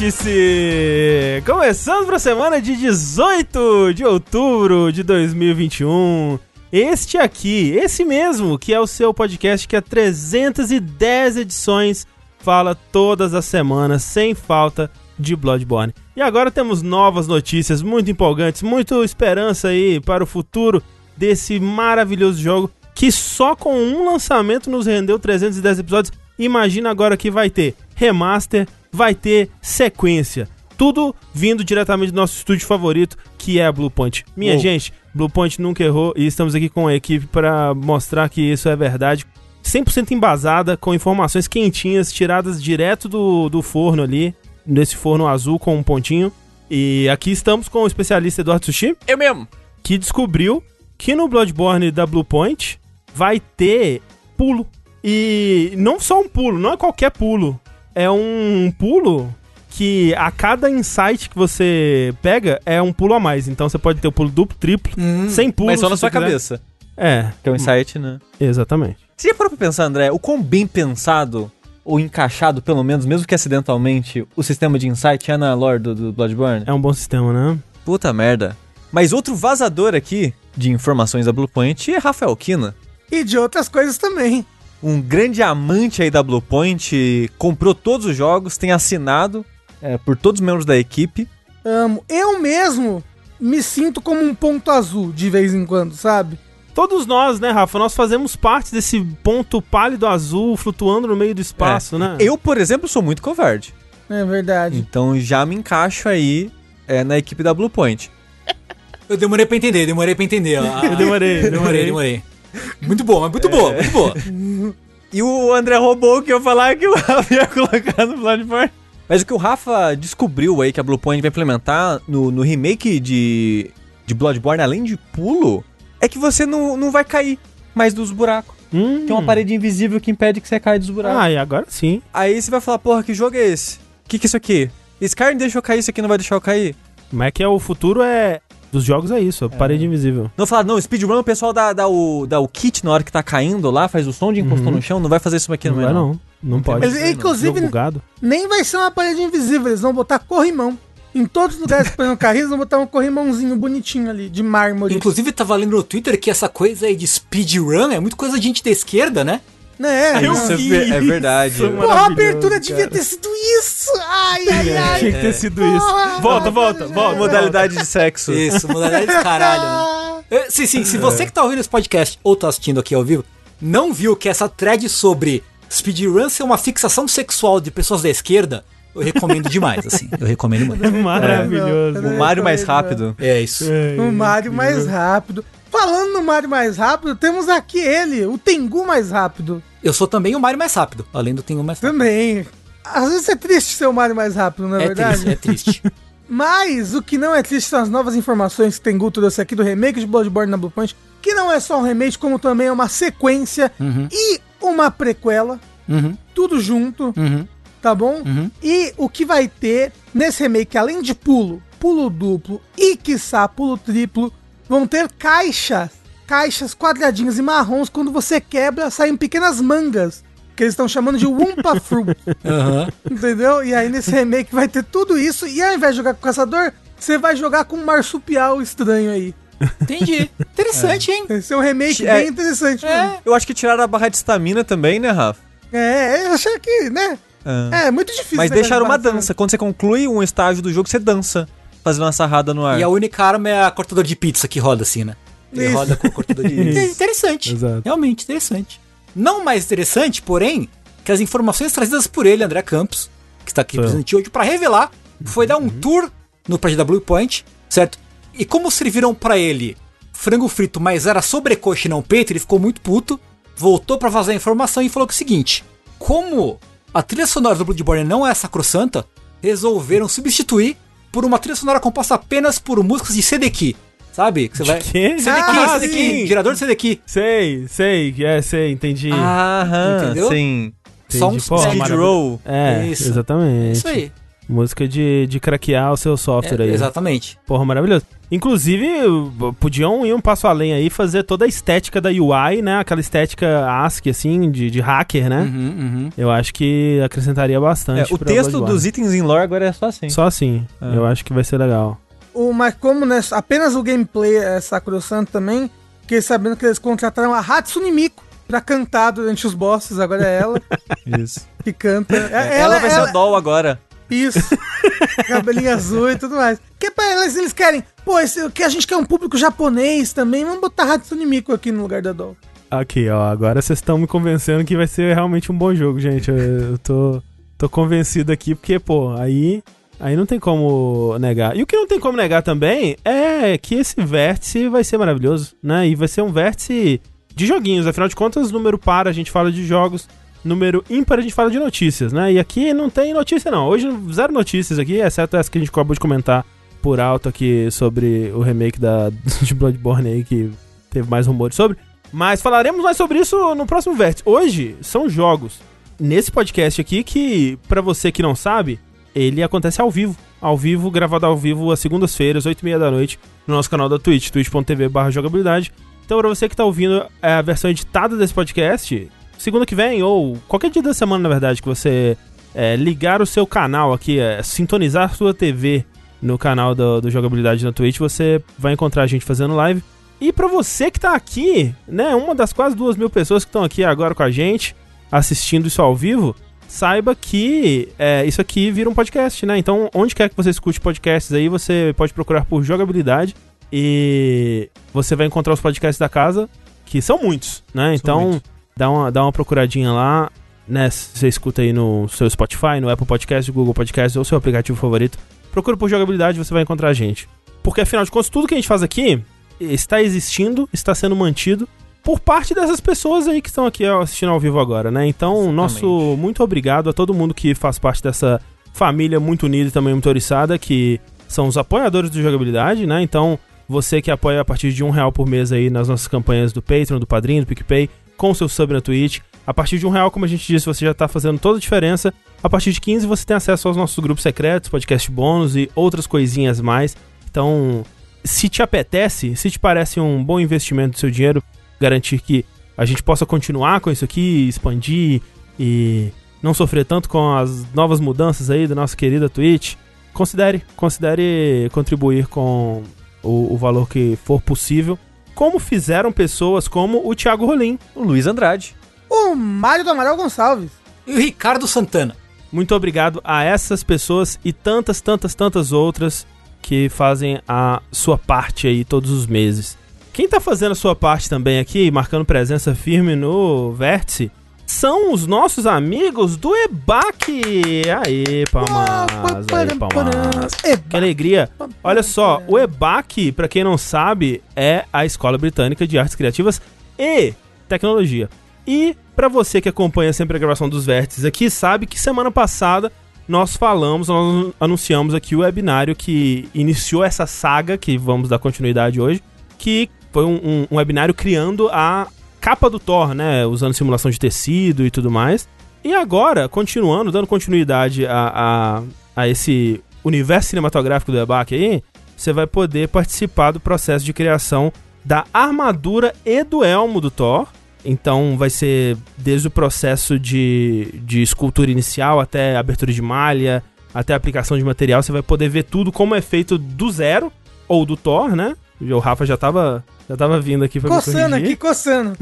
Vértice! Começando para a semana de 18 de outubro de 2021. Este aqui, esse mesmo, que é o seu podcast que há 310 edições fala todas as semanas, sem falta, de Bloodborne. E agora temos novas notícias muito empolgantes, muito esperança aí para o futuro desse maravilhoso jogo que só com um lançamento nos rendeu 310 episódios. Imagina agora que vai ter remaster, vai ter sequência. Tudo vindo diretamente do nosso estúdio favorito, que é a Bluepoint. Minha Uou. gente, Bluepoint nunca errou e estamos aqui com a equipe para mostrar que isso é verdade. 100% embasada, com informações quentinhas, tiradas direto do, do forno ali, nesse forno azul com um pontinho. E aqui estamos com o especialista Eduardo Sushi. Eu mesmo. Que descobriu que no Bloodborne da Bluepoint vai ter pulo. E não só um pulo, não é qualquer pulo é um pulo que a cada insight que você pega é um pulo a mais. Então você pode ter o pulo duplo, triplo, hum, sem pulo. Mas só na sua cabeça. É. Que é um insight, né? Exatamente. Você já parou pra pensar, André, o quão bem pensado, ou encaixado, pelo menos, mesmo que acidentalmente, o sistema de insight é na lore do, do Bloodborne? É um bom sistema, né? Puta merda. Mas outro vazador aqui de informações da Bluepoint é Rafael Kina. E de outras coisas também um grande amante aí da Bluepoint, comprou todos os jogos, tem assinado é, por todos os membros da equipe. Amo. Eu mesmo me sinto como um ponto azul de vez em quando, sabe? Todos nós, né, Rafa? Nós fazemos parte desse ponto pálido azul flutuando no meio do espaço, é. né? Eu, por exemplo, sou muito covarde. É verdade. Então já me encaixo aí é, na equipe da Bluepoint. Eu demorei pra entender, demorei pra entender. eu demorei, demorei, demorei. Muito bom, mas muito é. boa, muito boa. E o André roubou que eu falar que o Rafa ia colocar no Bloodborne. Mas o que o Rafa descobriu aí que a Bluepoint vai implementar no, no remake de, de Bloodborne, além de pulo, é que você não, não vai cair mais dos buracos. Hum. Tem uma parede invisível que impede que você caia dos buracos. Ah, e agora sim. Aí você vai falar, porra, que jogo é esse? O que, que é isso aqui? Skyrim deixou eu cair, isso aqui não vai deixar eu cair? Como é que é o futuro é dos jogos é isso, é. parede invisível. Não falar, não, speedrun o pessoal dá, dá, o, dá o kit na hora que tá caindo lá, faz o som de encostou uhum. no chão, não vai fazer isso aqui não, não vai não. Não, não pode. Eles, inclusive, nem vai ser uma parede invisível, eles vão botar corrimão. Em todos os lugares que põem carrinho, eles vão botar um corrimãozinho bonitinho ali, de mármore. Inclusive, tava lendo no Twitter que essa coisa aí de speedrun é muito coisa de gente da esquerda, né? Né? Eu isso vi. É, é verdade. Porra, a abertura cara. devia ter sido isso. Ai, ai, ai. Tinha que ter sido isso. Volta, volta, volta. Modalidade de sexo. Isso, modalidade de caralho. Né? É, sim, sim. Se você que tá ouvindo esse podcast ou tá assistindo aqui ao vivo, não viu que essa thread sobre speedrun ser uma fixação sexual de pessoas da esquerda, eu recomendo demais, assim. Eu recomendo muito. É maravilhoso. É, o Mario mais rápido. É isso. É, o Mario mais rápido. Falando no Mario mais rápido, temos aqui ele, o Tengu mais rápido. Eu sou também o Mario mais rápido, além do Tengu mais rápido. Também. Às vezes é triste ser o Mario mais rápido, não é, é verdade? Triste, é triste. Mas o que não é triste são as novas informações que Tengu trouxe aqui do remake de Bloodborne na Bluepoint, que não é só um remake, como também é uma sequência uhum. e uma prequela. Uhum. Tudo junto. Uhum. Tá bom? Uhum. E o que vai ter nesse remake, além de pulo, pulo duplo e, quiçá, pulo triplo, vão ter caixas, caixas quadradinhas e marrons. Quando você quebra, saem pequenas mangas. Que eles estão chamando de Wumpa Fruit. Uhum. Entendeu? E aí nesse remake vai ter tudo isso. E ao invés de jogar com caçador, você vai jogar com um marsupial estranho aí. Entendi. Interessante, é. hein? Esse é um remake é. bem interessante. É. Eu acho que tiraram a barra de estamina também, né, Rafa? É, eu achei que, né? É, é muito difícil. Mas deixaram uma dança. Quando você conclui um estágio do jogo, você dança fazendo uma sarrada no ar. E a única arma é a cortador de pizza que roda assim, né? Ele Isso. roda com o cortador de pizza. interessante. Exato. Realmente interessante. Não mais interessante, porém, que as informações trazidas por ele, André Campos, que está aqui Sim. presente hoje, para revelar, foi dar um uhum. tour no prédio da Blue Point, certo? E como serviram para ele frango frito, mas era sobrecoxa e não peito, ele ficou muito puto, voltou para vazar a informação e falou que o seguinte: como a trilha sonora do Bloodborne não é sacrossanta, resolveram substituir por uma trilha sonora composta apenas por músicas de CDK. Sabe? Que você vai. Quê? CDK, ah, CDK, sim. gerador de CDK. Sei, sei, é, sei, entendi. Aham, entendeu? Sim. Só um Skid Row. É, isso. exatamente. É isso aí. Música de, de craquear o seu software É, aí. exatamente. Porra, maravilhoso. Inclusive, podiam ir um passo além aí, fazer toda a estética da UI, né? Aquela estética ASCII, assim, de, de hacker, né? Uhum, uhum. Eu acho que acrescentaria É, bastante. o pra texto dos itens em lore agora é só assim. Só assim. É. Eu acho que vai ser legal. O, mas como né, apenas o gameplay é Sakura-santo também, fiquei sabendo que eles contrataram a Hatsune Miku pra cantar durante os bosses, agora é ela Isso. que canta. É- Ela, vai ser o Doll agora. Isso. Cabelinho azul e tudo mais. Que pra eles, eles querem, pô, esse, que a gente quer um público japonês também, vamos botar Hatsune Miku aqui no lugar da Doll. Aqui, ó. Agora vocês estão me convencendo que vai ser realmente um bom jogo, gente. Eu, eu tô, tô convencido aqui, porque, pô, aí. Aí não tem como negar. E o que não tem como negar também é que esse vértice vai ser maravilhoso, né? E vai ser um vértice de joguinhos. Afinal de contas, número par a gente fala de jogos, número ímpar a gente fala de notícias, né? E aqui não tem notícia, não. Hoje, zero notícias aqui, exceto essa que a gente acabou de comentar por alto aqui sobre o remake da, de Bloodborne aí, que teve mais rumores sobre. Mas falaremos mais sobre isso no próximo vértice. Hoje são jogos nesse podcast aqui que, pra você que não sabe, ele acontece ao vivo. Ao vivo, gravado ao vivo às segundas-feiras, 8h30 da noite, no nosso canal da Twitch, twitch.tv jogabilidade. Então, pra você que tá ouvindo a versão editada desse podcast, segunda que vem, ou qualquer dia da semana, na verdade, que você é, ligar o seu canal aqui, é, sintonizar sua TV no canal do, do Jogabilidade na Twitch, você vai encontrar a gente fazendo live. E pra você que tá aqui, né, uma das quase duas mil pessoas que estão aqui agora com a gente, assistindo isso ao vivo, saiba que é, isso aqui vira um podcast, né? Então, onde quer que você escute podcasts aí, você pode procurar por jogabilidade e você vai encontrar os podcasts da casa, que são muitos, né? então, muitos. Dá uma, dá uma procuradinha lá, né? Você escuta aí no seu Spotify, no Apple Podcast, Google Podcast ou seu aplicativo favorito. Procura por jogabilidade, você vai encontrar a gente. Porque afinal de contas, tudo que a gente faz aqui está existindo, está sendo mantido por parte dessas pessoas aí que estão aqui assistindo ao vivo agora, né? Então, Exatamente. nosso muito obrigado a todo mundo que faz parte dessa família muito unida e também muito oriçada, que são os apoiadores do jogabilidade, né? Então, você que apoia a partir de um real por mês aí nas nossas campanhas do Patreon, do Padrinho, do PicPay, com seu sub na Twitch. A partir de um real, como a gente disse, você já tá fazendo toda a diferença. A partir de 15, você tem acesso aos nossos grupos secretos, podcast bônus e outras coisinhas mais. Então, se te apetece, se te parece um bom investimento do seu dinheiro, garantir que a gente possa continuar com isso aqui, expandir e não sofrer tanto com as novas mudanças aí da nossa querida Twitch, considere, considere contribuir com o, o valor que for possível, como fizeram pessoas como o Thiago Rolim. O Luiz Andrade. O Mário do Amaral Gonçalves. E o Ricardo Santana. Muito obrigado a essas pessoas e tantas, tantas, tantas outras que fazem a sua parte aí todos os meses. Quem tá fazendo a sua parte também aqui, marcando presença firme no Vértice, são os nossos amigos do EBAC. Aê, palmas, palmas. Que alegria. Olha só, o EBAC, pra quem não sabe, é a Escola Britânica de Artes Criativas e Tecnologia. E pra você que acompanha sempre a gravação dos vértices aqui, sabe que semana passada nós falamos, nós anunciamos aqui o webinário que iniciou essa saga, que vamos dar continuidade hoje, que foi um, um- um webinário criando a capa do Thor, né? Usando simulação de tecido e tudo mais. E agora, continuando, dando continuidade a, a, a esse universo cinematográfico do EBAC aí, você vai poder participar do processo de criação da armadura e do elmo do Thor. Então vai ser desde o processo de, de escultura inicial até abertura de malha, até aplicação de material. Você vai poder ver tudo como é feito do zero, ou do Thor, né? O Rafa já tava, já tava vindo aqui pra me Coçando corrigir aqui, coçando.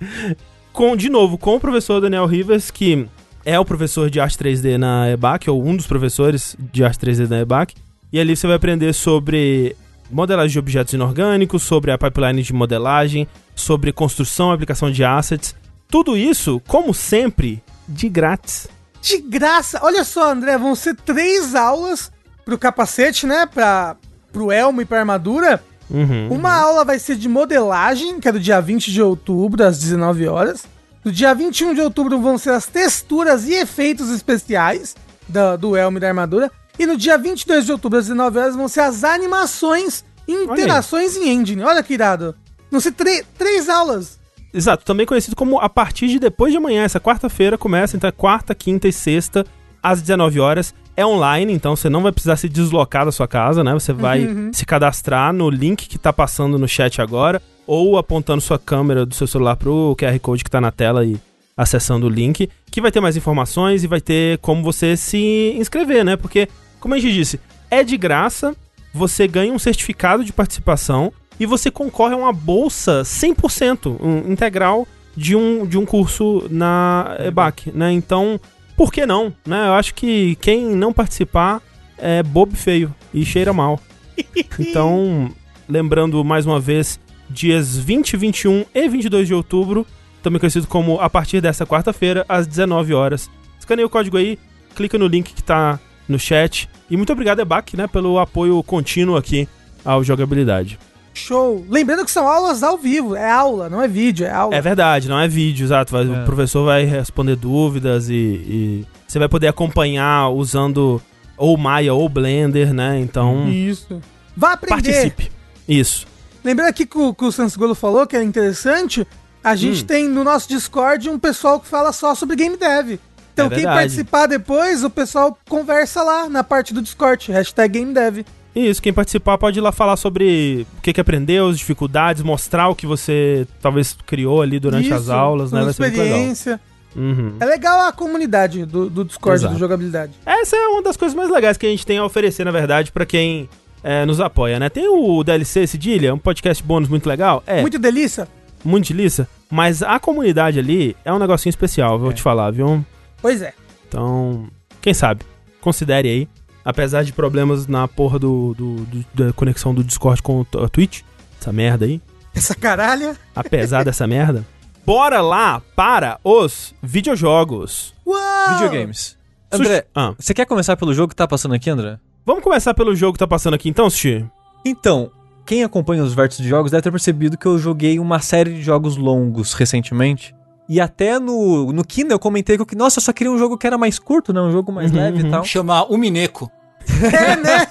com, de novo, com o professor Daniel Rivers, que é o professor de arte 3D na EBAC, ou um dos professores de arte 3D na EBAC. E ali você vai aprender sobre modelagem de objetos inorgânicos, sobre a pipeline de modelagem, sobre construção e aplicação de assets. Tudo isso, como sempre, de grátis. De graça. Olha só, André, vão ser três aulas pro capacete, né? Pra, pro elmo e pra armadura. Uhum. Uma aula vai ser de modelagem, que é do dia 20 de outubro, às 19 horas. No dia 21 de outubro vão ser as texturas e efeitos especiais da- do elmo e da armadura. E no dia 22 de outubro, às 19 horas, vão ser as animações e interações em engine. Olha que irado. Vão ser três aulas. Exato, também conhecido como a partir de depois de amanhã, essa quarta-feira começa, então é quarta, quinta e sexta, às 19 horas. É online, então você não vai precisar se deslocar da sua casa, né? Você vai uhum. se cadastrar no link que tá passando no chat agora, ou apontando sua câmera do seu celular pro QR Code que tá na tela e acessando o link, que vai ter mais informações e vai ter como você se inscrever, né? Porque, como a gente disse, é de graça, você ganha um certificado de participação e você concorre a uma bolsa 100% um, integral de um, de um curso na EBAC, né? Então, por que não? Né? Eu acho que quem não participar é bobo feio e cheira mal. Então, lembrando mais uma vez, dias 20, 21 e 22 de outubro, também conhecido como a partir dessa quarta-feira, às 19 horas. Escaneie o código aí, clica no link que tá no chat. E muito obrigado, EBAC, né, pelo apoio contínuo aqui ao jogabilidade. Show! Lembrando que são aulas ao vivo, é aula, não é vídeo, é aula. É verdade, não é vídeo, exato. É. O professor vai responder dúvidas e, e, você vai poder acompanhar usando ou Maya ou Blender, né? Então. Isso. Vá aprender! Participe. Isso. Lembrando aqui que o, que o Sansgolo falou que é interessante, a gente hum. tem no nosso Discord um pessoal que fala só sobre game dev. Então, é quem participar depois, o pessoal conversa lá na parte do Discord, hashtag Game Dev. Isso, quem participar pode ir lá falar sobre o que, que aprendeu, as dificuldades, mostrar o que você talvez criou ali durante Isso, as aulas, né? Vai experiência. Uhum. É legal a comunidade do, do Discord Exato. do jogabilidade. Essa é uma das coisas mais legais que a gente tem a oferecer, na verdade, para quem é, nos apoia, né? Tem o DLC Cedilha, um podcast bônus muito legal. É. Muito delícia. Muito delícia. Mas a comunidade ali é um negocinho especial, vou é. te falar, viu? Pois é. Então, quem sabe? Considere aí apesar de problemas na porra do, do, do, da conexão do Discord com a Twitch, essa merda aí. Essa caralha. Apesar dessa merda. Bora lá para os videojogos. Uau! Videogames. André, ah. você quer começar pelo jogo que tá passando aqui, André? Vamos começar pelo jogo que tá passando aqui então, Sushi? Então, quem acompanha os vértices de jogos deve ter percebido que eu joguei uma série de jogos longos recentemente. E até no, no Kina eu comentei que, nossa, eu só queria um jogo que era mais curto, né? Um jogo mais uhum, leve uhum. e tal. Chamar o Mineco. É, né?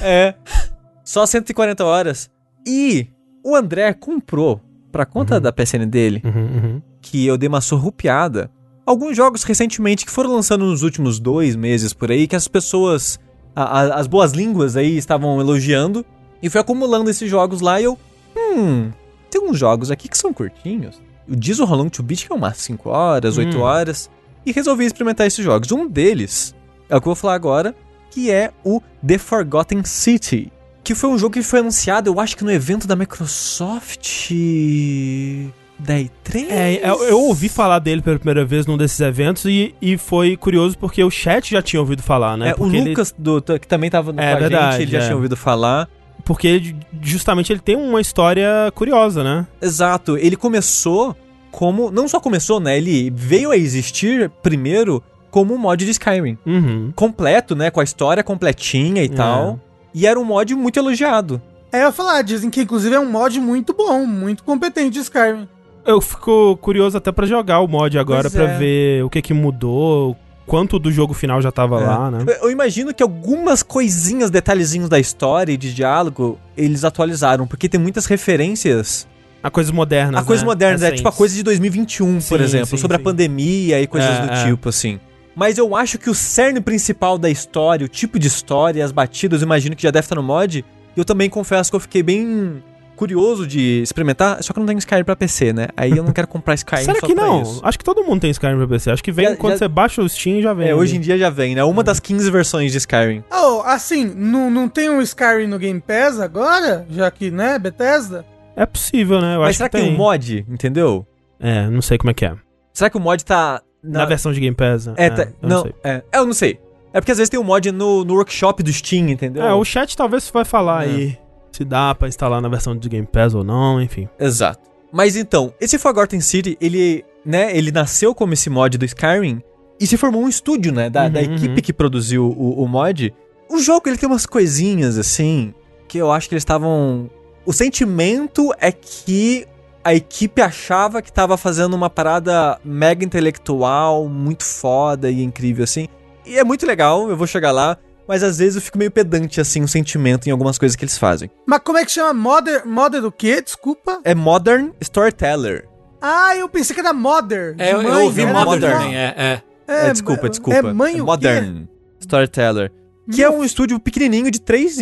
é. Só 140 horas. E o André comprou, pra conta uhum. da PSN dele, uhum, uhum. que eu dei uma surrupiada, alguns jogos recentemente que foram lançando nos últimos dois meses por aí, que as pessoas, a, a, as boas línguas aí estavam elogiando, e fui acumulando esses jogos lá e eu, hum, tem uns jogos aqui que são curtinhos. Diz o How Long to Beat que é umas 5 horas, 8 hum. horas, e resolvi experimentar esses jogos. Um deles é o que eu vou falar agora, que é o The Forgotten City. Que foi um jogo que foi anunciado, eu acho que no evento da Microsoft. Da E3? É, eu, eu, ouvi falar dele pela primeira vez num desses eventos e, e foi curioso porque o chat já tinha ouvido falar, né? É, o Lucas, ele... do, que também tava no é, com verdade, gente, ele já é. tinha ouvido falar. Porque justamente ele tem uma história curiosa, né? Exato. Ele começou como. Não só começou, né? Ele veio a existir primeiro como um mod de Skyrim. Uhum. Completo, né? Com a história completinha e é. tal. E era um mod muito elogiado. É, eu ia falar, dizem que inclusive é um mod muito bom, muito competente de Skyrim. Eu fico curioso até para jogar o mod agora para é. ver o que que mudou, quanto do jogo final já tava é. lá, né? Eu imagino que algumas coisinhas, detalhezinhos da história e de diálogo, eles atualizaram, porque tem muitas referências a coisas modernas. A coisas né? modernas, é tipo a coisa de 2021, sim, por exemplo, sim, sobre sim. a pandemia e coisas é, do é. tipo, assim. Mas eu acho que o cerne principal da história, o tipo de história, as batidas, eu imagino que já deve estar no mod. Eu também confesso que eu fiquei bem curioso de experimentar, só que eu não tenho Skyrim pra PC, né? Aí eu não quero comprar Skyrim Será que não? Isso. Acho que todo mundo tem Skyrim pra PC. Acho que vem já, quando já... você baixa o Steam já vem. É, hoje em dia já vem, né? Uma das 15 versões de Skyrim. Oh, assim, não, não tem um Skyrim no Game Pass agora? Já que, né, Bethesda? É possível, né? Eu Mas será que, tem um mod, entendeu? É, não sei como é que é. Será que o mod tá na, na versão de Game Pass. É, é tá, não, não é, é, eu não sei. É porque às vezes tem um mod no, no workshop do Steam, entendeu? É, o chat talvez vai falar é. aí se dá para instalar na versão de Game Pass ou não, enfim. Exato. Mas então, esse Forgotten City, ele, né, ele nasceu como esse mod do Skyrim e se formou um estúdio, né, da, uhum, da equipe uhum. que produziu o, o mod. O jogo, ele tem umas coisinhas, assim, que eu acho que eles estavam... O sentimento é que a equipe achava que tava fazendo uma parada mega intelectual, muito foda e incrível, assim. E é muito legal, eu vou chegar lá, mas às vezes eu fico meio pedante, assim, o sentimento em algumas coisas que eles fazem. Mas como é que chama? Modern, modern do quê? Desculpa. É Modern Storyteller. Ah, eu pensei que era Modern. É, eu, eu ouvi Modern também, é, é. É, desculpa, desculpa. É mãe é o Modern Storyteller. Que é um estúdio pequenininho de três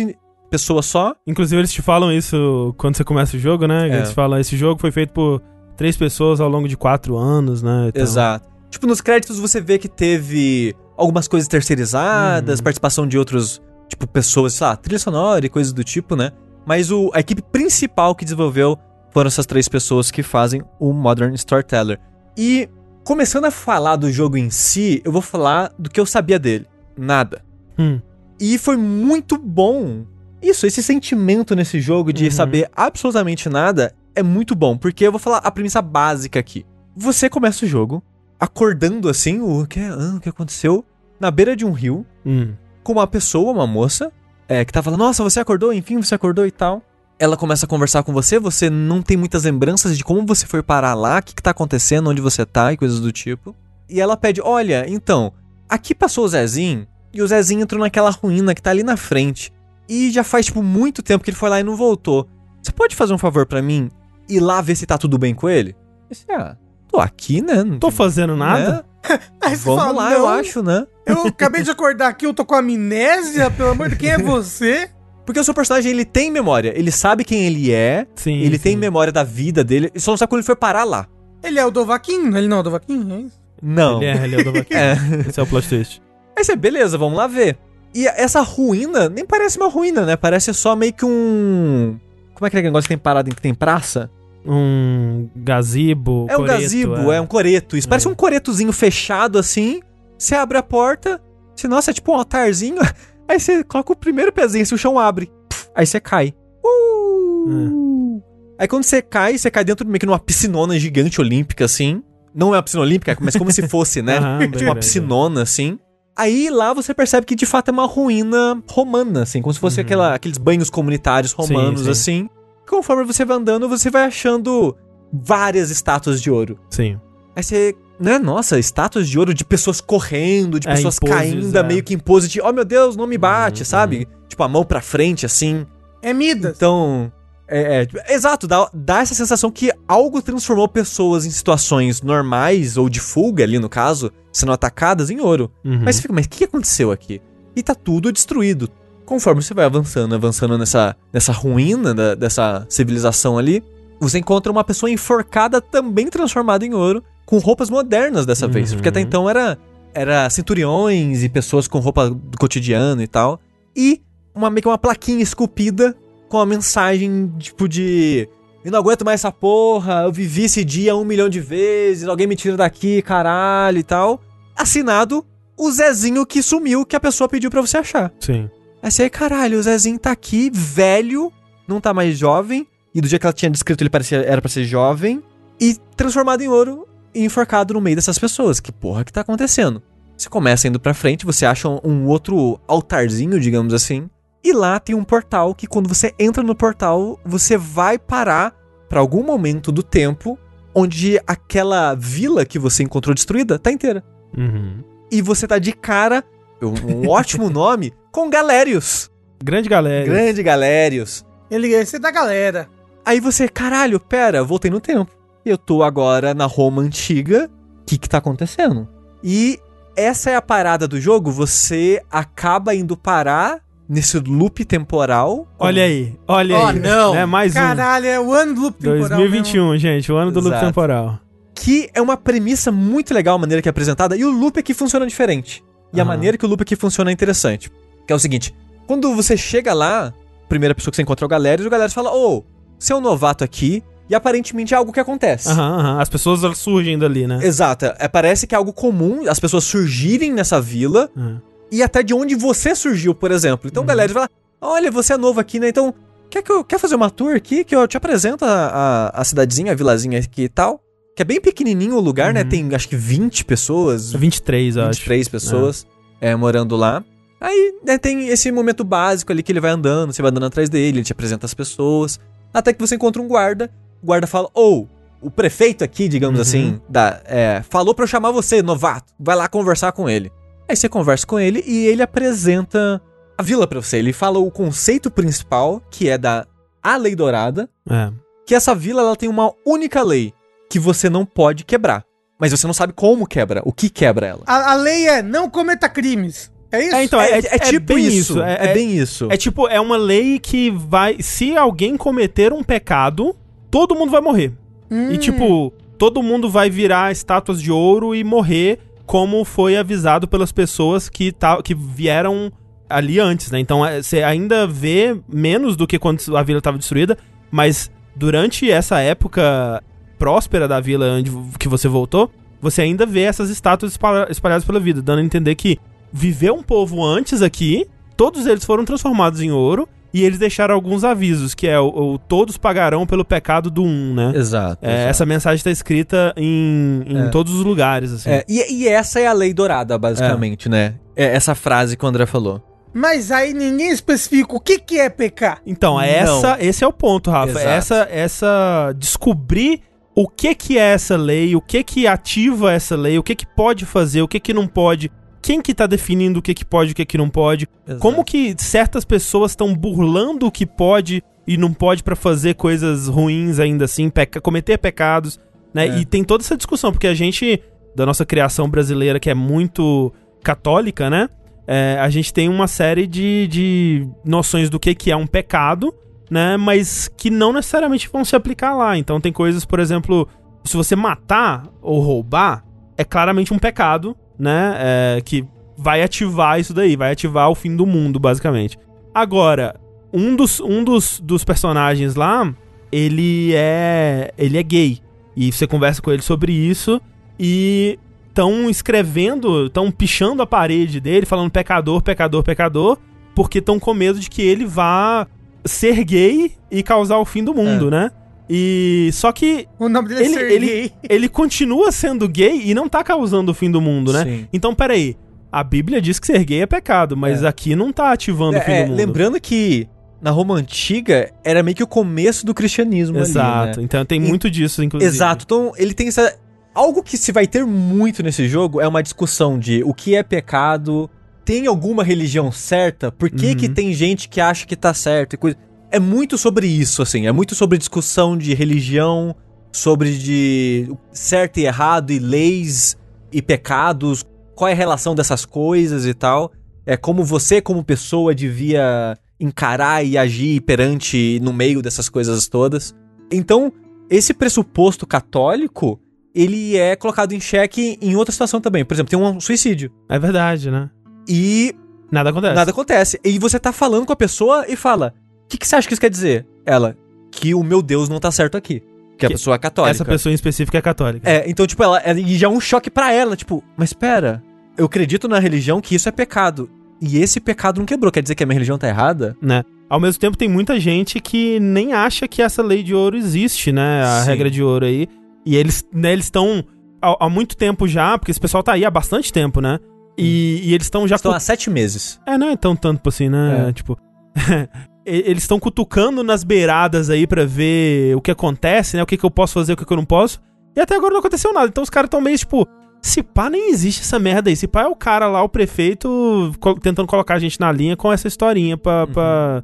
pessoas só. Inclusive, eles te falam isso quando você começa o jogo, né? É. Eles falam, esse jogo foi feito por três pessoas ao longo de quatro anos, né? Então, Exato. Tipo, nos créditos você vê que teve algumas coisas terceirizadas, Uhum. participação de outros, tipo, pessoas, sei lá, trilha sonora e coisas do tipo, né? Mas o, a equipe principal que desenvolveu foram essas três pessoas que fazem o Modern Storyteller. E, começando a falar do jogo em si, eu vou falar do que eu sabia dele. Nada. Hum. E foi muito bom. Isso, esse sentimento nesse jogo de Uhum. saber absolutamente nada é muito bom, porque eu vou falar a premissa básica aqui. Você começa o jogo acordando assim, o que, ah, o que aconteceu? Na beira de um rio, Hum. com uma pessoa, uma moça, é, que tá falando, nossa, você acordou, enfim, você acordou e tal. Ela começa a conversar com você, você não tem muitas lembranças de como você foi parar lá, o que, que tá acontecendo, onde você tá e coisas do tipo. E ela pede, olha, então, aqui passou o Zezinho, e o Zezinho entrou naquela ruína que tá ali na frente. E já faz, tipo, muito tempo que ele foi lá e não voltou. Você pode fazer um favor pra mim? Ir lá ver se tá tudo bem com ele? Eu disse, ah, tô aqui, né? Não Tô tem- fazendo nada? né? Aí você Vamos fala, lá, "Não, eu acho, né? Eu acabei de acordar aqui, eu tô com amnésia, pelo amor de quem é você? Porque o seu personagem, ele tem memória. Ele sabe quem ele é, Sim. ele tem sim. memória da vida dele, ele só não sabe quando ele foi parar lá. Ele é o Dovaquinho? Ele não é o Dovaquinho? É isso? Não. Ele é, ele é o do Vaquinho. É. Esse é o plot twist. Aí você, beleza, vamos lá ver. E essa ruína nem parece uma ruína, né? Parece só meio que um. Como é que é aquele negócio que tem parada em que tem praça? Um gazebo. É um coreto, gazebo, é. um coreto. Isso É. parece um coretozinho fechado assim. Você abre a porta, você, nossa, é tipo um altarzinho. Aí você coloca o primeiro pezinho, assim, o chão abre. Puf, Aí você cai. Uh! Aí quando você cai, você cai dentro meio que numa piscinona gigante olímpica, assim. Não é uma piscina olímpica, mas como se fosse, né? Aham, bem tipo uma piscinona, assim. Aí lá você percebe que de fato é uma ruína romana, assim, como se fosse Uhum. aquela, aqueles banhos comunitários romanos, sim. assim. Conforme você vai andando, você vai achando várias estátuas de ouro. Sim. Aí você, né, nossa, estátuas de ouro de pessoas correndo, de É, pessoas em poses, caindo, é. meio que em pose de, oh meu Deus, não me bate, Uhum, sabe? Tipo, a mão pra frente, assim. É Midas. Então, é, é, tipo, exato, dá, dá essa sensação que algo transformou pessoas em situações normais, ou de fuga ali no caso, sendo atacadas em ouro. Uhum. Mas você fica, mas o que aconteceu aqui? E tá tudo destruído. Conforme você vai avançando, avançando nessa, nessa ruína da- dessa civilização ali, você encontra uma pessoa enforcada também transformada em ouro, com roupas modernas dessa vez. Uhum. Porque até então era, era centuriões e pessoas com roupa do cotidiano e tal. E uma, meio que uma plaquinha esculpida com a mensagem, tipo, de. Eu não aguento mais essa porra, eu vivi esse dia um milhão de vezes, alguém me tira daqui, caralho e tal. Assinado o Zezinho que sumiu, que a pessoa pediu pra você achar. Sim. Aí você, caralho, o Zezinho tá aqui, velho, não tá mais jovem, e do dia que ela tinha descrito ele parecia, era pra ser jovem, e transformado em ouro e enforcado no meio dessas pessoas. Que porra que tá acontecendo? Você começa indo pra frente, você acha um, um outro altarzinho, digamos assim, e lá tem um portal que quando você entra no portal, você vai parar pra algum momento do tempo onde aquela vila que você encontrou destruída tá inteira. Uhum. E você tá de cara, um, um ótimo nome, com Galérios. Grande galera. Grande Galérios. Ele esse é da galera. Aí você, caralho, pera, eu voltei no tempo. Eu tô agora na Roma antiga. O que que tá acontecendo? E essa é a parada do jogo. Você acaba indo parar nesse loop temporal. Olha aí, olha Oh, aí. não. Né? Mais Caralho, é o ano do loop um. temporal 2021, gente, o ano do loop Exato. temporal. Que é uma premissa muito legal a maneira que é apresentada. E o loop aqui funciona diferente. E a Aham. maneira que o loop aqui funciona é interessante. Que é o seguinte: quando você chega lá, a primeira pessoa que você encontra é o Galérios, o Galérios fala: Ô, você é um novato aqui. E aparentemente é algo que acontece. Aham, aham. As pessoas surgem dali, né? Exato. É, parece que é algo comum as pessoas surgirem nessa vila Aham. E até de onde você surgiu, por exemplo. Então, Uhum. galera, fala: Olha, você é novo aqui, né? Então, quer, que eu, quer fazer uma tour aqui? Que eu te apresento a, a, a cidadezinha, a vilazinha aqui e tal. Que é bem pequenininho o lugar, né? Uhum. Tem acho que 20 pessoas, 23, eu acho. 23 pessoas é, morando lá. Aí né, tem esse momento básico ali que ele vai andando, você vai andando atrás dele, ele te apresenta as pessoas. Até que você encontra um guarda. O guarda fala: Ou, o prefeito aqui, digamos Uhum. assim, da, é, falou pra eu chamar você, novato. Vai lá conversar com ele. Aí você conversa com ele e ele apresenta a vila pra você. Ele fala o conceito principal, que é da A Lei Dourada, É. que essa vila ela tem uma única lei que você não pode quebrar. mas você não sabe como quebra, o que quebra ela. A, a lei é não cometa crimes. É isso? É, então, é, é, tipo bem isso. É, bem isso. É tipo, é uma lei que vai. Se alguém cometer um pecado, todo mundo vai morrer. Hum. E tipo, todo mundo vai virar estátuas de ouro e morrer como foi avisado pelas pessoas que, tá, que vieram ali antes, né? Então é, você ainda vê menos do que quando a vila estava destruída, mas durante essa época próspera da vila onde que você voltou, você ainda vê essas estátuas espalha- espalhadas pela vida, dando a entender que viveu um povo antes aqui, todos eles foram transformados em ouro e eles deixaram alguns avisos, que é o, o todos pagarão pelo pecado do um, né? Exato. É, exato. essa mensagem tá escrita em, em É. todos os lugares, assim. É, e, e essa é a lei dourada, basicamente, né? É essa frase que o André falou. Mas aí ninguém especifica o que, que é pecar. Então, é Não. essa, esse é o ponto, Rafa. Exato. Essa, essa descobrir o que que é essa lei, o que que ativa essa lei, o que que pode fazer, o que que não pode, quem que tá definindo o que que pode, o que que não pode, como que certas pessoas estão burlando o que pode e não pode pra fazer coisas ruins ainda assim, peca- cometer pecados, né? É. E tem toda essa discussão porque a gente da nossa criação brasileira que é muito católica, né? É, a gente tem uma série de, de noções do que, que é um pecado, né? Mas que não necessariamente vão se aplicar lá. Então tem coisas, por exemplo, se você matar ou roubar, é claramente um pecado, né? É, que vai ativar isso daí, vai ativar o fim do mundo, basicamente. Agora, um dos, um dos, dos personagens lá, ele é. ele é gay. E você conversa com ele sobre isso e estão escrevendo, estão pichando a parede dele, falando pecador, pecador, pecador, porque estão com medo de que ele vá ser gay e causar o fim do mundo, né? E só que O nome dele Ele- é ele- Sergei. ele continua sendo gay e não tá causando o fim do mundo, né? Sim. Então, peraí. A Bíblia diz que ser gay é pecado, mas É. aqui não tá ativando o fim É, do mundo. lembrando que na Roma Antiga era meio que o começo do cristianismo Exato. ali, né? Então tem E- muito disso, inclusive. Exato. Então ele tem essa... Algo que se vai ter muito nesse jogo é uma discussão de o que é pecado, tem alguma religião certa, por que Uhum. que tem gente que acha que tá certo e coisa... É muito sobre isso, assim, é muito sobre discussão de religião, sobre de certo e errado e leis e pecados, qual é a relação dessas coisas e tal. É como você, como pessoa, devia encarar e agir perante no meio dessas coisas todas. Então, esse pressuposto católico, ele é colocado em xeque em outra situação também. Por exemplo, tem um suicídio. É verdade, né? E Nada acontece. nada acontece. E você tá falando com a pessoa e fala: que, que você acha que isso quer dizer? Ela, que o meu Deus não tá certo aqui. Que a pessoa é católica. Essa pessoa em específico é católica. É, então, tipo, ela, ela- e já é um choque pra ela, tipo, mas espera, eu acredito na religião que isso é pecado. E esse pecado não quebrou, quer dizer que a minha religião tá errada? né? Ao mesmo tempo, tem muita gente que nem acha que essa lei de ouro existe, né? A Sim. regra de ouro aí. E eles né, eles estão há, há muito tempo já, porque esse pessoal tá aí há bastante tempo, né? E, e eles estão já. Estão há sete meses. É, não é tão tanto assim, né? É. Tipo. e- eles estão cutucando nas beiradas aí pra ver o que acontece, né? O que, que eu posso fazer, o que, que eu não posso. E até agora não aconteceu nada. Então os caras estão meio tipo. Se pá, nem existe essa merda aí. Se pá é o cara lá, o prefeito, co- tentando colocar a gente na linha com essa historinha pra, pra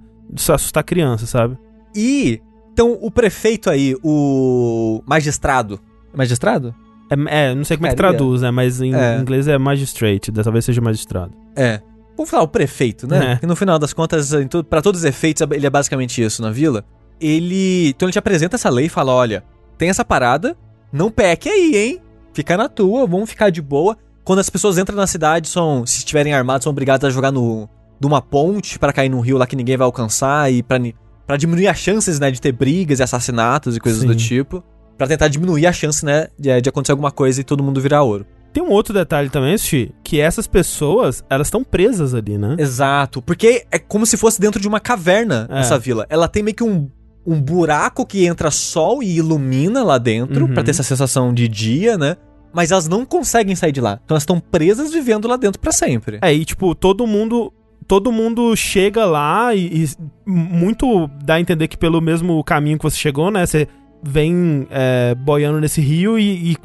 assustar criança, sabe? E, então, o prefeito aí, o magistrado. Magistrado? É, é, não sei como é que traduz, né? Mas em É. inglês é magistrate, dessa vez seja magistrado. É. Vamos falar o prefeito, né? É. Que no final das contas, to- pra todos os efeitos, ele é basicamente isso na vila. Ele. Então ele te apresenta essa lei e fala: olha, tem essa parada, não peque aí, hein? Fica na tua, vamos ficar de boa. Quando as pessoas entram na cidade, são, se estiverem armados, são obrigadas a jogar no, numa ponte pra cair num rio lá que ninguém vai alcançar e pra diminuir as chances, né, de ter brigas e assassinatos e coisas Sim. do tipo. Pra tentar diminuir a chance, né, de, de acontecer alguma coisa e todo mundo virar ouro. Tem um outro detalhe também, Xi, que essas pessoas, elas estão presas ali, né? Exato, porque é como se fosse dentro de uma caverna É. essa vila. Ela tem meio que um, um buraco que entra sol e ilumina lá dentro, Uhum. pra ter essa sensação de dia, né? Mas elas não conseguem sair de lá. Então elas estão presas vivendo lá dentro pra sempre. É, e tipo, todo mundo. Todo mundo chega lá e, e muito dá a entender que pelo mesmo caminho que você chegou, né? Você vem é, boiando nesse rio e, e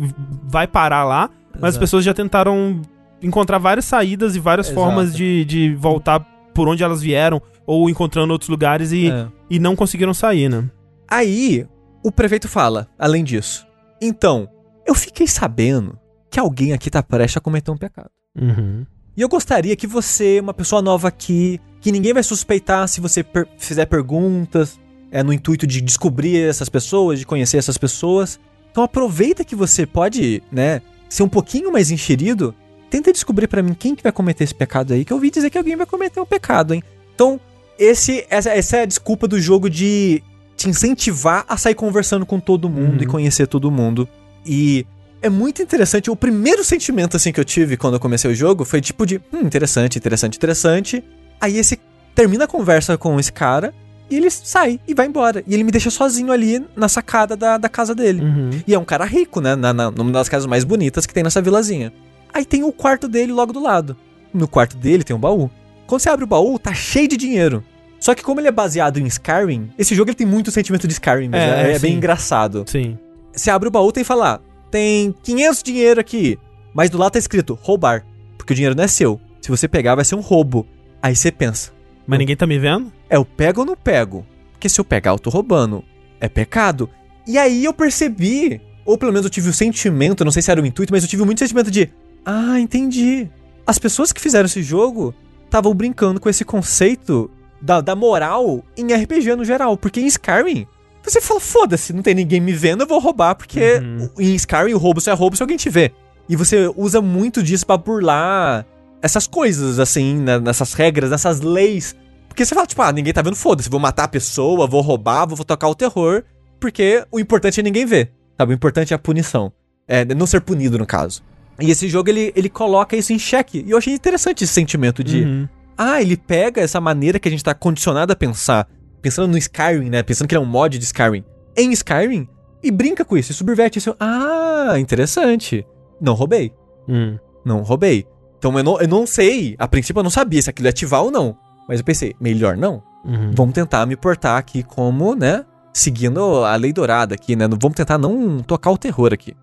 vai parar lá. Mas as pessoas já tentaram encontrar várias saídas e várias Exato. formas de, de voltar por onde elas vieram, ou encontrando outros lugares e, É. e não conseguiram sair, né? Aí, o prefeito fala, além disso. Então, eu fiquei sabendo que alguém aqui tá prestes a cometer um pecado. Uhum. E eu gostaria que você, uma pessoa nova aqui, que ninguém vai suspeitar se você per fizer perguntas, é no intuito de descobrir essas pessoas, de conhecer essas pessoas. Então aproveita que você pode, né, ser um pouquinho mais enxerido, tenta descobrir para mim quem que vai cometer esse pecado aí, que eu ouvi dizer que alguém vai cometer um pecado, hein. Então, esse, essa, essa é a desculpa do jogo de te incentivar a sair conversando com todo mundo uhum. e conhecer todo mundo. E é muito interessante. O primeiro sentimento assim que eu tive quando eu comecei o jogo foi tipo de, hum, interessante, interessante, interessante. Aí esse termina a conversa com esse cara e ele sai e vai embora. E ele me deixa sozinho ali na sacada da, da casa dele. Uhum. E é um cara rico, né? Na, na, numa das casas mais bonitas que tem nessa vilazinha. Aí tem o quarto dele logo do lado. No quarto dele tem um baú. Quando você abre o baú, tá cheio de dinheiro. Só que como ele é baseado em Skyrim, esse jogo ele tem muito sentimento de Skyrim, mesmo, é, é, é bem engraçado. Sim. Você abre o baú tem que falar, tem 500 dinheiro aqui, mas do lado tá escrito roubar, porque o dinheiro não é seu. Se você pegar vai ser um roubo. Aí você pensa. Mas ninguém tá me vendo? É, eu pego ou não pego? Porque se eu pegar eu tô roubando. É pecado. E aí eu percebi, ou pelo menos eu tive o sentimento, não sei se era o intuito, mas eu tive muito sentimento de, ah, entendi. As pessoas que fizeram esse jogo estavam brincando com esse conceito da, da moral em RPG no geral. Porque em Skyrim, você fala, foda-se, não tem ninguém me vendo, eu vou roubar. Porque uhum. em Skyrim o roubo só é roubo se alguém te vê. E você usa muito disso para burlar essas coisas, assim, né, nessas regras, nessas leis. Porque você fala, tipo, ah, ninguém tá vendo, foda-se, vou matar a pessoa, vou roubar, vou tocar o terror. Porque o importante é ninguém ver, sabe? O importante é a punição. É, não ser punido, no caso. E esse jogo, ele, ele coloca isso em xeque. E eu achei interessante esse sentimento de... Uhum. Ah, ele pega essa maneira que a gente tá condicionado a pensar, pensando no Skyrim, né? Pensando que ele é um mod de Skyrim, em Skyrim, e brinca com isso, e subverte isso. Ah, interessante. Não roubei. Hum. Não roubei. Então eu não, eu não sei, a princípio eu não sabia se aquilo ia ativar ou não. Mas eu pensei, melhor não. Uhum. Vamos tentar me portar aqui como, né? Seguindo a lei dourada aqui, né? Vamos tentar não tocar o terror aqui.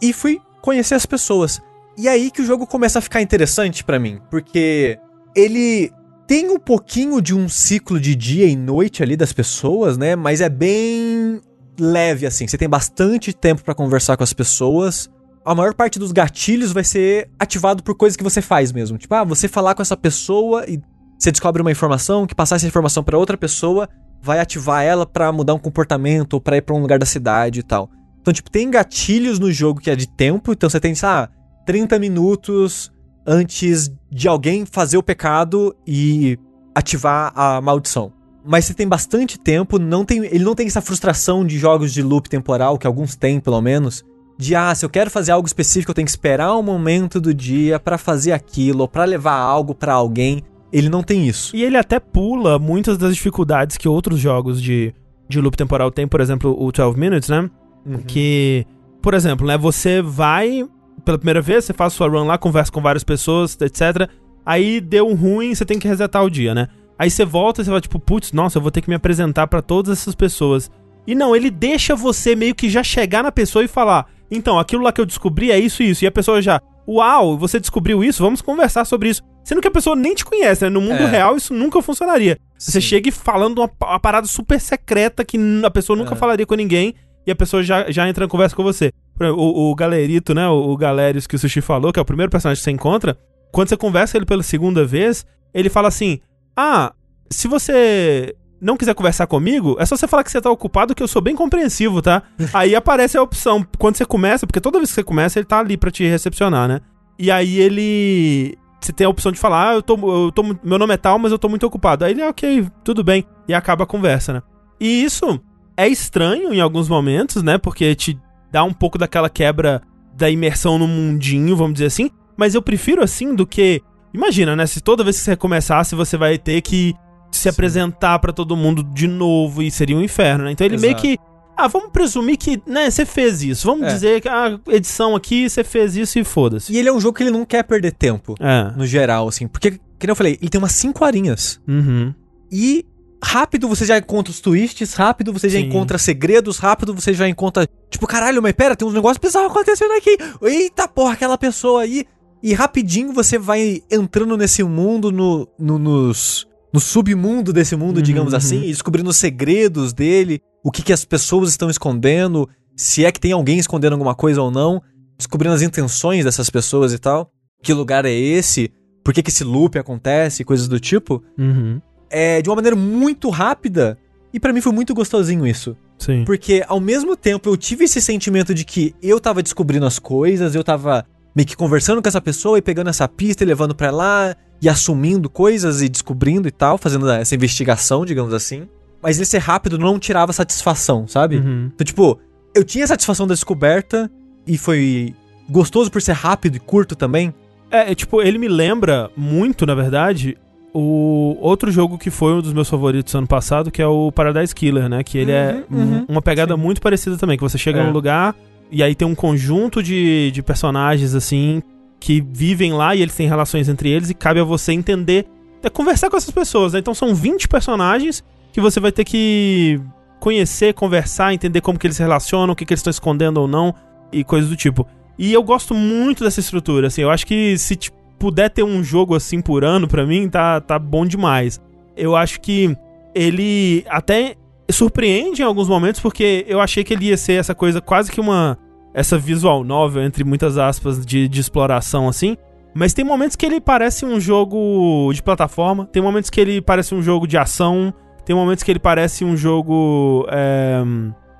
e fui conhecer as pessoas. E aí que o jogo começa a ficar interessante para mim, porque ele tem um pouquinho de um ciclo de dia e noite ali das pessoas, né? Mas é bem leve assim. Você tem bastante tempo para conversar com as pessoas. A maior parte dos gatilhos vai ser ativado por coisas que você faz mesmo. Tipo, ah, você falar com essa pessoa e você descobre uma informação, que passar essa informação para outra pessoa vai ativar ela para mudar um comportamento ou para ir para um lugar da cidade e tal. Então, tipo, tem gatilhos no jogo que é de tempo, então você tem, ah, 30 minutos antes de alguém fazer o pecado e ativar a maldição. Mas você tem bastante tempo, não tem, ele não tem essa frustração de jogos de loop temporal, que alguns têm pelo menos, de ah, se eu quero fazer algo específico, eu tenho que esperar um momento do dia para fazer aquilo, ou para levar algo para alguém. Ele não tem isso. E ele até pula muitas das dificuldades que outros jogos de, de loop temporal têm, por exemplo, o 12 Minutes, né? Uhum. Que, por exemplo, né, você vai pela primeira vez, você faz sua run lá, conversa com várias pessoas, etc. Aí deu um ruim, você tem que resetar o dia, né? Aí você volta e você vai tipo, putz, nossa, eu vou ter que me apresentar para todas essas pessoas. E não, ele deixa você meio que já chegar na pessoa e falar: então, aquilo lá que eu descobri é isso e isso. E a pessoa já, uau, você descobriu isso? Vamos conversar sobre isso. Sendo que a pessoa nem te conhece, né? No mundo é. real isso nunca funcionaria. Sim. Você chega falando uma, uma, parada super secreta que a pessoa nunca é. falaria com ninguém e a pessoa já, já entra em conversa com você. O, o Galerito, né? O, o Galerius que o Sushi falou, que é o primeiro personagem que você encontra. Quando você conversa ele pela segunda vez, ele fala assim: Ah, se você não quiser conversar comigo, é só você falar que você tá ocupado, que eu sou bem compreensivo, tá? aí aparece a opção, quando você começa, porque toda vez que você começa, ele tá ali pra te recepcionar, né? E aí ele. Você tem a opção de falar, ah, eu tô, eu tô. Meu nome é tal, mas eu tô muito ocupado. Aí ele, ok, tudo bem. E acaba a conversa, né? E isso é estranho em alguns momentos, né? Porque te dá um pouco daquela quebra da imersão no mundinho, vamos dizer assim. Mas eu prefiro assim do que. Imagina, né? Se toda vez que você recomeçasse, você vai ter que se Sim. apresentar para todo mundo de novo e seria um inferno, né? Então ele Exato. meio que. Ah, vamos presumir que, né, você fez isso. Vamos é. dizer que a ah, edição aqui, você fez isso e foda-se. E ele é um jogo que ele não quer perder tempo. É. No geral, assim. Porque, como eu falei, ele tem umas 5 horinhas. Uhum. E rápido você já encontra os twists, rápido você já Sim. encontra segredos, rápido você já encontra. Tipo, caralho, mas pera, tem uns negócios bizarros acontecendo aqui. Eita porra, aquela pessoa aí. E rapidinho você vai entrando nesse mundo, no, no nos, no submundo desse mundo, uhum, digamos assim, e descobrindo os segredos dele, o que, que as pessoas estão escondendo, se é que tem alguém escondendo alguma coisa ou não. descobrindo as intenções dessas pessoas e tal. Que lugar é esse? Por que, que esse loop acontece? Coisas do tipo. Uhum. É de uma maneira muito rápida. E para mim foi muito gostosinho isso. Sim. Porque ao mesmo tempo eu tive esse sentimento de que eu tava descobrindo as coisas, eu tava meio que conversando com essa pessoa e pegando essa pista e levando pra lá e assumindo coisas e descobrindo e tal, fazendo essa investigação, digamos assim. Mas ele ser rápido não tirava satisfação, sabe? Uhum. Então, tipo, eu tinha satisfação da descoberta e foi gostoso por ser rápido e curto também. É, é, tipo, ele me lembra muito, na verdade, o outro jogo que foi um dos meus favoritos ano passado, que é o Paradise Killer, né? Que ele é Uhum, uhum. uma pegada muito parecida também, que você chega É. num lugar e aí tem um conjunto de, de personagens, assim, que vivem lá e eles têm relações entre eles e cabe a você entender, é conversar com essas pessoas, né? Então são 20 personagens que você vai ter que conhecer, conversar, entender como que eles se relacionam, o que, que eles estão escondendo ou não e coisas do tipo. E eu gosto muito dessa estrutura, assim, eu acho que se puder ter um jogo assim por ano, pra mim, tá, tá bom demais. Eu acho que ele até surpreende em alguns momentos, porque eu achei que ele ia ser essa coisa quase que uma. Essa visual novel, entre muitas aspas, de, de exploração, assim. Mas tem momentos que ele parece um jogo de plataforma, tem momentos que ele parece um jogo de ação, tem momentos que ele parece um jogo. é,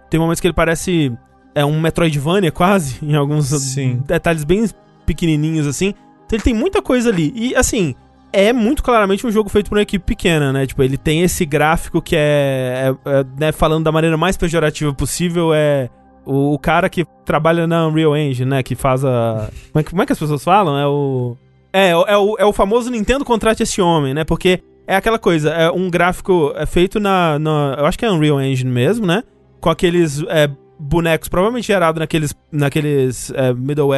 tem momentos que ele parece. É um Metroidvania quase, em alguns Sim. detalhes bem pequenininhos assim. Então ele tem muita coisa ali. E assim, é muito claramente um jogo feito por uma equipe pequena, né? Tipo, ele tem esse gráfico que é, é- é, né, falando da maneira mais pejorativa possível, é o, o cara que trabalha na Unreal Engine, né? Que faz a. Como é que, como é que as pessoas falam? É o. É, é, o, é o famoso Nintendo contrate esse homem, né? Porque é aquela coisa, é um gráfico é feito na, na- Eu acho que é Unreal Engine mesmo, né? Com aqueles é, bonecos provavelmente gerados naqueles, naqueles é,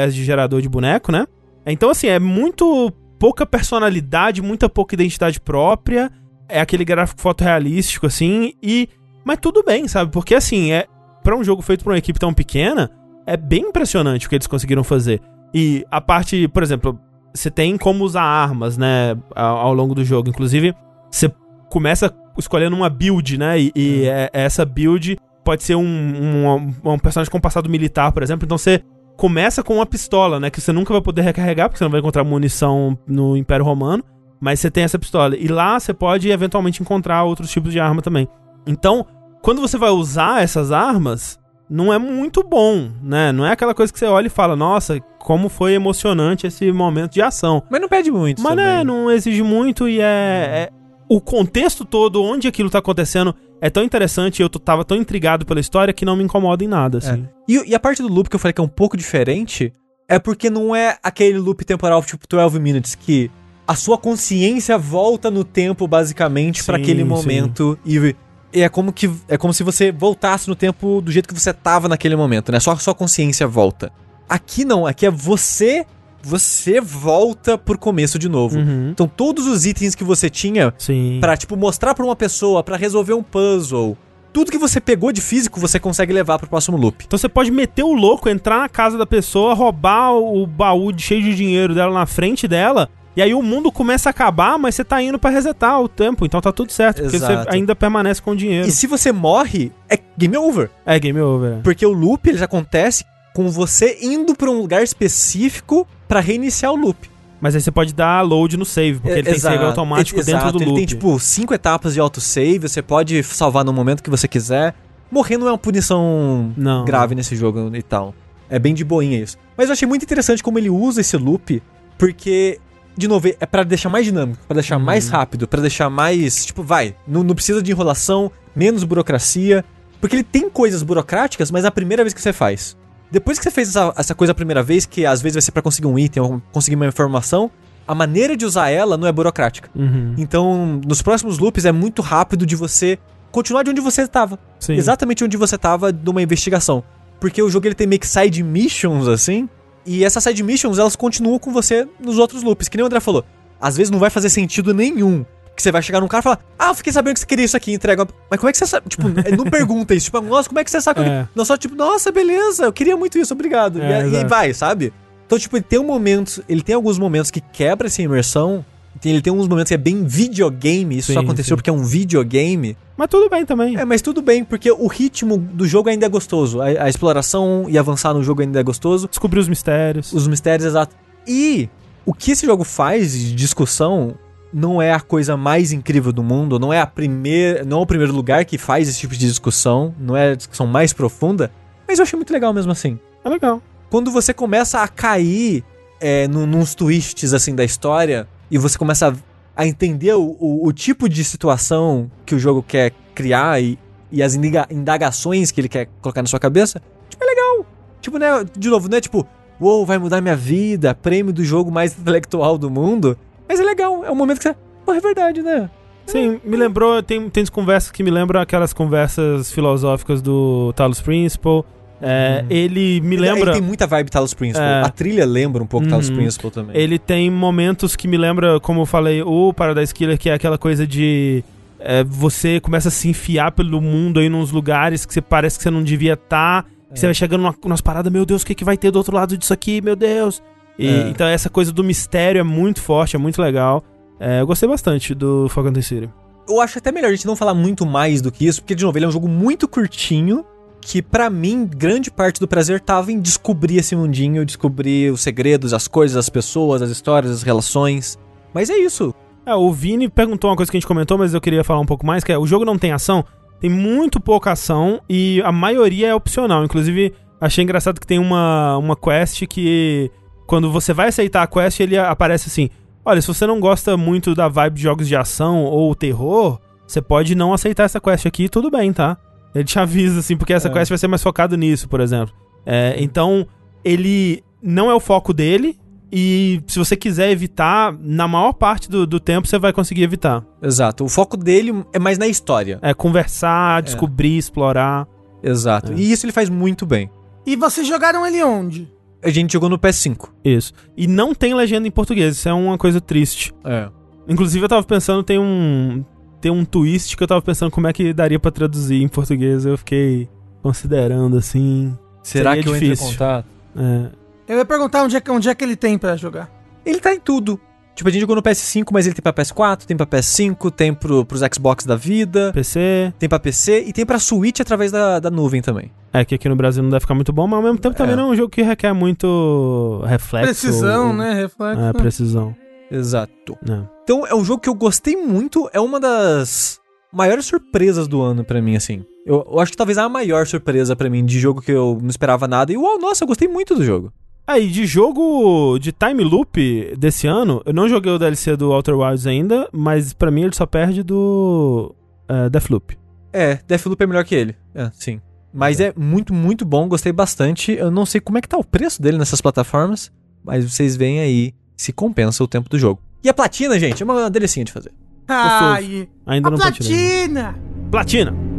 de gerador de boneco, né? Então, assim, é muito pouca personalidade, muita pouca identidade própria. É aquele gráfico fotorrealístico, assim, e. Mas tudo bem, sabe? Porque, assim, é. Pra um jogo feito por uma equipe tão pequena, é bem impressionante o que eles conseguiram fazer. E a parte, por exemplo, você tem como usar armas, né, ao, ao longo do jogo. Inclusive, você começa escolhendo uma build, né? E, e é- essa build pode ser um, um, um personagem com passado militar, por exemplo. Então você começa com uma pistola, né? Que você nunca vai poder recarregar, porque você não vai encontrar munição no Império Romano. Mas você tem essa pistola. E lá você pode eventualmente encontrar outros tipos de arma também. Então, quando você vai usar essas armas, não é muito bom, né? Não é aquela coisa que você olha e fala, nossa, como foi emocionante esse momento de ação. Mas não pede muito. Mas né, não exige muito e é, é- O contexto todo, onde aquilo tá acontecendo, é tão interessante e eu tava tão intrigado pela história que não me incomoda em nada, assim. E, e a parte do loop que eu falei que é um pouco diferente é porque não é aquele loop temporal tipo 12 minutes que a sua consciência volta no tempo basicamente pra Sim, aquele sim. momento e, e é como que é como se você voltasse no tempo do jeito que você tava naquele momento, né? Só a sua consciência volta. Aqui não, aqui é você você volta pro começo de novo. Uhum. Então todos os itens que você tinha. Pra, tipo, mostrar pra uma pessoa, pra resolver um puzzle. Tudo que você pegou de físico, você consegue levar pro próximo loop. Então você pode meter o louco, entrar na casa da pessoa, roubar o baú cheio de dinheiro dela na frente dela. E aí o mundo começa a acabar, mas você tá indo pra resetar o tempo, então tá tudo certo, porque Exato. você ainda permanece com o dinheiro. E se você morre, é game over. É game over. Porque o loop, ele acontece com você indo pra um lugar específico pra reiniciar o loop. Mas aí você pode dar load no save, porque ele tem Exato. save automático dentro do ele loop. tem, tipo, cinco etapas de autosave, você pode salvar no momento que você quiser. Morrer não é uma punição Não. grave nesse jogo e tal. É bem de boinha isso. Mas eu achei muito interessante como ele usa esse loop, porque, de novo, é pra deixar mais dinâmico, pra deixar Uhum. mais rápido, pra deixar mais. Tipo, vai, não, não precisa de enrolação, menos burocracia. Porque ele tem coisas burocráticas, mas é a primeira vez que você faz. Depois que você fez essa, essa coisa a primeira vez, que às vezes vai ser pra conseguir um item ou conseguir uma informação, a maneira de usar ela não é burocrática. Uhum. Então, nos próximos loops é muito rápido de você continuar de onde você estava. Exatamente onde você estava numa investigação. Porque o jogo ele tem meio que side missions assim, e essas side missions elas continuam com você nos outros loops, que nem o André falou. Às vezes não vai fazer sentido nenhum. Que você vai chegar num cara e falar: "Ah, eu fiquei sabendo que você queria isso aqui, entrega". Mas como é que você sabe? Tipo, não pergunta isso, tipo, nossa, como é que você sabe? É. Não só tipo, nossa, beleza, eu queria muito isso, obrigado. É, e, aí- e vai, sabe? Então, tipo, ele tem um momento, ele tem alguns momentos que quebra essa imersão ele tem uns momentos que é bem videogame, isso Sim, só aconteceu sim. porque é um videogame. Mas tudo bem também. É, mas tudo bem, porque o ritmo do jogo ainda é gostoso. A, a exploração e avançar no jogo ainda é gostoso. Descobrir os mistérios. Os mistérios, exato. E o que esse jogo faz de discussão não é a coisa mais incrível do mundo, não é a primeira, não é o primeiro lugar que faz esse tipo de discussão, não é a discussão mais profunda, mas eu achei muito legal mesmo assim. É legal. Quando você começa a cair é, num, nos twists assim da história e você começa a, a entender o, o- o tipo de situação que o jogo quer criar e, e as indagações que ele quer colocar na sua cabeça, tipo, é legal. Tipo, né, de novo, não é tipo, uou, vai mudar minha vida, prêmio do jogo mais intelectual do mundo. Mas é legal, é um momento que você. Pô, é verdade, né? Sim, me lembrou, tem, tem conversas que me lembram aquelas conversas filosóficas do Talos Principle. É, Ele me lembra. Ele tem muita vibe Talos Principle. É. A trilha lembra um pouco Talos Uhum. Principle também. Ele tem momentos que me lembra, como eu falei, o Paradise Killer, que é aquela coisa de. é, você começa a se enfiar pelo mundo aí nos lugares que você parece que você não devia estar. É. Você vai chegando numa, umas paradas, meu Deus, o que, que vai ter do outro lado disso aqui, meu Deus. E, É. Então essa coisa do mistério é muito forte, é muito legal. É, eu gostei bastante do Forgotten City. Eu acho até melhor a gente não falar muito mais do que isso, porque, de novo, ele é um jogo muito curtinho, que pra mim, grande parte do prazer tava em descobrir esse mundinho, descobrir os segredos, as coisas, as pessoas, as histórias, as relações. Mas é isso. É, o Vini perguntou uma coisa que a gente comentou, mas eu queria falar um pouco mais, que é, o jogo não tem ação, tem muito pouca ação e a maioria é opcional. Inclusive, achei engraçado que tem uma, uma quest que, quando você vai aceitar a quest, ele aparece assim, olha, se você não gosta muito da vibe de jogos de ação ou terror, você pode não aceitar essa quest aqui, tudo bem, tá? Ele te avisa, assim, porque essa É. quest vai ser mais focado nisso, por exemplo. É, então, ele não é o foco dele, e se você quiser evitar, na maior parte do, do tempo você vai conseguir evitar. Exato. O foco dele é mais na história. É conversar, descobrir, explorar. Exato. É. E isso ele faz muito bem. E vocês jogaram ele onde? A gente jogou no PS5. Isso. E não tem legenda em português, isso é uma coisa triste. É. Inclusive eu tava pensando, tem um. Tem um twist que eu tava pensando como é que daria pra traduzir em português. Eu fiquei considerando assim. Será que eu entro em difícil. contato? É, Eu ia perguntar onde é, que- onde é que ele tem pra jogar. Ele tá em tudo. Tipo, a gente jogou no PS5, mas ele tem pra PS4, tem pra PS5, tem pro, pros Xbox da vida, PC. tem pra PC e tem pra Switch através da, da nuvem também. É que aqui no Brasil não deve ficar muito bom, mas ao mesmo tempo também É. não é um jogo que requer muito reflexo. Precisão, ou- né? Reflexo. É, precisão. Exato. É. Então é um jogo que eu gostei muito, é uma das maiores surpresas do ano pra mim, assim. Eu, eu acho que talvez a maior surpresa pra mim de jogo que eu não esperava nada. E uau, nossa, eu gostei muito do jogo. Aí, de jogo de time loop desse ano, eu não joguei o DLC do Outer Wilds ainda, mas pra mim ele só perde do é, Deathloop. É, Deathloop é melhor que ele. É, sim. Mas é muito, muito bom, gostei bastante. Eu não sei como é que tá o preço dele nessas plataformas, mas vocês veem aí se compensa o tempo do jogo. E a platina, gente, é uma delicinha de fazer. Ai, Ainda a não platinei. platina! Platina!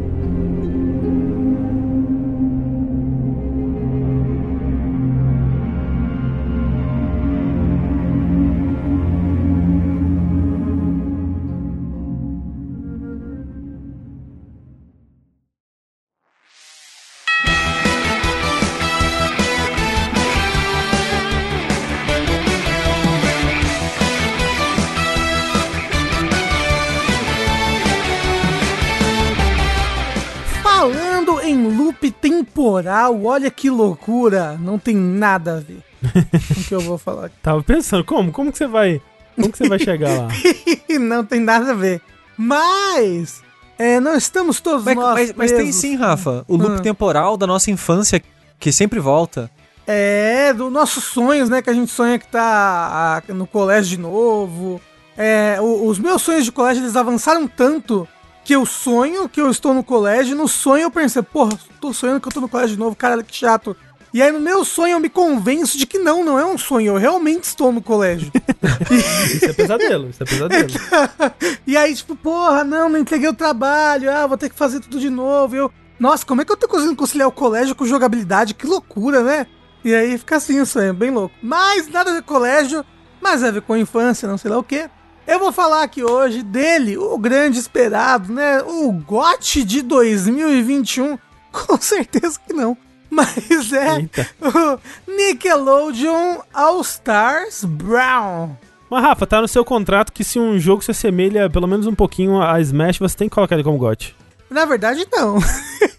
Temporal, olha que loucura. Não tem nada a ver com o que eu vou falar aqui. Tava pensando, como? Como que você vai. Como que você vai chegar lá? não tem nada a ver. Mas, é, não estamos todos Mas, nós mas- mas tem sim, Rafa. O loop Ah. temporal da nossa infância que sempre volta. É, dos nossos sonhos, né? Que a gente sonha que tá no colégio de novo. É, o- os meus sonhos de colégio, eles avançaram tanto que eu sonho que eu estou no colégio. e No sonho eu pensei, porra, tô sonhando que eu tô no colégio de novo, caralho, que chato. E aí no meu sonho eu me convenço de que não, não é um sonho, eu realmente estou no colégio. Isso é pesadelo, isso é pesadelo. e aí, tipo, porra, não, não entreguei o trabalho, ah, vou ter que fazer tudo de novo. Eu, nossa, como é que eu tô conseguindo conciliar o colégio com jogabilidade? Que loucura, né? E aí fica assim o sonho, bem louco. Mas nada a ver com colégio, mas a ver com infância, não sei lá o quê. Eu vou falar aqui hoje dele, o grande esperado, né? O GOT de 2021. Com certeza que não. Mas é Eita. o Nickelodeon All Stars Brown. Mas, Rafa, tá no seu contrato que se um jogo se assemelha pelo menos um pouquinho a Smash, você tem que colocar ele como GOT. Na verdade, não.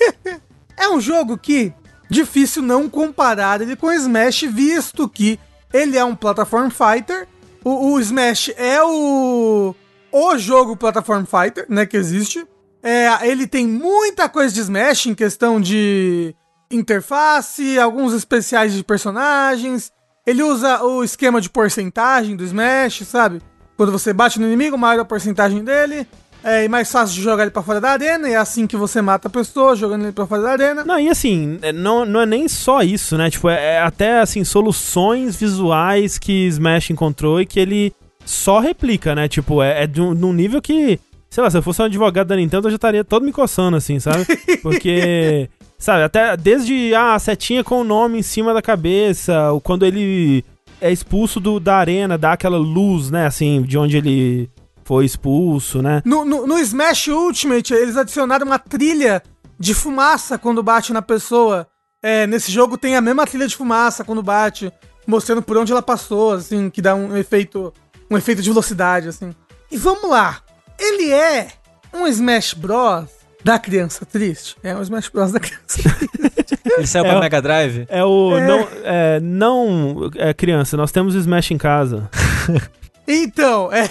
é um jogo que difícil não comparar ele com Smash, visto que ele é um platform fighter. O, o Smash é o o jogo platform fighter, né, que existe. É, ele tem muita coisa de Smash em questão de interface, alguns especiais de personagens. Ele usa o esquema de porcentagem do Smash, sabe? Quando você bate no inimigo, maior a porcentagem dele. É mais fácil de jogar ele pra fora da arena, e é assim que você mata a pessoa, jogando ele pra fora da arena. Não, e assim, é, não, não é nem só isso, né? Tipo, é, é até assim, soluções visuais que Smash encontrou e que ele só replica, né? Tipo, é, é de, um, de um nível que, sei lá, se eu fosse um advogado da Nintendo, eu já estaria todo me coçando, assim, sabe? Porque, sabe, até desde ah, a setinha com o nome em cima da cabeça, quando ele é expulso do, da arena, dá aquela luz, né, assim, de onde ele foi expulso, né? No, no, no, Smash Ultimate, eles adicionaram uma trilha de fumaça quando bate na pessoa. É, nesse jogo tem a mesma trilha de fumaça quando bate, mostrando por onde ela passou, assim, que dá um efeito, um efeito de velocidade, assim. E vamos lá. Ele é um Smash Bros da criança triste. É um Smash Bros da criança triste. Ele saiu é pra o, Mega Drive? É o. É. Não, é, não é criança, nós temos Smash em casa. Então, é.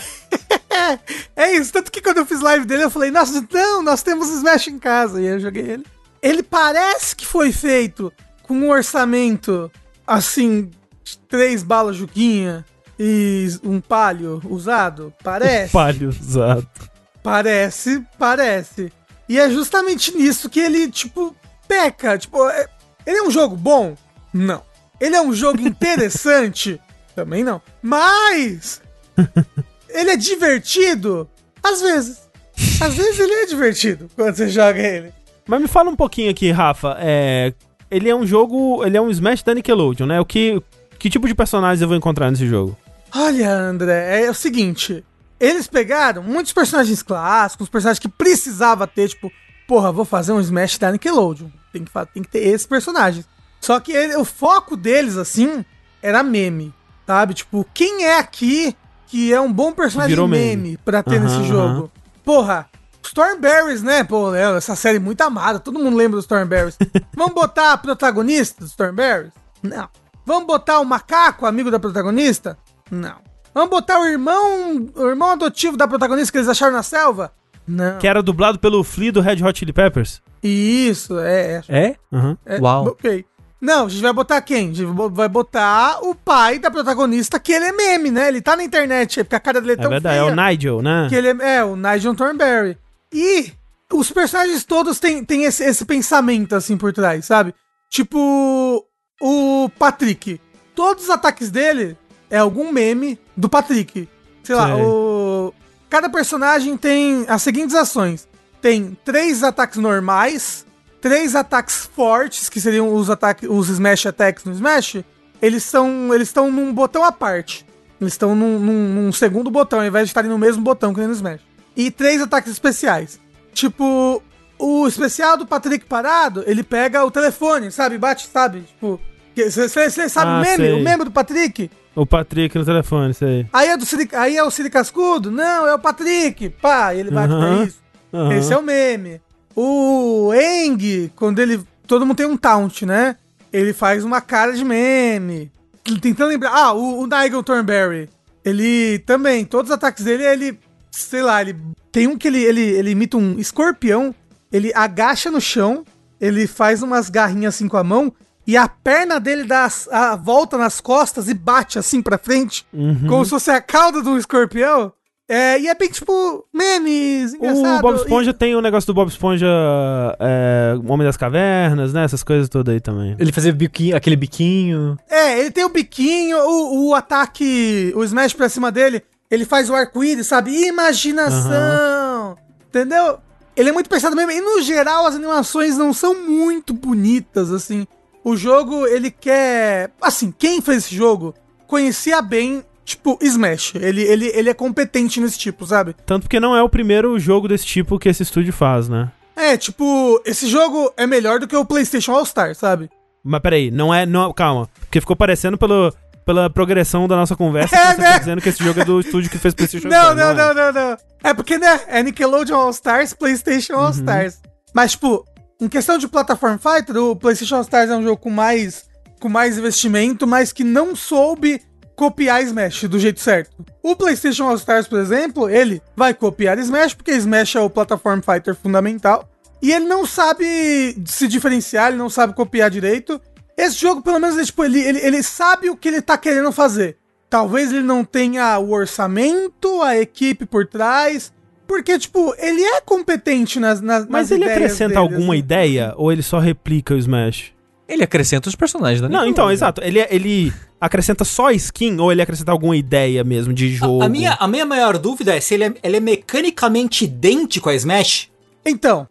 é isso. Tanto que quando eu fiz live dele, eu falei, nossa, não, nós temos Smash em casa. E aí eu joguei ele. Ele parece que foi feito com um orçamento assim, três balas Juquinha e um palio usado. Parece. Um palio usado. Parece, parece. E é justamente nisso que ele, tipo, peca. Tipo, é... ele é um jogo bom? Não. Ele é um jogo interessante? Também não. Mas ele é divertido? Às vezes. Às vezes ele é divertido quando você joga ele. Mas me fala um pouquinho aqui, Rafa. É, ele é um jogo. Ele é um Smash da Nickelodeon, né? O que, que tipo de personagens eu vou encontrar nesse jogo? Olha, André, é o seguinte. Eles pegaram muitos personagens clássicos, personagens que precisava ter, tipo, porra, vou fazer um Smash da Nickelodeon. Tem que, tem que ter esses personagens. Só que ele, o foco deles, assim, era meme. Sabe? Tipo, quem é aqui que é um bom personagem Virou meme, meme pra ter uhum, nesse jogo? Uhum. Porra, Stormberries, né? Pô, é, essa série muito amada, todo mundo lembra dos Stormberries. Vamos botar a protagonista dos Stormberries? Não. Vamos botar o macaco, amigo da protagonista? Não. Vamos botar o irmão, o irmão adotivo da protagonista que eles acharam na selva? Não. Que era dublado pelo Flea do Red Hot Chili Peppers? Isso, é. É? É? Uhum. é Uau. Ok. Não, a gente vai botar quem? A gente vai botar o pai da protagonista, que ele é meme, né? Ele tá na internet, porque a cara dele é, é tão É verdade, feia, é o Nigel, né? Que ele é, é, o Nigel Thornberry. E os personagens todos têm, têm esse, esse pensamento, assim, por trás, sabe? Tipo, o Patrick. Todos os ataques dele é algum meme do Patrick. Sei lá, o... Cada personagem tem as seguintes ações. Tem três ataques normais, três ataques fortes, que seriam os ataques, os Smash Attacks no Smash, eles são. Eles estão num botão à parte. Eles estão num, num, num, segundo botão, ao invés de estarem no mesmo botão que no Smash. E três ataques especiais. Tipo, o especial do Patrick parado, ele pega o telefone, sabe? Bate, sabe? Tipo. Você sabe ah, o meme? Sei. O meme do Patrick? O Patrick no telefone, isso aí. Aí é, do Siri, aí é o Siri Cascudo? Não, é o Patrick. Pá, ele bate uhum. pra isso. Uhum. Esse é o meme. O Eng, quando ele. Todo mundo tem um taunt, né? Ele faz uma cara de meme. Tentando lembrar. Ah, o, o Nigel Thornberry. Ele também, todos os ataques dele, ele. Sei lá, ele. Tem um que ele, ele, ele imita um escorpião. Ele agacha no chão. Ele faz umas garrinhas assim com a mão. E a perna dele dá a volta nas costas e bate assim pra frente. Uhum. Como se fosse a cauda de um escorpião. É, e é bem tipo memes, engraçado. O Bob Esponja e... tem o negócio do Bob Esponja, é, Homem das Cavernas, né? Essas coisas todas aí também. Ele fazia biquinho, aquele biquinho. É, ele tem o biquinho, o, o ataque, o smash pra cima dele, ele faz o arco-íris, sabe? Imaginação! Uhum. Entendeu? Ele é muito pensado mesmo. E no geral, as animações não são muito bonitas, assim. O jogo, ele quer. Assim, quem fez esse jogo conhecia bem tipo, Smash. Ele, ele, ele é competente nesse tipo, sabe? Tanto porque não é o primeiro jogo desse tipo que esse estúdio faz, né? É, tipo, esse jogo é melhor do que o PlayStation All-Star, sabe? Mas peraí, não é. Não, calma. Porque ficou parecendo pelo, pela progressão da nossa conversa, é, você tá né? tá dizendo que esse jogo é do estúdio que fez PlayStation não, não, não, não, não, não. É porque, né? É Nickelodeon All Stars, PlayStation All uhum. Stars. Mas, tipo, em questão de Platform Fighter, o PlayStation All Stars é um jogo com mais, com mais investimento, mas que não soube copiar Smash do jeito certo. O PlayStation All Stars, por exemplo, ele vai copiar Smash, porque Smash é o Platform Fighter fundamental. E ele não sabe se diferenciar, ele não sabe copiar direito. Esse jogo, pelo menos, ele, tipo, ele, ele, ele sabe o que ele tá querendo fazer. Talvez ele não tenha o orçamento, a equipe por trás. Porque, tipo, ele é competente nas, nas Mas nas ele acrescenta dele, alguma assim. ideia ou ele só replica o Smash? Ele acrescenta os personagens da Não, então, exato. Ele, ele acrescenta só skin ou ele acrescenta alguma ideia mesmo de jogo? A, a minha, a minha maior dúvida é se ele é, ele é mecanicamente idêntico a Smash. Então,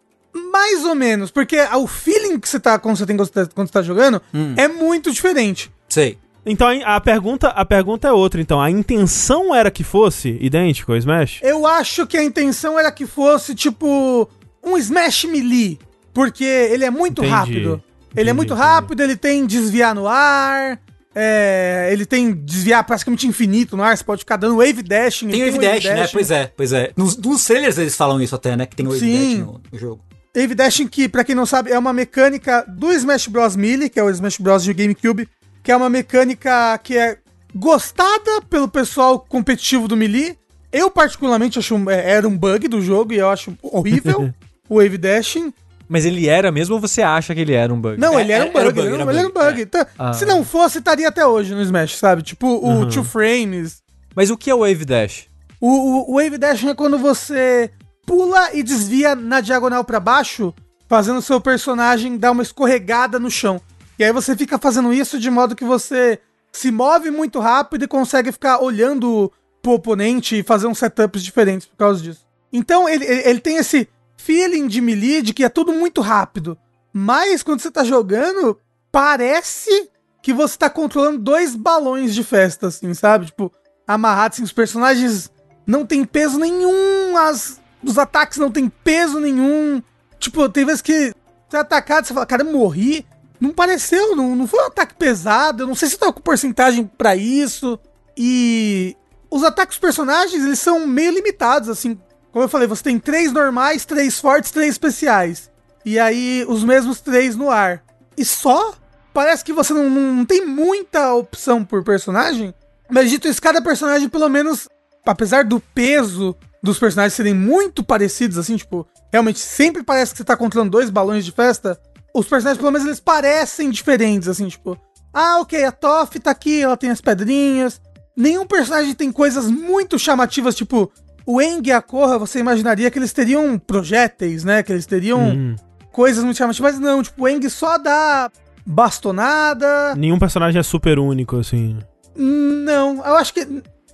mais ou menos, porque o feeling que você, tá, quando você tem quando você tá, quando você tá jogando hum. é muito diferente. Sei. Então a pergunta, a pergunta é outra, então. A intenção era que fosse idêntico ao Smash? Eu acho que a intenção era que fosse, tipo, um Smash Melee. Porque ele é muito entendi, rápido. Ele é muito rápido, ele tem desviar no ar. É, ele tem desviar praticamente infinito no ar, você pode ficar dando wave dash. Tem, tem wave, dash, dash, né? Pois é, pois é. Nos, nos trailers eles falam isso até, né? Que tem wave Sim. dash no, no jogo. Wave Dash, que, pra quem não sabe, é uma mecânica do Smash Bros. Melee, que é o Smash Bros. de GameCube, que é uma mecânica que é gostada pelo pessoal competitivo do Melee. Eu, particularmente, acho é, era um bug do jogo e eu acho horrível o Wave Dashing. Mas ele era mesmo ou você acha que ele era um bug? Não, ele era um bug. Era, bug, ele era, um bug. É. Então, ah. Se não fosse, estaria até hoje no Smash, sabe? Tipo o uhum. Two Frames. Mas o que é o Wave Dash? O, o, o Wave Dash é quando você pula e desvia na diagonal para baixo, fazendo seu personagem dar uma escorregada no chão. E aí você fica fazendo isso de modo que você se move muito rápido e consegue ficar olhando pro oponente e fazer uns setups diferentes por causa disso. Então ele, ele, ele tem esse feeling de melee de que é tudo muito rápido. Mas quando você tá jogando, parece que você tá controlando dois balões de festa, assim, sabe? Tipo, amarrados, assim, os personagens não tem peso nenhum, as, os ataques não tem peso nenhum. Tipo, tem vezes que você é atacado, você fala, cara, eu morri. Não pareceu, não, não foi um ataque pesado. Eu não sei se tá com porcentagem para isso. E os ataques dos personagens, eles são meio limitados, assim. Como eu falei, você tem três normais, três fortes, três especiais. E aí, os mesmos três no ar. E só? Parece que você não, não, tem muita opção por personagem. Mas dito isso, cada personagem, pelo menos, apesar do peso dos personagens serem muito parecidos, assim, tipo, realmente sempre parece que você tá controlando dois balões de festa. Os personagens, pelo menos, eles parecem diferentes, assim, tipo, ah, ok, a Toff tá aqui, ela tem as pedrinhas. Nenhum personagem tem coisas muito chamativas, tipo, o Eng e a Korra, você imaginaria que eles teriam projéteis, né? Que eles teriam hum. coisas muito chamativas, mas não, tipo, o Eng só dá bastonada. Nenhum personagem é super único, assim. Não, eu acho que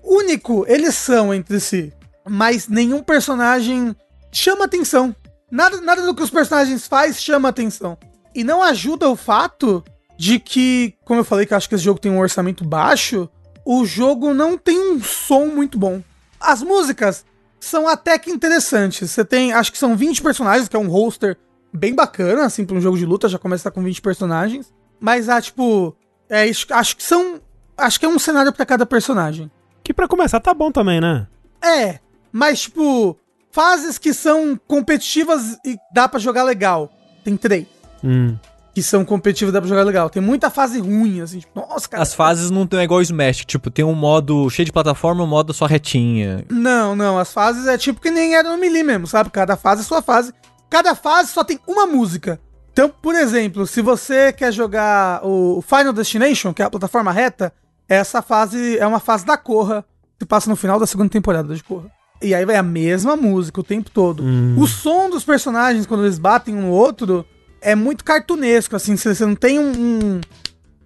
único eles são entre si mas nenhum personagem chama atenção. Nada, nada do que os personagens faz chama atenção. E não ajuda o fato de que, como eu falei que eu acho que esse jogo tem um orçamento baixo, o jogo não tem um som muito bom. As músicas são até que interessantes. Você tem, acho que são 20 personagens, que é um roster bem bacana, assim, pra um jogo de luta, já começa com 20 personagens. Mas, ah, tipo, é, acho que são. Acho que é um cenário para cada personagem. Que para começar tá bom também, né? É, mas, tipo, fases que são competitivas e dá para jogar legal. Tem três. Hum. Que são competitivas e dá pra jogar legal. Tem muita fase ruim, assim, tipo, nossa, cara. As fases não tem igual o Smash, tipo, tem um modo cheio de plataforma e um modo só retinha. Não, não. As fases é tipo que nem era no Melee mesmo, sabe? Cada fase é sua fase. Cada fase só tem uma música. Então, por exemplo, se você quer jogar o Final Destination, que é a plataforma reta, essa fase é uma fase da Corra, que passa no final da segunda temporada de Corra. E aí vai a mesma música o tempo todo. Hum. O som dos personagens, quando eles batem um no outro, é muito cartunesco, assim. Você não tem um.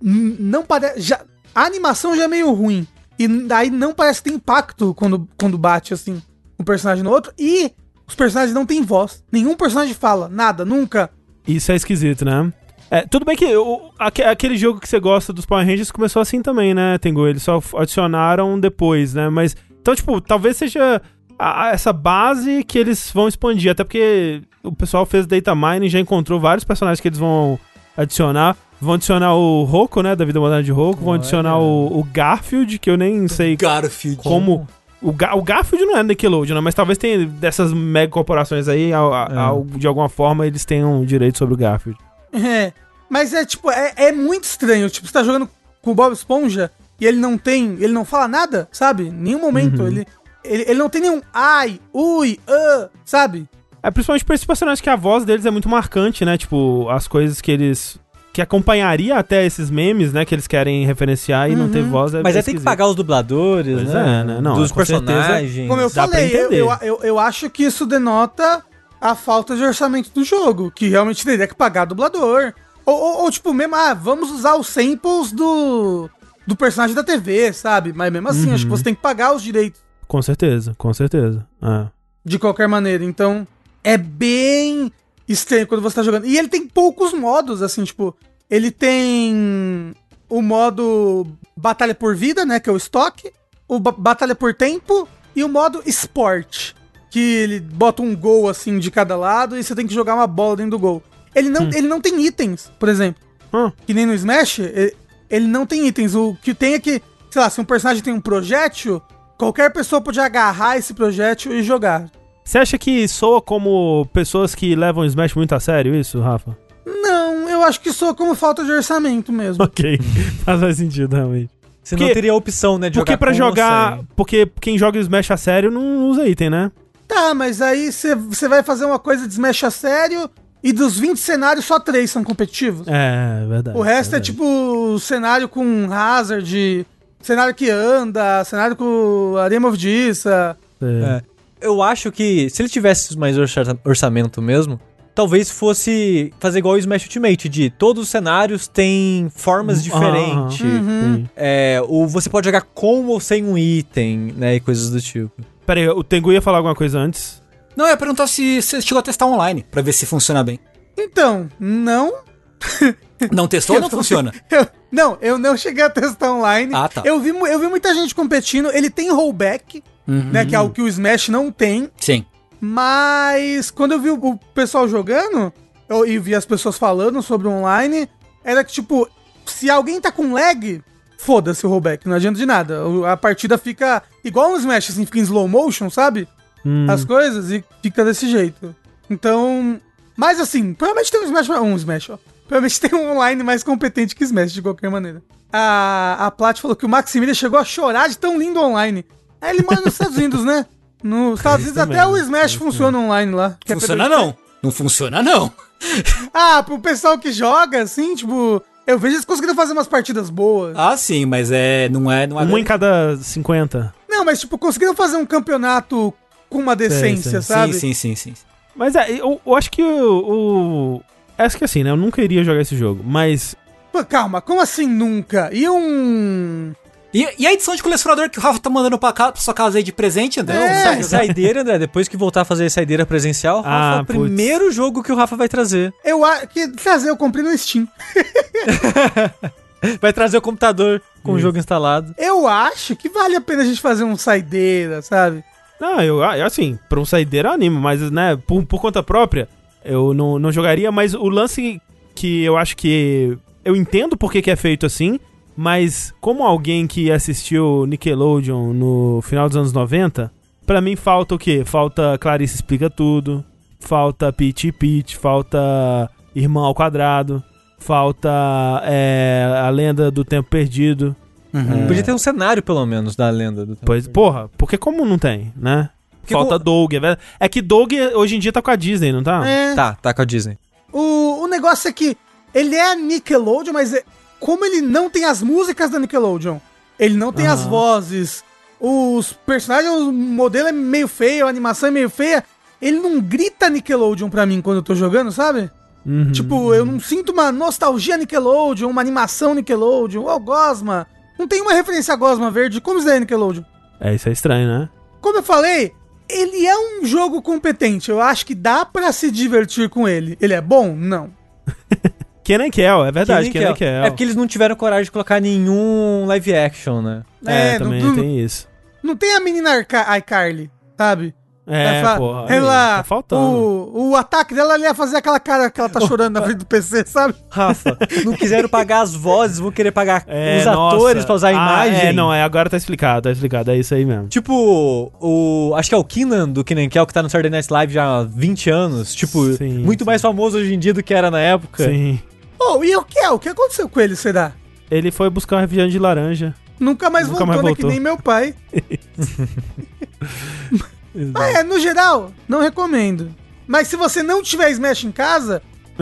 um não parece. A animação já é meio ruim. E daí não parece ter impacto quando, quando bate, assim, um personagem no outro. E os personagens não têm voz. Nenhum personagem fala, nada, nunca. Isso é esquisito, né? É, tudo bem que o, aquele jogo que você gosta dos Power Rangers começou assim também, né, Tengu? Eles só adicionaram depois, né? Mas. Então, tipo, talvez seja a, essa base que eles vão expandir. Até porque o pessoal fez data mining, já encontrou vários personagens que eles vão adicionar. Vão adicionar o Roku, né? Da vida moderna de Roku. Vão adicionar o, o Garfield, que eu nem sei Garfield. como. O, Ga- o Garfield não é Nickelodeon, né? Mas talvez tenha dessas mega corporações aí, ao- a- É. ao- de alguma forma, eles tenham direito sobre o Garfield. É. Mas é tipo, é, é muito estranho. Tipo, você tá jogando com o Bob Esponja e ele não tem. Ele não fala nada, sabe? Nenhum momento. Uhum. Ele, ele, ele não tem nenhum ai, ui, ah, sabe? É principalmente pra esses personagens que a voz deles é muito marcante, né? Tipo, as coisas que eles. que acompanharia até esses memes, né? Que eles querem referenciar e não ter voz. É Mas aí tem que pagar os dubladores, Pois né? é, né? Não, Dos com certeza. personagens. Como eu Dá pra falei, eu, entender. eu, eu, eu acho que isso denota a falta de orçamento do jogo. Que realmente teria que pagar dublador. Ou, ou, ou, tipo, mesmo, ah, vamos usar os samples do. do personagem da TV, sabe? Mas mesmo assim, Uhum. acho que você tem que pagar os direitos. Com certeza, com certeza. É. de qualquer maneira. Então, é bem estranho quando você tá jogando. E ele tem poucos modos, assim, tipo, ele tem o modo batalha por vida, né, que é o estoque, o ba- batalha por tempo e o modo esporte, que ele bota um gol assim de cada lado e você tem que jogar uma bola dentro do gol. Ele não, ele não tem itens, por exemplo. Hum. Que nem no Smash, e- ele não tem itens. O que tem é que, sei lá, se um personagem tem um projétil, qualquer pessoa pode agarrar esse projétil e jogar. Você acha que soa como pessoas que levam Smash muito a sério isso, Rafa? Não, eu acho que soa como falta de orçamento mesmo. Ok, faz mais sentido, realmente. Você Porque- não teria a opção, né, de Porque jogar pra jogar. Porque quem joga Smash a sério não usa item, né? Tá, mas aí você vai fazer uma coisa de Smash a sério e dos 20 cenários só 3 são competitivos. É, é verdade. o resto é, verdade. tipo cenário com hazard, cenário que anda, cenário com Arena of Dissa. É. Eu acho que se ele tivesse mais orça- orçamento mesmo, talvez fosse fazer igual o Smash Ultimate, de todos os cenários têm formas diferentes. Ah, Uhum. É, ou você pode jogar com ou sem um item, né, e coisas do tipo. Pera aí, o Tengu ia falar alguma coisa antes? Não, eu ia perguntar se você chegou a testar online, pra ver se funciona bem. Então, não. Não testou ou não funciona? Eu- não, eu não cheguei a testar online. Ah, tá. Eu vi, eu vi muita gente competindo. Ele tem rollback, Uhum. né? Que é algo que o Smash não tem. Sim. Mas quando eu vi o, pessoal jogando eu, e vi as pessoas falando sobre o online, era que, tipo, se alguém tá com lag, foda-se o rollback, não adianta de nada. A partida fica igual no Smash, assim, fica em slow motion, sabe? Hum. As coisas e fica desse jeito. Então. Mas assim, provavelmente tem um Smash. Um Smash, ó. Provavelmente tem um online mais competente que Smash, de qualquer maneira. A, a Plat falou que o Maximilian chegou a chorar de tão lindo online. Aí ele mora nos Estados Unidos, né? Nos Estados Unidos até o? Smash funciona online lá. é Funciona P2P. não. Não funciona não. Ah, pro pessoal que joga, assim, tipo. Eu vejo eles conseguindo fazer umas partidas boas. Ah, sim, mas é. Não é. Não é Um em cada 50. Não, mas, tipo, conseguiram fazer um campeonato com uma decência, sei. sabe? Sim, sim, sim, sim. Mas é, eu, eu acho que o. o acho que assim, né? Eu nunca iria jogar esse jogo, mas. Pô, calma, como assim nunca? E um. E, e a edição de colecionador que o Rafa tá mandando pra, casa, pra sua casa aí de presente, André? É. Jogar? Saideira, André, depois que voltar a fazer saideira presencial, Rafa, Ah, é o primeiro jogo que o Rafa vai trazer. Eu acho que trazer, eu comprei no Steam. Vai trazer o computador com o jogo instalado. Eu acho que vale a pena a gente fazer um saideira, sabe? Não, eu, assim, pra um saideiro eu animo, mas, né, por, por conta própria, eu não, não jogaria, mas o lance que eu acho que. Eu entendo por que, que é feito assim, mas como alguém que assistiu Nickelodeon no final dos anos 90, pra mim falta o quê? Falta Clarice Explica Tudo, falta Pete e Pete, falta Irmão ao Quadrado, falta é, A Lenda do Tempo Perdido. Uhum. Podia ter um cenário, pelo menos, da lenda do tempo. Pois, porra, porque como não tem, né? Porque Falta com- Doug, é verdade. É que Doug hoje em dia tá com a Disney, não tá? É. Tá, tá com a Disney. O, o negócio é que ele é Nickelodeon, mas é- como ele não tem as músicas da Nickelodeon, ele não tem as vozes, os personagens, o modelo é meio feio, a animação é meio feia, ele não grita Nickelodeon pra mim quando eu tô jogando, sabe? Uhum. Tipo, eu não sinto uma nostalgia Nickelodeon, uma animação Nickelodeon, ou Gosma. Não tem uma referência a Gosma Verde, como isso daí é Nickelodeon? É, isso é estranho, né? Como eu falei, ele é um jogo competente. Eu acho que dá pra se divertir com ele. Ele é bom? Não. Kenan Kel, é verdade, Que Kenan nem que Kel. É porque eles não tiveram coragem de colocar nenhum live action, né? É, É, também não- tem isso. Não tem a menina iCarly, sabe? É, Ela- porra. ela, tá faltando. o, o ataque dela ele ia fazer aquela cara que ela tá chorando na frente do PC, sabe? Rafa, não quiseram pagar as vozes, vão querer pagar É, os nossa. atores pra usar a Ah, imagem. É, não, é, agora tá explicado, tá explicado. É isso aí mesmo. Tipo, o. Acho que é o Keenan do Keenan Kel que tá no Saturday Night Live já há 20 anos. Tipo, Sim, muito sim. mais famoso hoje em dia do que era na época. Sim. Oh, e o que é? O que aconteceu com ele, será? Ele foi buscar um refrigerante de laranja. Nunca mais Nunca voltou, mais né? Que voltou. nem meu pai. Ah, é, no geral, não recomendo. Mas se você não tiver Smash em casa,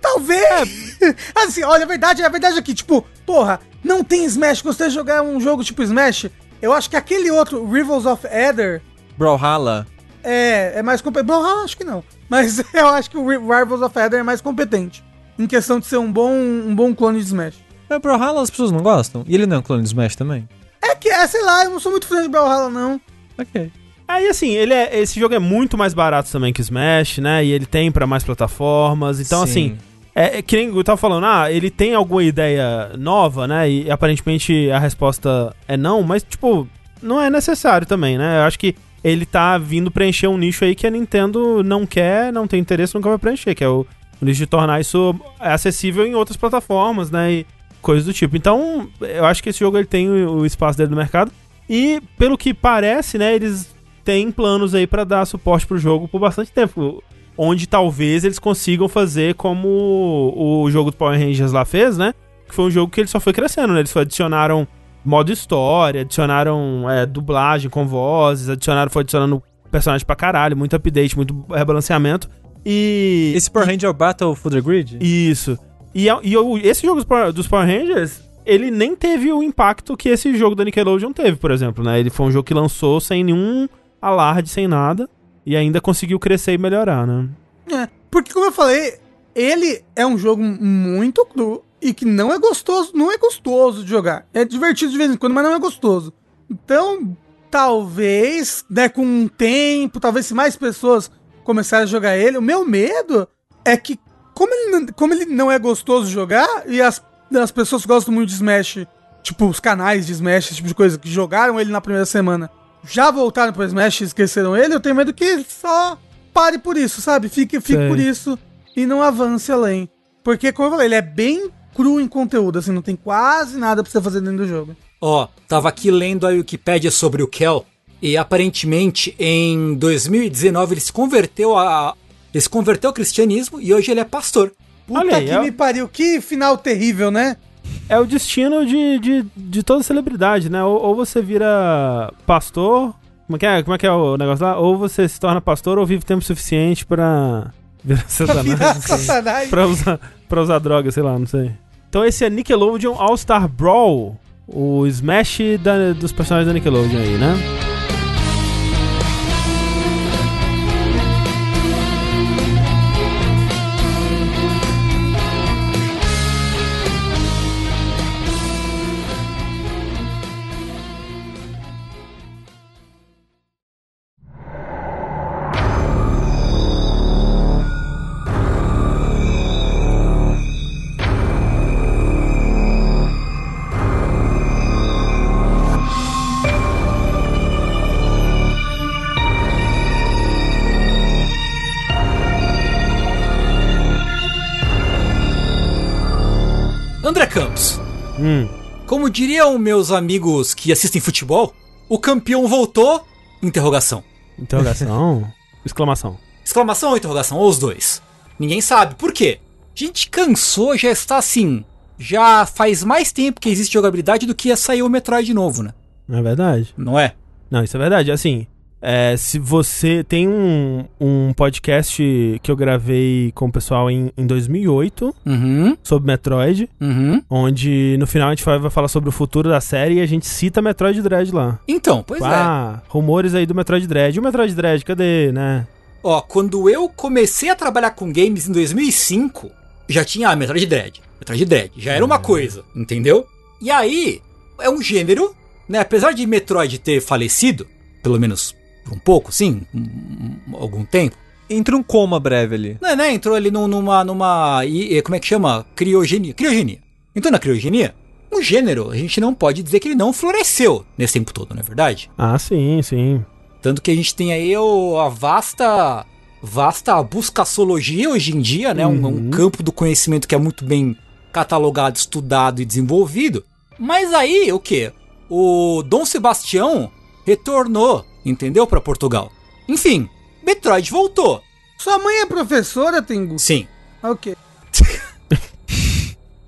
talvez. assim, olha, a verdade, a verdade é que, tipo, porra, não tem Smash, gostaria de jogar um jogo tipo Smash. Eu acho que aquele outro, Rivals of Ether, Brawlhalla. é, é mais competente. Eu acho que não. Mas eu acho que o Ri- Rivals of Ether é mais competente. Em questão de ser um bom, um bom clone de Smash. É, Brawlhalla as pessoas não gostam? E ele não é um clone de Smash também? É que, é, sei lá, eu não sou muito fã de Brawlhalla, não. Ok. Aí assim, ele é, esse jogo é muito mais barato também que o Smash, né? E ele tem pra mais plataformas. Então, Sim. assim, é, é que nem eu tava falando, ah, ele tem alguma ideia nova, né? E aparentemente a resposta é não, mas, tipo, não é necessário também, né? Eu acho que ele tá vindo preencher um nicho aí que a Nintendo não quer, não tem interesse, nunca vai preencher, que é o, de tornar isso acessível em outras plataformas, né? E coisas do tipo. Então, eu acho que esse jogo ele tem o, espaço dele no mercado. E, pelo que parece, né, eles têm planos aí pra dar suporte pro jogo por bastante tempo. Onde talvez eles consigam fazer como o jogo do Power Rangers lá fez, né? Que foi um jogo que ele só foi crescendo, né? Eles adicionaram modo história, adicionaram é, dublagem com vozes, adicionaram, foi adicionando personagem pra caralho, muito update, muito rebalanceamento. E. Esse Power Ranger é o Battle for the Grid? Isso. E, a- e o- esse jogo dos Power, dos Power Rangers, ele nem teve o impacto que esse jogo da Nickelodeon teve, por exemplo, né? Ele foi um jogo que lançou sem nenhum alarde, sem nada, e ainda conseguiu crescer e melhorar, né? É, porque como eu falei, ele é um jogo muito cru e que não é gostoso, não é gostoso de jogar. É divertido de vez em quando, mas não é gostoso. Então, talvez, né, com um tempo, talvez se mais pessoas começarem a jogar ele, o meu medo é que como ele, não- como ele não é gostoso de jogar e as, as pessoas que gostam muito de Smash, tipo os canais de Smash, esse tipo de coisa, que jogaram ele na primeira semana, já voltaram pro Smash e esqueceram ele, eu tenho medo que ele só pare por isso, sabe? Fique, fique por isso e não avance além. Porque, como eu falei, ele é bem cru em conteúdo, assim, não tem quase nada pra você fazer dentro do jogo. Ó, tava aqui lendo a Wikipédia sobre o Kel e aparentemente em 2019 ele se converteu a ele se converteu ao cristianismo e hoje ele é pastor. Puta Olha aí, que é- me pariu, que final terrível, né? É o destino de, de, de toda celebridade, né? Ou, ou você vira pastor. Como é, que é, como é que é o negócio lá? Ou você se torna pastor ou vive tempo suficiente pra virar Pra virar satanás. satanás. pra, usar, pra usar droga, sei lá, não sei. Então esse é Nickelodeon All-Star Brawl. O Smash da- dos personagens da Nickelodeon aí, né? Diriam meus amigos que assistem futebol, o campeão voltou? Interrogação. Interrogação. Exclamação. Exclamação ou interrogação? Ou os dois? Ninguém sabe. Por quê? A gente cansou, já está assim. Já faz mais tempo que existe jogabilidade do que ia sair o Metroid novo, né? Não é verdade? Não é? Não, isso é verdade. Assim, é, se você tem um, um podcast que eu gravei com o pessoal em, em 2008 Uhum, sobre Metroid, uhum. onde no final a gente vai, vai falar sobre o futuro da série e a gente cita Metroid Dread lá. Então, pois é. ah, rumores aí do Metroid Dread. E o Metroid Dread, cadê, né? Ó, quando eu comecei a trabalhar com games em 2005, já tinha a Metroid Dread. Metroid Dread, já era uma coisa, entendeu? E aí, é um gênero, né? Apesar de Metroid ter falecido, pelo menos um pouco, sim, um- um- algum tempo, Entra um coma breve ali. né, né? Entrou ali num- numa, numa, e- e como é que chama? Criogenia. Criogenia. Entrou na criogenia, um gênero, a gente não pode dizer que ele não floresceu nesse tempo todo, não é verdade? Ah, sim, sim. Tanto que a gente tem aí o, a vasta vasta buscaçologia hoje em dia, né? Um, um Uhum. campo do conhecimento que é muito bem catalogado, estudado e desenvolvido. Mas aí, o que? O Dom Sebastião retornou, entendeu? Pra Portugal. Enfim, Metroid voltou. Sua mãe é professora, Tengu? Sim. Ok.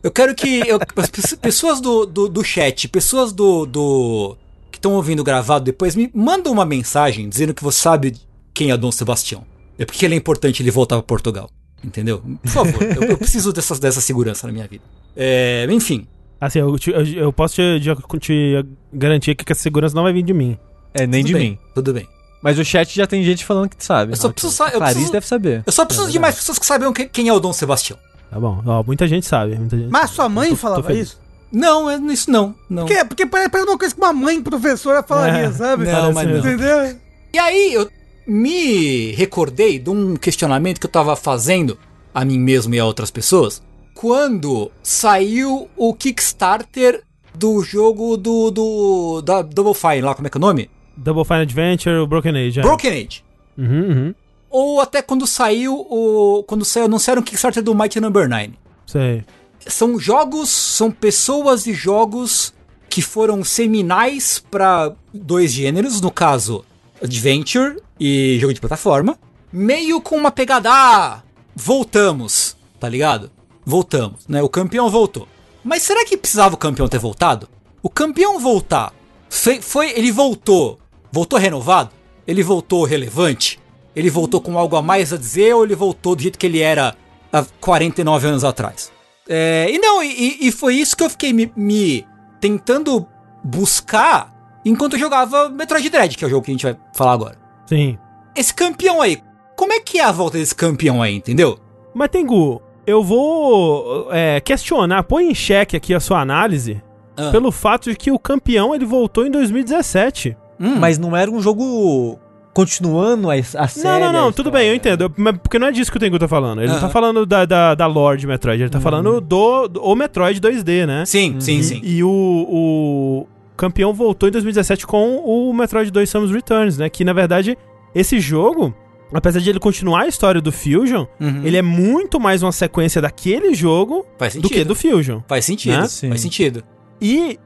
Eu quero que eu- as pe- pessoas do, do, do chat, pessoas do, do que estão ouvindo gravado depois, me mandam uma mensagem dizendo que você sabe quem é Dom Sebastião. É porque ele é importante ele voltar para Portugal. Entendeu? Por favor, eu, eu preciso dessa, dessa segurança na minha vida. É, enfim, Assim, eu, te- eu, eu posso te, te- te garantir que essa segurança não vai vir de mim. É, nem tudo de bem, mim. Tudo bem. Mas o chat já tem gente falando que sabe. Eu só Ok. preciso sa- eu Clarice preciso- deve saber. Eu só preciso de mais pessoas que saibam que- quem é o Dom Sebastião. Tá bom. Ó, muita gente sabe. Muita gente Mas sua mãe Tô- tô falava feliz. isso? Não, é isso não. não. Por quê? Porque parece uma coisa que uma mãe professora falaria, É, sabe? não, mas não. Entendeu? E aí eu me recordei de um questionamento que eu tava fazendo a mim mesmo e a outras pessoas quando saiu o Kickstarter do jogo do, do da Double Fine lá, como é que é o nome? Double Fine Adventure, o Broken Age. é. Broken Age. Uhum, uhum. Ou até quando saiu o quando saiu anunciaram o Kickstarter do Mighty Number 9. Sei. São jogos, são pessoas e jogos que foram seminais para dois gêneros, no caso, Adventure e jogo de plataforma, meio com uma pegada, ah, voltamos, tá ligado? Voltamos, né? O campeão voltou. Mas será que precisava o campeão ter voltado? O campeão voltar, foi, foi ele voltou, voltou renovado? Ele voltou relevante? Ele voltou com algo a mais a dizer ou ele voltou do jeito que ele era há 49 anos atrás? É, e não, e, e foi isso que eu fiquei me, me tentando buscar enquanto eu jogava Metroid Dread, que é o jogo que a gente vai falar agora. Sim. Esse campeão aí, como é que é a volta desse campeão aí, entendeu? Mas, Tengu, eu vou é, questionar, põe em xeque aqui a sua análise Ah. pelo fato de que o campeão ele voltou em 2017. Hum, Mas não era um jogo continuando a, a série. não, não, não, tudo bem, eu entendo. Mas porque não é disso que o Tengu tá falando. Ele não tá falando da, da, da lore de Metroid, ele tá falando do, do o Metroid 2D, né? Sim, sim, sim. E o, o campeão voltou em 2017 com o Metroid 2 Samus Returns, né? Que na verdade, esse jogo, apesar de ele continuar a história do Fusion, Uhum. ele é muito mais uma sequência daquele jogo Faz do sentido. que do Fusion. Faz sentido, Né? Sim. faz sentido. E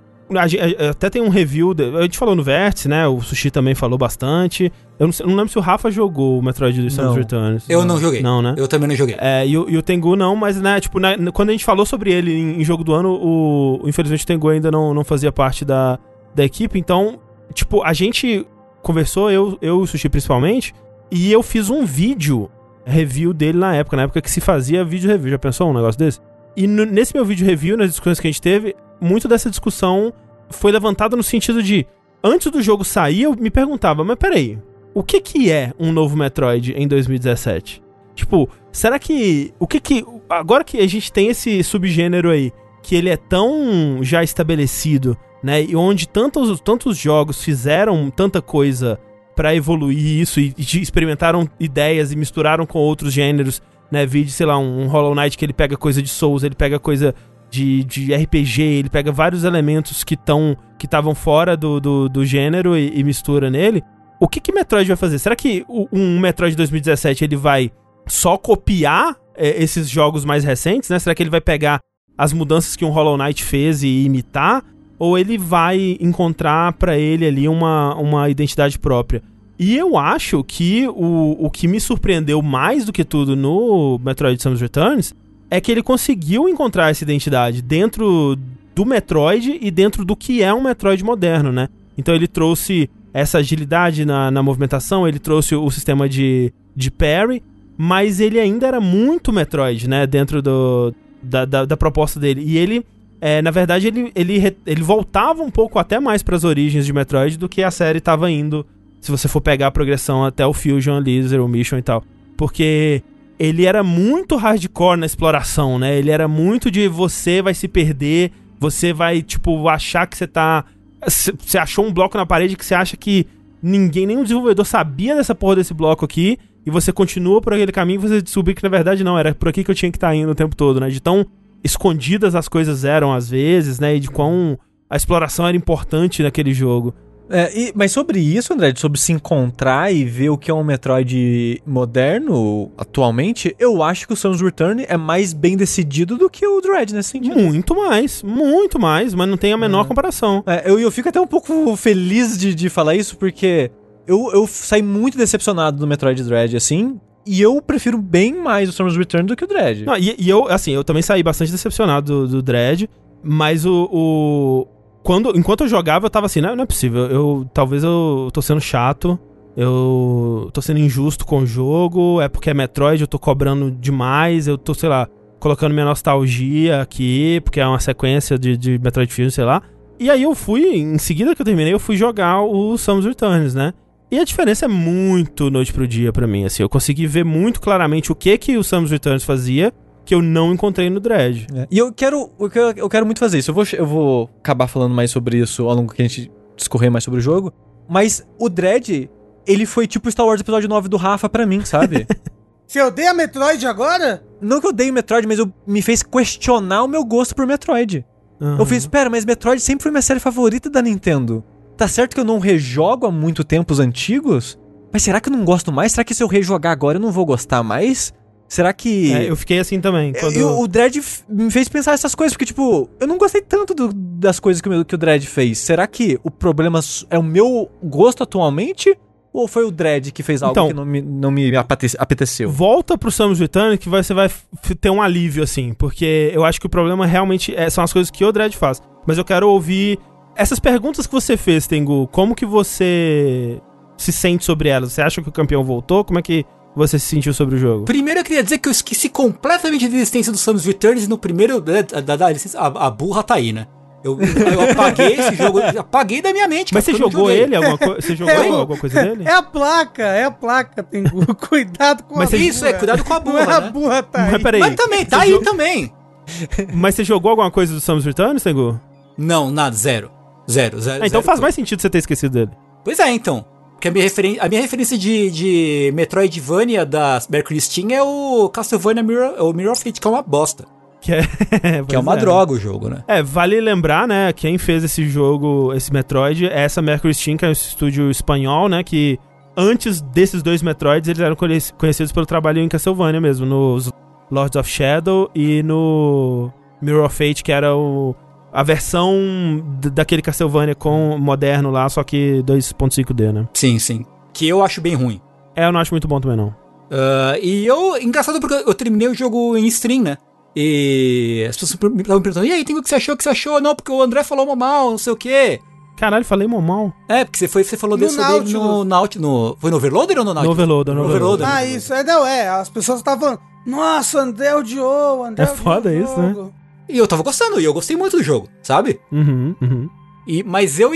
até tem um review, a gente falou no Vértice, né? O Sushi também falou bastante. Eu não, sei- não lembro se o Rafa jogou o Metroid 2 Samus Não. Returns. Eu não joguei. Não, né? Eu também não joguei. É, e, o, e o Tengu não, mas, né, tipo, na- quando a gente falou sobre ele em, em jogo do ano, o, o- infelizmente o Tengu ainda não, não fazia parte da, da equipe, então, tipo, a gente conversou, eu, eu e o Sushi principalmente, e eu fiz um vídeo review dele na época, na época que se fazia vídeo review, já pensou um negócio desse? E no- nesse meu vídeo review, nas discussões que a gente teve, muito dessa discussão foi levantada no sentido de, antes do jogo sair, eu me perguntava, mas peraí, o que que é um novo Metroid em 2017? Tipo, será que. O que que. Agora que a gente tem esse subgênero aí, que ele é tão já estabelecido, né? E onde tantos, tantos jogos fizeram tanta coisa pra evoluir isso e, e experimentaram ideias e misturaram com outros gêneros, né? Vídeo, sei lá, um, um Hollow Knight que ele pega coisa de Souls, ele pega coisa de, de RPG, ele pega vários elementos que estão que estavam fora do, do, do gênero e, e mistura nele. O que que Metroid vai fazer? Será que o- um Metroid 2017 ele vai só copiar é, esses jogos mais recentes, né? Será que ele vai pegar as mudanças que um Hollow Knight fez e imitar? Ou ele vai encontrar pra ele ali uma, uma identidade própria? E eu acho que o, o que me surpreendeu mais do que tudo no Metroid Samus Returns é que ele conseguiu encontrar essa identidade dentro do Metroid e dentro do que é um Metroid moderno, né? Então ele trouxe essa agilidade na, na movimentação, ele trouxe o sistema de, de parry, mas ele ainda era muito Metroid, né? Dentro do, da, da, da proposta dele. E ele, é, na verdade, ele, ele, ele voltava um pouco até mais para as origens de Metroid do que a série estava indo, se você for pegar a progressão até o Fusion ali, Zero Mission e tal. Porque ele era muito hardcore na exploração, né? Ele era muito de você vai se perder, você vai, tipo, achar que você tá. Você achou um bloco na parede que você acha que ninguém, nenhum desenvolvedor sabia dessa porra desse bloco aqui, e você continua por aquele caminho e você descobre que na verdade não, era por aqui que eu tinha que estar indo o tempo todo, né? De tão escondidas as coisas eram às vezes, né? E de quão a exploração era importante naquele jogo. É, e, mas sobre isso, André, sobre se encontrar e ver o que é um Metroid moderno atualmente, eu acho que o Samus Return é mais bem decidido do que o Dread nesse sentido. Muito mais, muito mais, mas não tem a menor comparação. É, eu, eu fico até um pouco feliz de, de falar isso, porque eu, eu saí muito decepcionado do Metroid Dread, assim, e eu prefiro bem mais o Samus Return do que o Dread. Não, e, e eu, assim, eu também saí bastante decepcionado do, do Dread, mas o, o, Quando, enquanto eu jogava, eu tava assim, não, não é possível. Eu, talvez eu tô sendo chato, eu tô sendo injusto com o jogo, é porque é Metroid, eu tô cobrando demais, eu tô, sei lá, colocando minha nostalgia aqui, porque é uma sequência de, de Metroid Fusion, sei lá. E aí eu fui, em seguida que eu terminei, eu fui jogar o Samus Returns, né? E a diferença é muito noite pro dia para mim, assim. Eu consegui ver muito claramente o que que o Samus Returns fazia que eu não encontrei no Dread. É. E eu quero, eu quero, eu quero muito fazer isso. Eu vou, eu vou acabar falando mais sobre isso ao longo que a gente discorrer mais sobre o jogo. Mas o Dread, ele foi tipo Star Wars Episódio 9 do Rafa para mim, sabe? Você odeia Metroid agora? Não que eu odeio Metroid, mas eu, me fez questionar o meu gosto por Metroid. Uhum. Eu fiz, espera, mas Metroid sempre foi minha série favorita da Nintendo. Tá certo que eu não rejogo há muito tempo os antigos, mas será que eu não gosto mais? Será que se eu rejogar agora eu não vou gostar mais? Será que. É, eu fiquei assim também. Quando... Eu, o Dredd me fez pensar essas coisas, porque, tipo, eu não gostei tanto do, das coisas que o, que o Dredd fez. Será que o problema é o meu gosto atualmente? Ou foi o Dredd que fez algo então, que não me, não me apeteceu? Volta pro Samus Return que você vai ter um alívio, assim. Porque eu acho que o problema realmente é, são as coisas que o Dredd faz. Mas eu quero ouvir essas perguntas que você fez, Tengu, como que você se sente sobre elas? Você acha que o campeão voltou? Como é que você se sentiu sobre o jogo? Primeiro eu queria dizer que eu esqueci completamente da existência do Samus Returns no primeiro da, da, da licença. A, a, burra tá aí, né? Eu, eu apaguei esse jogo, apaguei da minha mente. Mas você jogou ele? Alguma você jogou é, alguma coisa dele? É a placa, é a placa, Tengu. Cuidado com Mas a Isso, burra. é, cuidado com a burra. Não é a né? burra tá Mas aí. peraí. Mas também, tá aí também. Mas você jogou alguma coisa do Samus Returns, Tengu? Não, nada, zero. Zero, zero. Ah, então zero faz mais sentido você ter esquecido dele. Pois é, então. Porque a minha, referen a minha referência de, de Metroidvania da Mercury Steam é o Castlevania Mirror, o Mirror of Fate, que é uma bosta. Que é, que é uma é. droga o jogo, né? É, vale lembrar, né, quem fez esse jogo, esse Metroid, é essa Mercury Steam, que é um estúdio espanhol, né, que antes desses dois Metroids, eles eram conhecidos pelo trabalho em Castlevania mesmo, nos Lords of Shadow e no Mirror of Fate, que era o a versão daquele Castlevania com moderno lá, só que 2.5D, né? Sim, sim. Que eu acho bem ruim. É, eu não acho muito bom também, não. Uh, e eu, engraçado porque eu terminei o jogo em stream, né? E as pessoas me estavam perguntando, e aí, tem o que você achou, o que você achou? Não, porque o André falou mal, não sei o quê. Caralho, falei mal. É, porque você, foi, você falou desse dele no Nautilus. No, foi no Overloader ou no Nautilus? No Overloader, no Overloader. Ah, isso, é, não, é, as pessoas estavam nossa, André odiou, André É foda isso, né? E eu tava gostando, e eu gostei muito do jogo, sabe? Uhum, uhum. E, mas eu.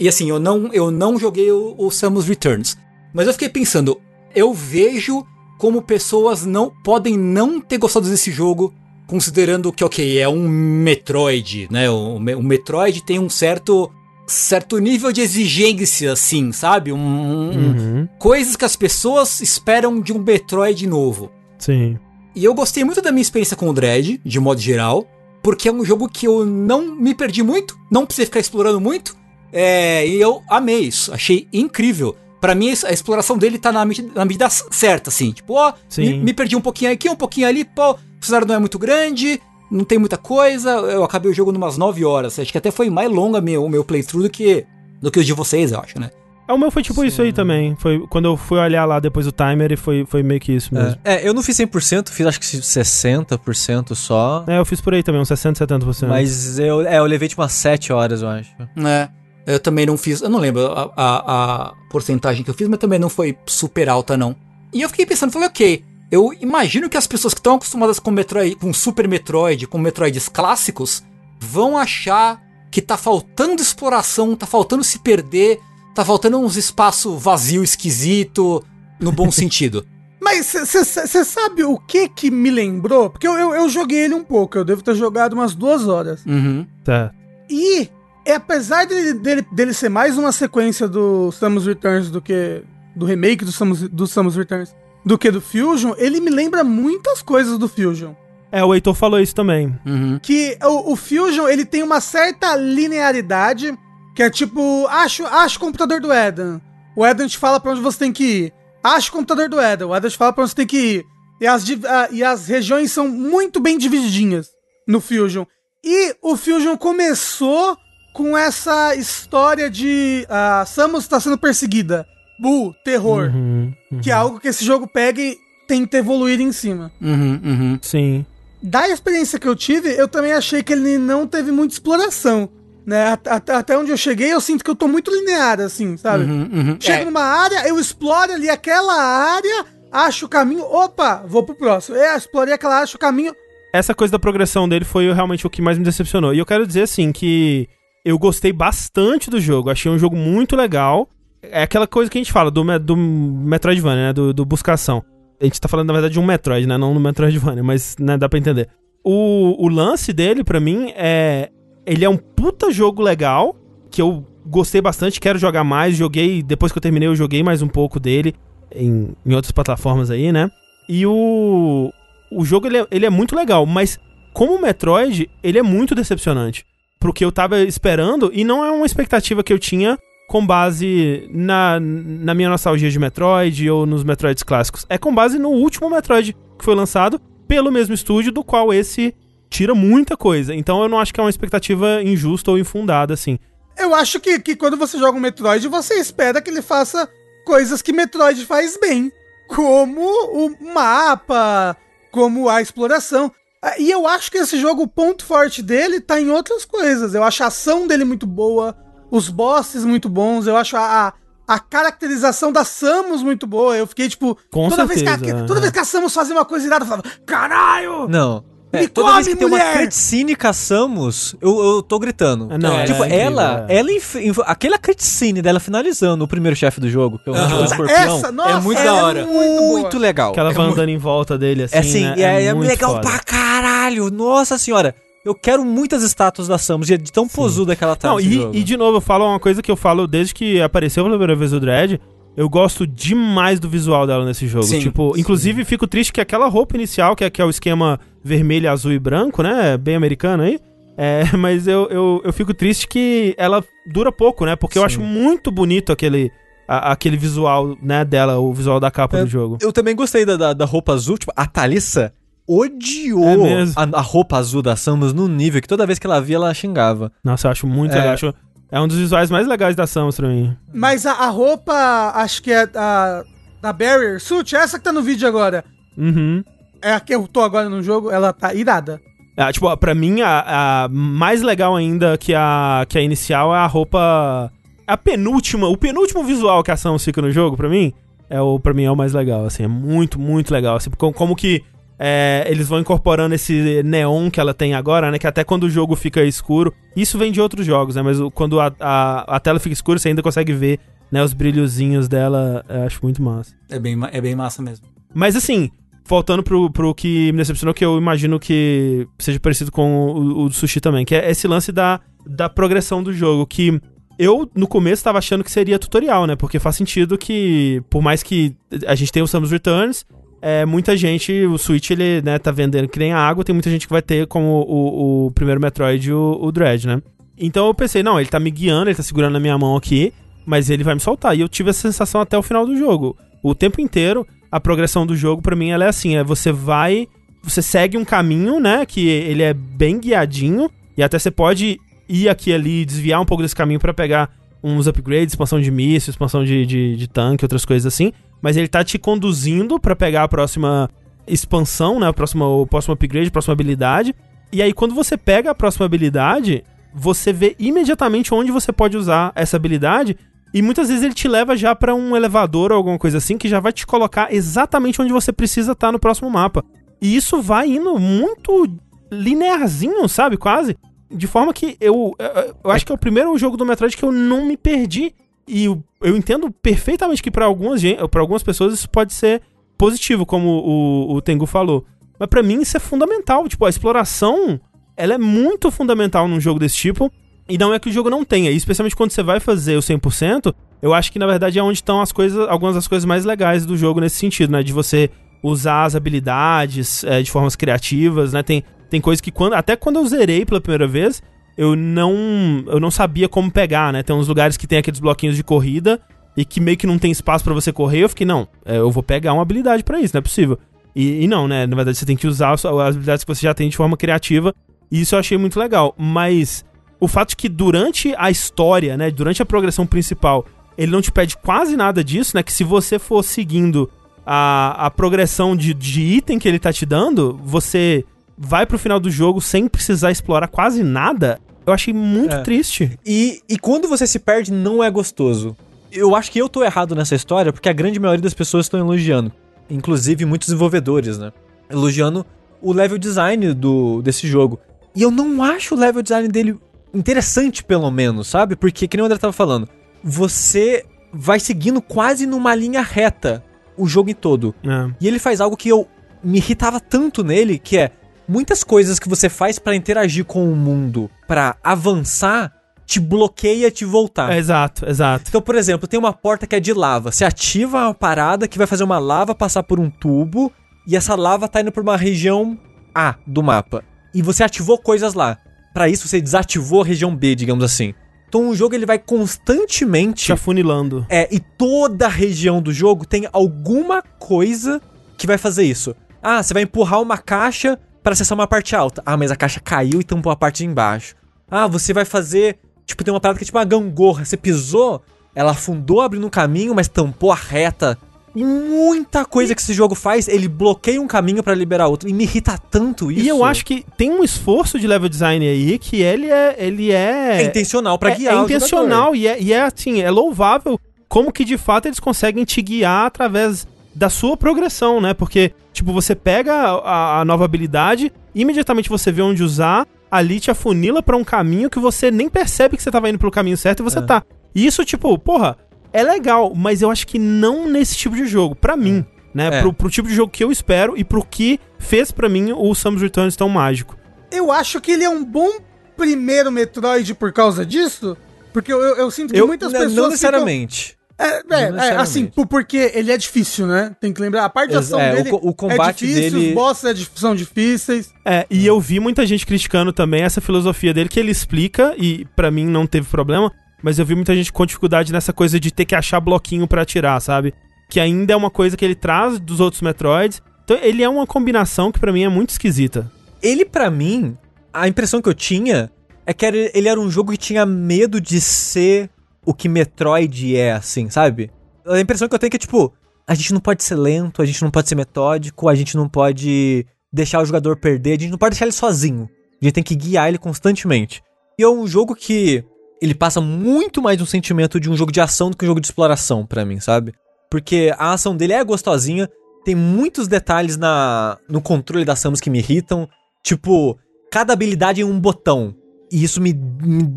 E assim, eu não, eu não joguei o, o Samus Returns. Mas eu fiquei pensando, eu vejo como pessoas não podem não ter gostado desse jogo, considerando que, ok, é um Metroid, né? O, o Metroid tem um certo certo nível de exigência, assim, sabe? Um, uhum. Coisas que as pessoas esperam de um Metroid novo. Sim. E eu gostei muito da minha experiência com o Dread, de modo geral porque é um jogo que eu não me perdi muito, não precisei ficar explorando muito, é, e eu amei isso, achei incrível. Para mim, a exploração dele tá na, na medida certa, assim. Tipo, ó, me, me, perdi um pouquinho aqui, um pouquinho ali, pô, o cenário não é muito grande, não tem muita coisa. Eu acabei o jogo em umas 9 horas. Acho que até foi mais longa meu, o meu playthrough do que, do que os de vocês, eu acho, né? É, o meu foi tipo Sim. isso aí também. Foi quando eu fui olhar lá depois o timer e foi, foi meio que isso mesmo. É. é, eu não fiz 100%, fiz acho que 60% só. É, eu fiz por aí também, uns 60, 70%. Mas eu, é, eu levei tipo umas 7 horas, eu acho. É. Eu também não fiz, eu não lembro a, a, a porcentagem que eu fiz, mas também não foi super alta, não. E eu fiquei pensando, falei, ok, eu imagino que as pessoas que estão acostumadas com Metroid, com Super Metroid, com Metroids clássicos, vão achar que tá faltando exploração, tá faltando se perder, Tá faltando uns espaço vazio, esquisito, no bom sentido. Mas você sabe o que que me lembrou? Porque eu, eu, eu, joguei ele um pouco, eu devo ter jogado umas duas horas. Uhum. Tá. E, é, apesar dele, dele, dele ser mais uma sequência do Samus Returns do que. do remake do Samus, do Samus Returns do que do Fusion, ele me lembra muitas coisas do Fusion. É, o Heitor falou isso também. Uhum. Que o, o Fusion, ele tem uma certa linearidade Que é tipo, acho, acho o computador do Eden. O Eden te fala pra onde você tem que ir. Acho o computador do Eden. O Eden te fala pra onde você tem que ir. E as, e as regiões são muito bem divididinhas no Fusion. E o Fusion começou com essa história de uh, Samus está sendo perseguida. Bu, terror. Uhum, uhum. Que é algo que esse jogo pega e tenta evoluir em cima. Uhum, uhum. Sim. Da experiência que eu tive, eu também achei que ele não teve muita exploração. Né? Até, onde eu cheguei, eu sinto que eu tô muito linear, assim, sabe? Uhum, uhum. Chego é. numa área, eu exploro ali aquela área, acho o caminho, opa, vou pro próximo. É, explorei aquela área, acho o caminho. Essa coisa da progressão dele foi realmente o que mais me decepcionou. E eu quero dizer, assim, que eu gostei bastante do jogo. Achei um jogo muito legal. É aquela coisa que a gente fala do, do Metroidvania, né? Do, do buscação. A gente tá falando, na verdade, de um Metroid, né? Não no Metroidvania, mas né, dá pra entender. O, o lance dele, para mim, é. Ele é um puta jogo legal, que eu gostei bastante, quero jogar mais. Joguei, depois que eu terminei, eu joguei mais um pouco dele em, em outras plataformas aí, né? E o. O jogo ele é, ele é muito legal, mas como Metroid, ele é muito decepcionante pro que eu tava esperando e não é uma expectativa que eu tinha com base na, na minha nostalgia de Metroid ou nos Metroids clássicos. É com base no último Metroid que foi lançado pelo mesmo estúdio do qual esse tira muita coisa. Então eu não acho que é uma expectativa injusta ou infundada, assim. Eu acho que, que quando você joga um Metroid, você espera que ele faça coisas que Metroid faz bem. Como o mapa, como a exploração. Ah, e eu acho que esse jogo, o ponto forte dele tá em outras coisas. Eu acho a ação dele muito boa, os bosses muito bons, eu acho a, a, a caracterização da Samus muito boa. Eu fiquei tipo. Com toda certeza. Vez que, toda vez que a Samus fazia uma coisa irada, eu falava: Caralho! Não. É, toda come, vez que mulher! tem uma cutscene com a Samus, eu, eu tô gritando. Não, é, tipo, é ela, ela, ela aquela cutscene dela finalizando o primeiro chefe do jogo, que é o, uh -huh. escorpião, Essa, nossa, é muito da hora. É muito, muito legal. Que ela vai andando em volta dele, assim, É assim, né? é, é, é legal foda. pra caralho. Nossa senhora. Eu quero muitas estátuas da Samus, de tão posuda que ela tá Não, e, e, de novo, eu falo uma coisa que eu falo desde que apareceu pela primeira vez o Dread. Eu gosto demais do visual dela nesse jogo. Sim, tipo, sim. inclusive fico triste que aquela roupa inicial, que é, que é o esquema vermelho, azul e branco, né? Bem americano aí. É, mas eu, eu, eu fico triste que ela dura pouco, né? Porque sim. eu acho muito bonito aquele, a, aquele visual, né, dela, o visual da capa é, do jogo. Eu também gostei da, da, da roupa azul, tipo, a Thalissa odiou é a, a, roupa azul da Samus no nível que toda vez que ela via, ela xingava. Nossa, eu acho muito é. legal. Acho, é um dos visuais mais legais da Samus pra mim. Mas a, a roupa, acho que é a, da Barrier Suit, essa que tá no vídeo agora. Uhum. É a que eu tô agora no jogo, ela tá irada. É, tipo, pra mim, a, a, mais legal ainda que a, que a inicial é a roupa. A penúltima, o penúltimo visual que a Samus fica no jogo, pra mim, é o, pra mim é o mais legal, assim, é muito, muito legal. Assim, como, como que é, eles vão incorporando esse neon que ela tem agora, né? Que até quando o jogo fica escuro. Isso vem de outros jogos, né? Mas quando a, a, a tela fica escura, você ainda consegue ver né, os brilhozinhos dela. Eu acho muito massa. É bem, é bem massa mesmo. Mas assim, voltando pro, pro que me decepcionou, que eu imagino que seja parecido com o, o Sushi também, que é esse lance da, da progressão do jogo, que eu, no começo, estava achando que seria tutorial, né? Porque faz sentido que, por mais que a gente tenha o Samus Returns, é, muita gente, o Switch, ele, né, tá vendendo que nem água, tem muita gente que vai ter como o, o primeiro Metroid o, o Dread, né? Então eu pensei, não, ele tá me guiando, ele tá segurando na minha mão aqui, mas ele vai me soltar. E eu tive essa sensação até o final do jogo. O tempo inteiro, a progressão do jogo, para mim, ela é assim, é você vai, você segue um caminho, né, que ele é bem guiadinho, e até você pode ir aqui ali, desviar um pouco desse caminho para pegar uns upgrades, expansão de míssil, expansão de, de, de tanque, outras coisas assim mas ele tá te conduzindo para pegar a próxima expansão, né? A próxima, o próximo upgrade, a próxima habilidade. E aí, quando você pega a próxima habilidade, você vê imediatamente onde você pode usar essa habilidade. E muitas vezes ele te leva já para um elevador ou alguma coisa assim que já vai te colocar exatamente onde você precisa estar tá no próximo mapa. E isso vai indo muito linearzinho, sabe? Quase. De forma que eu, eu, eu acho que é o primeiro jogo do Metroid que eu não me perdi e eu, eu entendo perfeitamente que para algumas, algumas pessoas isso pode ser positivo, como o, o Tengu falou. Mas para mim isso é fundamental. Tipo, a exploração, ela é muito fundamental num jogo desse tipo. E não é que o jogo não tenha. E especialmente quando você vai fazer o 100%, eu acho que na verdade é onde estão as coisas, algumas das coisas mais legais do jogo nesse sentido, né? De você usar as habilidades é, de formas criativas, né? Tem, tem coisas que quando, até quando eu zerei pela primeira vez, eu não eu não sabia como pegar, né? Tem uns lugares que tem aqueles bloquinhos de corrida e que meio que não tem espaço para você correr. Eu fiquei, não, é, eu vou pegar uma habilidade para isso, não é possível. E, e, não, né? Na verdade, você tem que usar as habilidades que você já tem de forma criativa. E isso eu achei muito legal. Mas o fato de que durante a história, né? Durante a progressão principal, ele não te pede quase nada disso, né? Que se você for seguindo a, a progressão de, de item que ele tá te dando, você vai pro final do jogo sem precisar explorar quase nada. Eu achei muito é. triste. E, e quando você se perde, não é gostoso. Eu acho que eu tô errado nessa história, porque a grande maioria das pessoas estão elogiando. Inclusive muitos desenvolvedores, né? Elogiando o level design do, desse jogo. E eu não acho o level design dele interessante, pelo menos, sabe? Porque, que nem o André tava falando, você vai seguindo quase numa linha reta o jogo em todo. É. E ele faz algo que eu me irritava tanto nele, que é muitas coisas que você faz para interagir com o mundo, para avançar, te bloqueia te voltar. É, exato, exato. Então, por exemplo, tem uma porta que é de lava. Você ativa uma parada que vai fazer uma lava passar por um tubo e essa lava tá indo por uma região A do mapa. E você ativou coisas lá. Para isso você desativou a região B, digamos assim. Então o jogo ele vai constantemente te afunilando. É, e toda a região do jogo tem alguma coisa que vai fazer isso. Ah, você vai empurrar uma caixa para acessar uma parte alta. Ah, mas a caixa caiu e tampou a parte de embaixo. Ah, você vai fazer Tipo, tem uma parada que é tipo uma gangorra. Você pisou, ela afundou abrindo um caminho, mas tampou a reta. E muita coisa que esse jogo faz, ele bloqueia um caminho para liberar outro. E me irrita tanto isso. E eu acho que tem um esforço de level design aí que ele é. Ele é, é intencional para é, guiar. É intencional e é, e é assim, é louvável como que de fato eles conseguem te guiar através da sua progressão, né? Porque, tipo, você pega a, a nova habilidade, imediatamente você vê onde usar, ali te afunila para um caminho que você nem percebe que você tava indo pelo caminho certo e você é. tá. E isso, tipo, porra, é legal, mas eu acho que não nesse tipo de jogo. para mim, é. né? É. Pro, pro tipo de jogo que eu espero e pro que fez para mim o Samus Returns tão mágico. Eu acho que ele é um bom primeiro Metroid por causa disso. Porque eu, eu, eu sinto que eu, muitas pessoas. Não necessariamente. Ficam... É, é, é, assim, porque ele é difícil, né? Tem que lembrar. A parte de ação é, dele o, o combate é difícil, dele... os bosses é, são difíceis. É, e eu vi muita gente criticando também essa filosofia dele, que ele explica, e para mim não teve problema, mas eu vi muita gente com dificuldade nessa coisa de ter que achar bloquinho para atirar, sabe? Que ainda é uma coisa que ele traz dos outros Metroids. Então ele é uma combinação que para mim é muito esquisita. Ele, para mim, a impressão que eu tinha é que ele era um jogo que tinha medo de ser o que Metroid é, assim, sabe? A impressão que eu tenho é que, tipo, a gente não pode ser lento, a gente não pode ser metódico, a gente não pode deixar o jogador perder, a gente não pode deixar ele sozinho. A gente tem que guiar ele constantemente. E é um jogo que ele passa muito mais um sentimento de um jogo de ação do que um jogo de exploração para mim, sabe? Porque a ação dele é gostosinha, tem muitos detalhes na no controle das Samus que me irritam, tipo, cada habilidade em um botão. E isso me,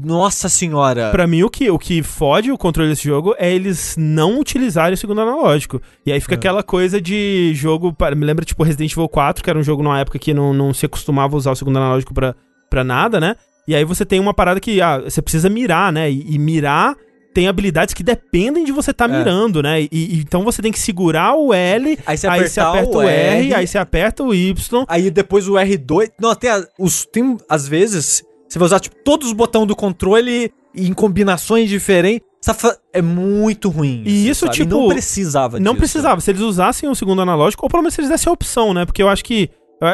Nossa senhora! Pra mim, o que, o que fode o controle desse jogo é eles não utilizarem o segundo analógico. E aí fica é. aquela coisa de jogo. Me lembra, tipo, Resident Evil 4, que era um jogo numa época que não, não se acostumava a usar o segundo analógico pra, pra nada, né? E aí você tem uma parada que ah, você precisa mirar, né? E, e mirar tem habilidades que dependem de você estar tá é. mirando, né? E, e, então você tem que segurar o L, aí você, aí você aperta o R, R, aí você aperta o Y. Aí depois o R2. Não, tem, os, tem às vezes você vai usar, tipo, todos os botões do controle em combinações diferentes. É muito ruim. E isso, tipo. E não precisava Não disso. precisava. Se eles usassem o segundo analógico, ou pelo menos se eles dessem a opção, né? Porque eu acho que.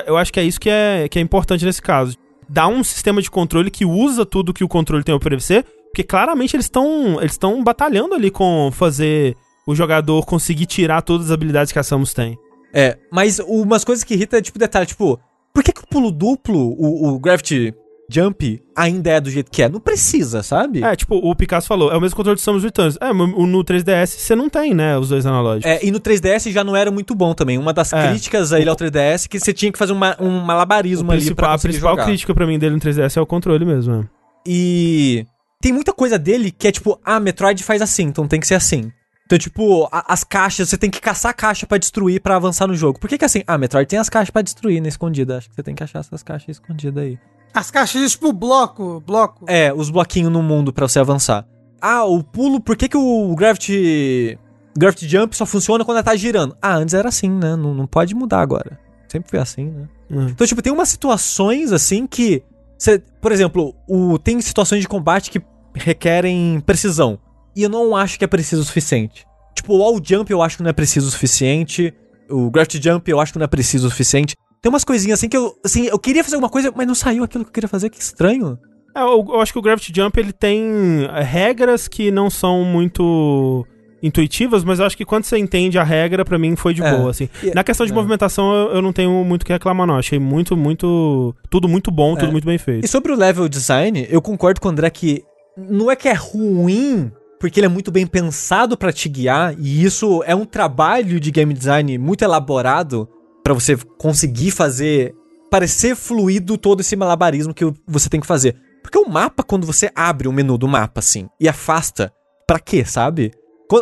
Eu acho que é isso que é, que é importante nesse caso. Dar um sistema de controle que usa tudo que o controle tem a oferecer. Porque claramente eles estão eles estão batalhando ali com fazer o jogador conseguir tirar todas as habilidades que a Samus tem. É, mas umas coisas que irritam é tipo detalhe, tipo, por que, que o pulo duplo, o, o Gravity Jump ainda é do jeito que é. Não precisa, sabe? É, tipo, o Picasso falou, é o mesmo controle de Samus Returns. É, no 3DS você não tem, né, os dois analógicos. É, e no 3DS já não era muito bom também. Uma das é. críticas aí ao 3DS é que você tinha que fazer uma, um malabarismo ali pra A principal jogar. crítica pra mim dele no 3DS é o controle mesmo, é. E tem muita coisa dele que é tipo, ah, Metroid faz assim, então tem que ser assim. Então, tipo, a, as caixas, você tem que caçar a caixa para destruir para avançar no jogo. Por que que é assim? Ah, Metroid tem as caixas para destruir, né, escondida. Acho que você tem que achar essas caixas escondidas aí. As caixas, tipo, bloco, bloco. É, os bloquinhos no mundo para você avançar. Ah, o pulo, por que que o Gravity... Gravity Jump só funciona quando ela tá girando? Ah, antes era assim, né? Não, não pode mudar agora. Sempre foi assim, né? Uhum. Então, tipo, tem umas situações, assim, que Cê, por exemplo, o, tem situações de combate que requerem precisão. E eu não acho que é preciso o suficiente. Tipo, o wall jump eu acho que não é preciso o suficiente. O gravity jump eu acho que não é preciso o suficiente. Tem umas coisinhas assim que eu, assim, eu queria fazer alguma coisa, mas não saiu aquilo que eu queria fazer, que estranho. É, eu, eu, acho que o Gravity Jump ele tem é, regras que não são muito intuitivas, mas eu acho que quando você entende a regra, para mim foi de é. boa, assim. Na questão de é. movimentação, eu, eu, não tenho muito o que reclamar, não. Achei muito, muito. Tudo muito bom, tudo é. muito bem feito. E sobre o level design, eu concordo com o André que não é que é ruim porque ele é muito bem pensado para te guiar, e isso é um trabalho de game design muito elaborado para você conseguir fazer parecer fluido todo esse malabarismo que você tem que fazer. Porque o mapa, quando você abre o menu do mapa, assim, e afasta, para quê, sabe?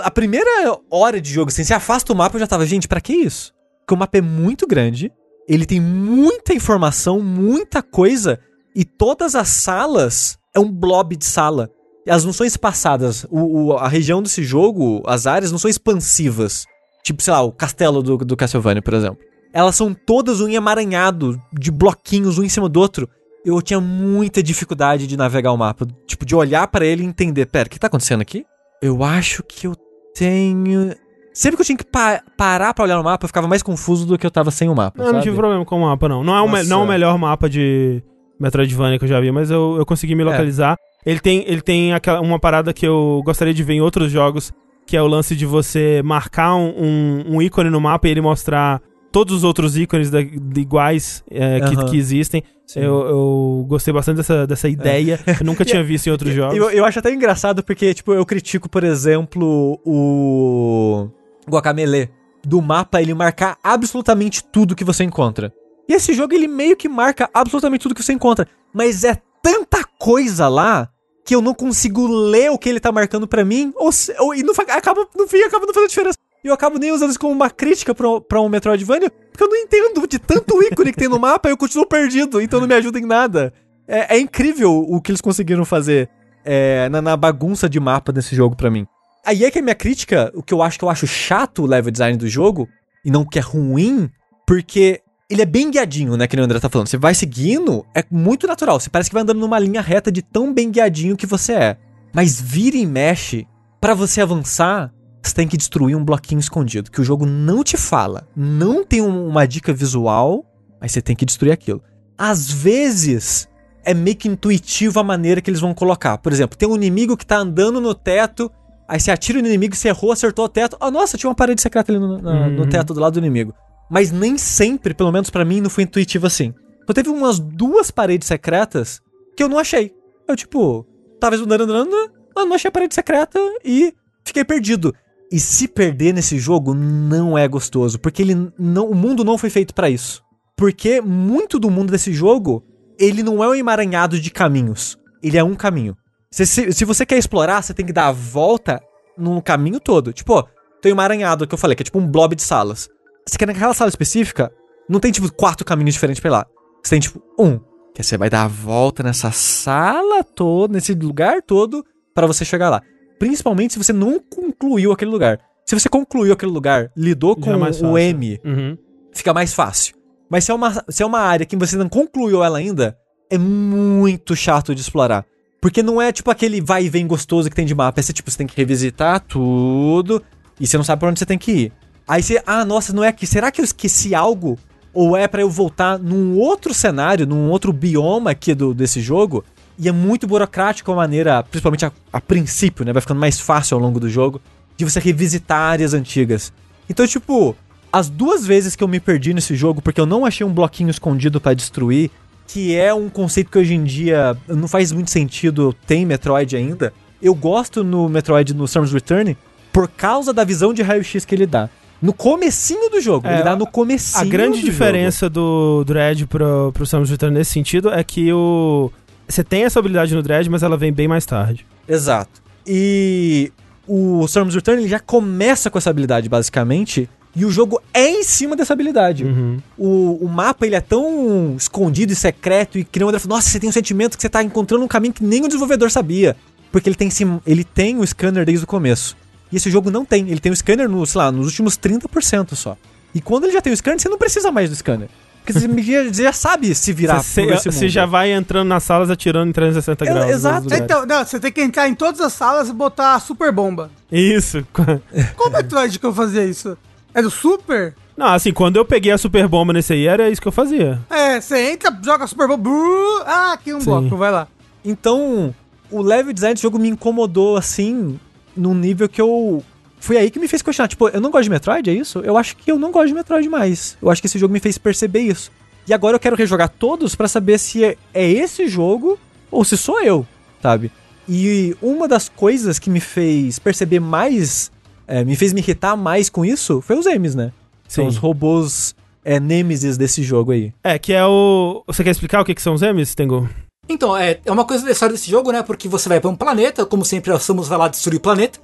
A primeira hora de jogo, assim, você afasta o mapa, eu já tava, gente, para que isso? Porque o mapa é muito grande, ele tem muita informação, muita coisa, e todas as salas é um blob de sala. Elas não são espaçadas. O, o, a região desse jogo, as áreas, não são expansivas. Tipo, sei lá, o castelo do, do Castlevania, por exemplo. Elas são todas um emaranhado de bloquinhos um em cima do outro. Eu tinha muita dificuldade de navegar o mapa. Tipo, de olhar para ele e entender. Pera, o que tá acontecendo aqui? Eu acho que eu tenho. Sempre que eu tinha que pa parar pra olhar no mapa, eu ficava mais confuso do que eu tava sem o mapa. Eu não tive problema com o mapa, não. Não é, o, não é o melhor mapa de Metroidvania que eu já vi, mas eu, eu consegui me é. localizar. É. Ele tem, ele tem aquela, uma parada que eu gostaria de ver em outros jogos, que é o lance de você marcar um, um, um ícone no mapa e ele mostrar todos os outros ícones da, iguais é, que, que, existem. Eu, eu, gostei bastante dessa, dessa é. ideia. É. Eu nunca tinha visto em outros jogos. Eu, eu, acho até engraçado porque, tipo, eu critico, por exemplo, o Guacamele. Do mapa, ele marcar absolutamente tudo que você encontra. E esse jogo, ele meio que marca absolutamente tudo que você encontra. Mas é tanta coisa lá que eu não consigo ler o que ele tá marcando para mim, ou, ou e no, acaba, no fim acaba não fazendo diferença. E eu acabo nem usando isso como uma crítica pra, um Metroidvania, porque eu não entendo de tanto ícone que tem no mapa eu continuo perdido, então não me ajuda em nada. É, é incrível o que eles conseguiram fazer é, na, na, bagunça de mapa desse jogo para mim. Aí é que a minha crítica, o que eu acho que eu acho chato o level design do jogo, e não que é ruim, porque ele é bem guiadinho, né? Que o André tá falando. Você vai seguindo, é muito natural. Você parece que vai andando numa linha reta de tão bem guiadinho que você é. Mas vira e mexe, para você avançar, você tem que destruir um bloquinho escondido, que o jogo não te fala. Não tem um, uma dica visual, mas você tem que destruir aquilo. Às vezes, é meio que intuitivo a maneira que eles vão colocar. Por exemplo, tem um inimigo que tá andando no teto, aí você atira no inimigo, você errou, acertou o teto. Ah, nossa, tinha uma parede secreta ali no, no, uhum. no teto do lado do inimigo mas nem sempre, pelo menos para mim, não foi intuitivo assim. Então teve umas duas paredes secretas que eu não achei. Eu, tipo, tava andando, andando, eu não achei a parede secreta e fiquei perdido. E se perder nesse jogo não é gostoso, porque ele não, o mundo não foi feito para isso. Porque muito do mundo desse jogo, ele não é um emaranhado de caminhos. Ele é um caminho. Se, se, se você quer explorar, você tem que dar a volta no caminho todo. Tipo, tem um emaranhado que eu falei, que é tipo um blob de salas. Você quer naquela sala específica, não tem, tipo, quatro caminhos diferentes pra ir lá. Você tem, tipo, um. Que você vai dar a volta nessa sala toda, nesse lugar todo, para você chegar lá. Principalmente se você não concluiu aquele lugar. Se você concluiu aquele lugar, lidou com é o M, uhum. fica mais fácil. Mas se é, uma, se é uma área que você não concluiu ela ainda, é muito chato de explorar. Porque não é tipo aquele vai e vem gostoso que tem de mapa. É tipo, você tem que revisitar tudo e você não sabe pra onde você tem que ir. Aí você, ah, nossa, não é aqui. Será que eu esqueci algo? Ou é para eu voltar num outro cenário, num outro bioma aqui do, desse jogo? E é muito burocrático a maneira, principalmente a, a princípio, né? Vai ficando mais fácil ao longo do jogo, de você revisitar áreas antigas. Então, tipo, as duas vezes que eu me perdi nesse jogo, porque eu não achei um bloquinho escondido para destruir, que é um conceito que hoje em dia não faz muito sentido, tem Metroid ainda. Eu gosto no Metroid no Samus Return por causa da visão de raio-x que ele dá no comecinho do jogo. É, ele dá no comecinho A grande diferença jogo. do Dread pro, pro Samus Return nesse sentido é que o... Você tem essa habilidade no Dread, mas ela vem bem mais tarde. Exato. E o Samus Return ele já começa com essa habilidade, basicamente, e o jogo é em cima dessa habilidade. Uhum. O, o mapa ele é tão escondido e secreto e que o André falou, nossa, você tem um sentimento que você tá encontrando um caminho que nem o desenvolvedor sabia. Porque ele tem, ele tem o scanner desde o começo. E esse jogo não tem. Ele tem o scanner, no, sei lá, nos últimos 30% só. E quando ele já tem o scanner, você não precisa mais do scanner. Porque você já sabe se virar você, você já vai entrando nas salas atirando em 360 graus. Exato. Então, não, você tem que entrar em todas as salas e botar a super bomba. Isso. Qual Metroid que eu fazia isso? É do Super? Não, assim, quando eu peguei a super bomba nesse aí, era isso que eu fazia. É, você entra, joga a super bomba. Brrr, ah, aqui um Sim. bloco, vai lá. Então, o level design do jogo me incomodou, assim, num nível que eu foi aí que me fez questionar. Tipo, eu não gosto de Metroid, é isso? Eu acho que eu não gosto de Metroid mais. Eu acho que esse jogo me fez perceber isso. E agora eu quero rejogar todos para saber se é, é esse jogo ou se sou eu, sabe? E uma das coisas que me fez perceber mais, é, me fez me irritar mais com isso, foi os M's, né? São os robôs é, Nemesis desse jogo aí. É, que é o. Você quer explicar o que, que são os M's, Tengu? Então, é, é uma coisa da história desse jogo, né? Porque você vai para um planeta, como sempre, a Samus vai lá destruir o planeta.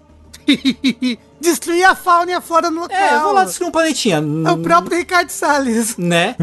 destruir a fauna e a flora no local. É, vou lá destruir um planetinha. É o próprio Ricardo Salles. Né?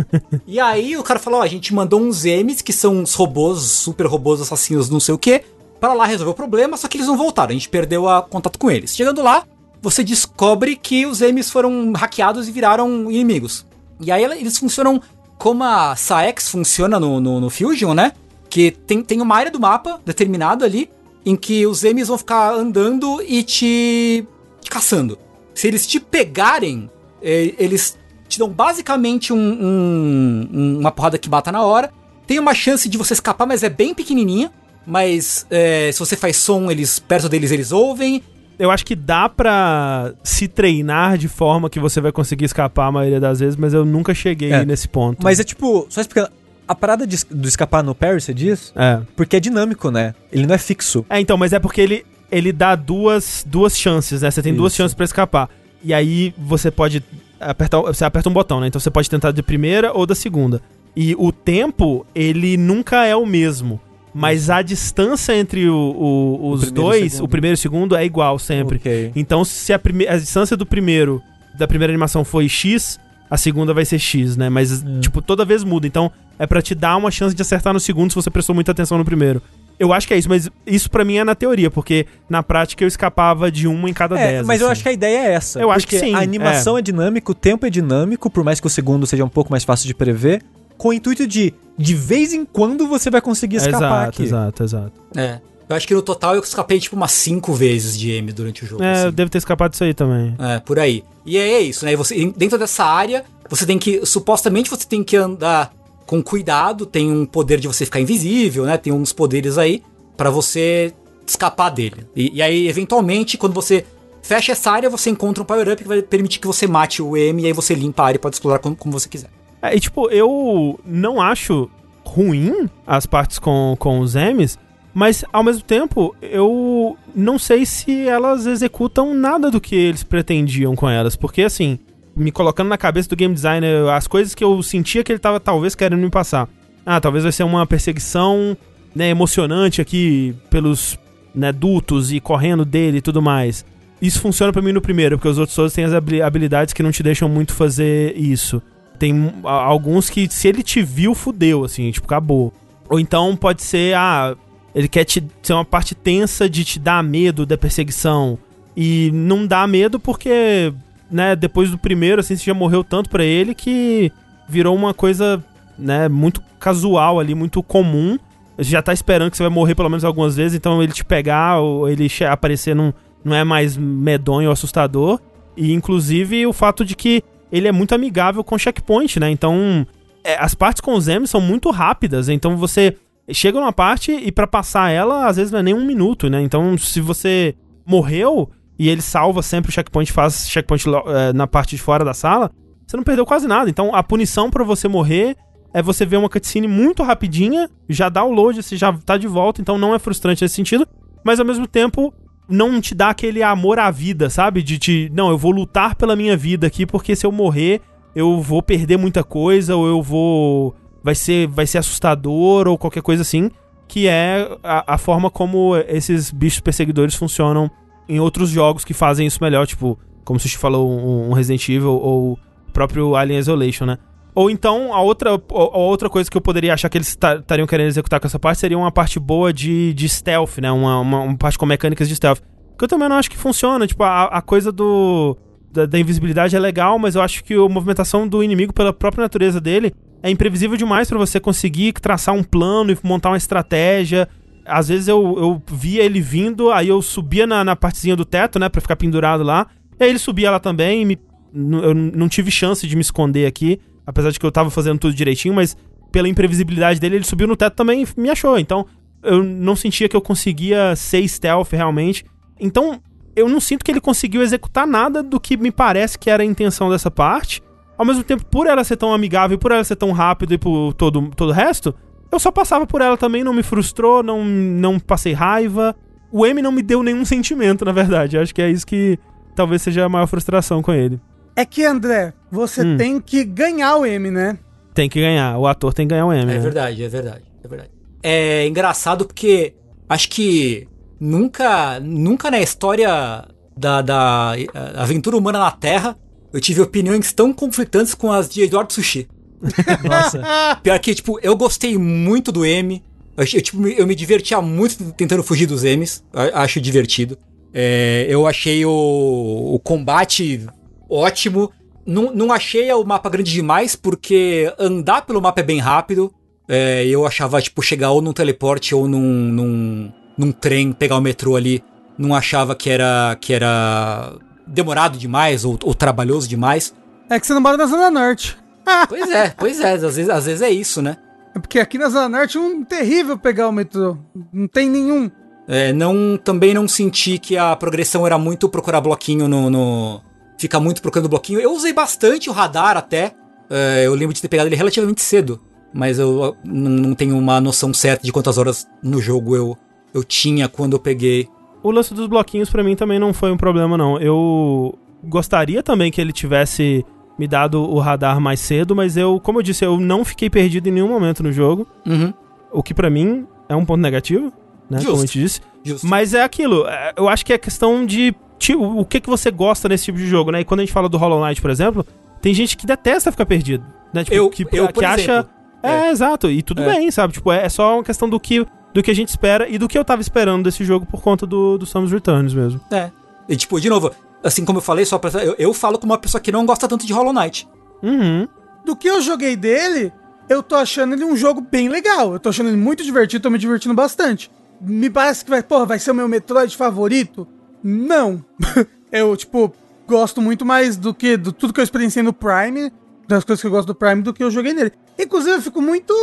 e aí o cara falou, ó, a gente mandou uns M's, que são uns robôs, super robôs assassinos, não sei o quê, para lá resolver o problema, só que eles não voltaram, a gente perdeu a contato com eles. Chegando lá, você descobre que os M's foram hackeados e viraram inimigos. E aí eles funcionam como a Saex funciona no, no, no Fusion, né? Que tem, tem uma área do mapa determinada ali, em que os M's vão ficar andando e te, te caçando. Se eles te pegarem, é, eles te dão basicamente um, um, uma porrada que bata na hora. Tem uma chance de você escapar, mas é bem pequenininha. Mas é, se você faz som, eles perto deles eles ouvem. Eu acho que dá pra se treinar de forma que você vai conseguir escapar a maioria das vezes, mas eu nunca cheguei é. nesse ponto. Mas é tipo, só explicando, a parada de, do escapar no Parry, você diz? É. Porque é dinâmico, né? Ele não é fixo. É, então, mas é porque ele, ele dá duas, duas chances, né? Você tem Isso. duas chances para escapar. E aí você pode apertar, você aperta um botão, né? Então você pode tentar de primeira ou da segunda. E o tempo, ele nunca é o mesmo. Mas a distância entre o, o, os o dois, o primeiro e o segundo, é igual sempre. Okay. Então, se a, a distância do primeiro, da primeira animação foi X, a segunda vai ser X, né? Mas, é. tipo, toda vez muda. Então, é para te dar uma chance de acertar no segundo se você prestou muita atenção no primeiro. Eu acho que é isso, mas isso para mim é na teoria, porque na prática eu escapava de uma em cada é, dez. Mas assim. eu acho que a ideia é essa. Eu acho que sim. A animação é. é dinâmica, o tempo é dinâmico, por mais que o segundo seja um pouco mais fácil de prever, com o intuito de, de vez em quando você vai conseguir escapar exato, aqui. Exato, exato. É. Eu acho que no total eu escapei tipo umas 5 vezes de M durante o jogo. É, assim. eu devo ter escapado disso aí também. É, por aí. E é, é isso, né? Você, dentro dessa área, você tem que. Supostamente você tem que andar com cuidado, tem um poder de você ficar invisível, né? Tem uns poderes aí para você escapar dele. E, e, aí, eventualmente, quando você fecha essa área, você encontra um power-up que vai permitir que você mate o M e aí você limpa a área e pode explorar como, como você quiser. É, e tipo, eu não acho ruim as partes com, com os M's, mas ao mesmo tempo eu não sei se elas executam nada do que eles pretendiam com elas, porque assim, me colocando na cabeça do game designer as coisas que eu sentia que ele tava talvez querendo me passar. Ah, talvez vai ser uma perseguição né, emocionante aqui pelos né, dutos e correndo dele e tudo mais. Isso funciona para mim no primeiro, porque os outros todos têm as habilidades que não te deixam muito fazer isso. Tem alguns que, se ele te viu, fudeu, assim, tipo, acabou. Ou então pode ser, ah, ele quer te ser uma parte tensa de te dar medo da perseguição. E não dá medo porque né, depois do primeiro, assim, você já morreu tanto para ele que virou uma coisa, né, muito casual ali, muito comum. Você já tá esperando que você vai morrer pelo menos algumas vezes, então ele te pegar ou ele aparecer não, não é mais medonho ou assustador. E inclusive o fato de que ele é muito amigável com checkpoint, né? Então, é, as partes com os M's são muito rápidas, então você chega numa parte e para passar ela, às vezes não é nem um minuto, né? Então, se você morreu, e ele salva sempre o checkpoint, faz checkpoint é, na parte de fora da sala, você não perdeu quase nada. Então a punição para você morrer é você ver uma cutscene muito rapidinha, já dá o load, você já tá de volta, então não é frustrante nesse sentido, mas ao mesmo tempo não te dá aquele amor à vida, sabe? De te, não, eu vou lutar pela minha vida aqui, porque se eu morrer, eu vou perder muita coisa, ou eu vou. Vai ser, vai ser assustador, ou qualquer coisa assim. Que é a, a forma como esses bichos perseguidores funcionam em outros jogos que fazem isso melhor, tipo, como você falou, um, Resident Evil ou o próprio Alien Isolation, né? Ou então, a outra, a outra coisa que eu poderia achar que eles estariam querendo executar com essa parte seria uma parte boa de, de stealth, né? Uma, uma, uma, parte com mecânicas de stealth. Que eu também não acho que funciona. Tipo, a, a coisa do. da, da, invisibilidade é legal, mas eu acho que a movimentação do inimigo, pela própria natureza dele, é imprevisível demais para você conseguir traçar um plano e montar uma estratégia. Às vezes eu, eu via ele vindo, aí eu subia na, na partezinha do teto, né, pra ficar pendurado lá. E aí ele subia lá também, e me, eu não tive chance de me esconder aqui, apesar de que eu tava fazendo tudo direitinho, mas pela imprevisibilidade dele, ele subiu no teto também e me achou. Então, eu não sentia que eu conseguia ser stealth realmente. Então, eu não sinto que ele conseguiu executar nada do que me parece que era a intenção dessa parte. Ao mesmo tempo, por ela ser tão amigável, por ela ser tão rápido e por todo, todo o resto, eu só passava por ela também, não me frustrou, não, não passei raiva. O M não me deu nenhum sentimento, na verdade. Acho que é isso que talvez seja a maior frustração com ele. É que, André, você hum. tem que ganhar o M, né? Tem que ganhar. O ator tem que ganhar o M. É né? verdade, é verdade, é verdade. É engraçado porque acho que nunca, nunca na história da, da aventura humana na Terra eu tive opiniões tão conflitantes com as de Eduardo Sushi. Nossa. Pior que, tipo, eu gostei muito do M. Eu, tipo, eu me divertia muito tentando fugir dos M's. Acho divertido. É, eu achei o, o combate ótimo. Não, não achei o mapa grande demais, porque andar pelo mapa é bem rápido. É, eu achava, tipo, chegar ou num teleporte ou num, num, num trem, pegar o metrô ali. Não achava que era, que era demorado demais ou, ou trabalhoso demais. É que você não mora na Zona Norte. pois é, pois é, às vezes, às vezes é isso, né? É porque aqui na Zona Norte é um terrível pegar o metrô. Não tem nenhum. É, não, também não senti que a progressão era muito procurar bloquinho no. no ficar muito procurando bloquinho. Eu usei bastante o radar até. É, eu lembro de ter pegado ele relativamente cedo. Mas eu não, não tenho uma noção certa de quantas horas no jogo eu, eu tinha quando eu peguei. O lance dos bloquinhos para mim também não foi um problema, não. Eu gostaria também que ele tivesse me dado o radar mais cedo, mas eu, como eu disse, eu não fiquei perdido em nenhum momento no jogo. Uhum. O que para mim é um ponto negativo, né? Justo. Como a gente disse. Justo. Mas é aquilo, é, eu acho que é questão de tipo, o que, que você gosta nesse tipo de jogo, né? E quando a gente fala do Hollow Knight, por exemplo, tem gente que detesta ficar perdido. Né? Tipo, eu, que, eu, que acha. É, é, exato. E tudo é. bem, sabe? Tipo, é, é só uma questão do que, do que a gente espera e do que eu tava esperando desse jogo por conta do, do Samus Returns mesmo. É. E tipo, de novo, assim como eu falei, só pra, eu, eu falo como uma pessoa que não gosta tanto de Hollow Knight. Uhum. Do que eu joguei dele, eu tô achando ele um jogo bem legal. Eu tô achando ele muito divertido, tô me divertindo bastante. Me parece que vai, porra, vai ser o meu Metroid favorito? Não. eu, tipo, gosto muito mais do que do tudo que eu experienciei no Prime, das coisas que eu gosto do Prime, do que eu joguei nele. Inclusive, eu fico muito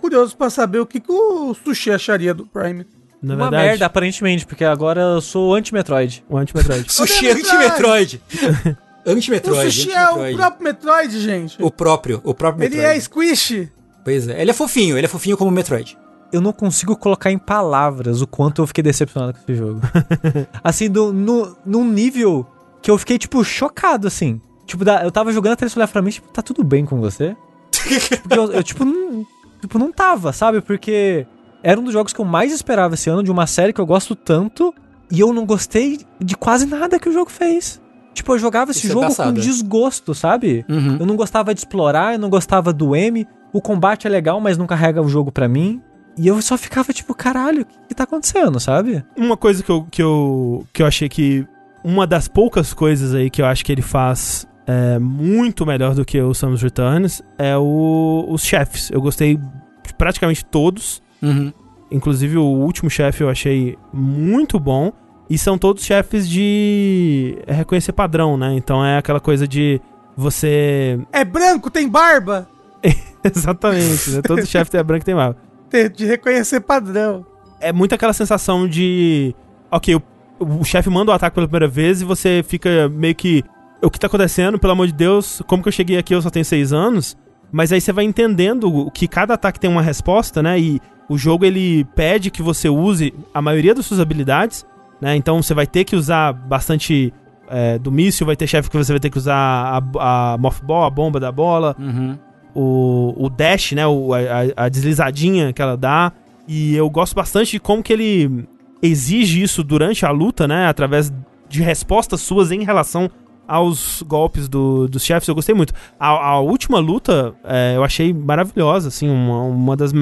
curioso para saber o que, que o Sushi acharia do Prime. Na Uma verdade. merda, aparentemente, porque agora eu sou anti-Metroid. O anti-Metroid. Sushi é anti-Metroid. anti-Metroid. O Sushi é o próprio Metroid, gente. O próprio, o próprio Metroid. Ele é squish. Pois é, ele é fofinho, ele é fofinho como o Metroid. Eu não consigo colocar em palavras o quanto eu fiquei decepcionado com esse jogo. assim, do, no, num nível que eu fiquei, tipo, chocado, assim. Tipo, eu tava jogando até ele olhar pra mim, tipo, tá tudo bem com você? Porque eu, eu tipo, não, tipo, não tava, sabe? Porque era um dos jogos que eu mais esperava esse ano, de uma série que eu gosto tanto, e eu não gostei de quase nada que o jogo fez. Tipo, eu jogava esse Isso é jogo é com desgosto, sabe? Uhum. Eu não gostava de explorar, eu não gostava do M. O combate é legal, mas não carrega o jogo pra mim. E eu só ficava tipo, caralho, o que, que tá acontecendo, sabe? Uma coisa que eu, que, eu, que eu achei que. Uma das poucas coisas aí que eu acho que ele faz é, muito melhor do que o Samus Returns é o, os chefes. Eu gostei de praticamente todos. Uhum. Inclusive o último chefe eu achei muito bom. E são todos chefes de reconhecer padrão, né? Então é aquela coisa de você. É branco, tem barba! Exatamente, né? Todo chefe é branco tem barba. De reconhecer padrão. É muito aquela sensação de. Ok, o, o chefe manda o ataque pela primeira vez e você fica meio que. O que tá acontecendo, pelo amor de Deus? Como que eu cheguei aqui? Eu só tenho seis anos. Mas aí você vai entendendo que cada ataque tem uma resposta, né? E o jogo ele pede que você use a maioria das suas habilidades, né? Então você vai ter que usar bastante é, do míssil, vai ter chefe que você vai ter que usar a, a Mothball, a bomba da bola, uhum. o, o dash, né? O, a, a deslizadinha que ela dá. E eu gosto bastante de como que ele exige isso durante a luta, né? Através de respostas suas em relação aos golpes do, dos chefes, eu gostei muito. A, a última luta é, eu achei maravilhosa, assim, uma, uma das.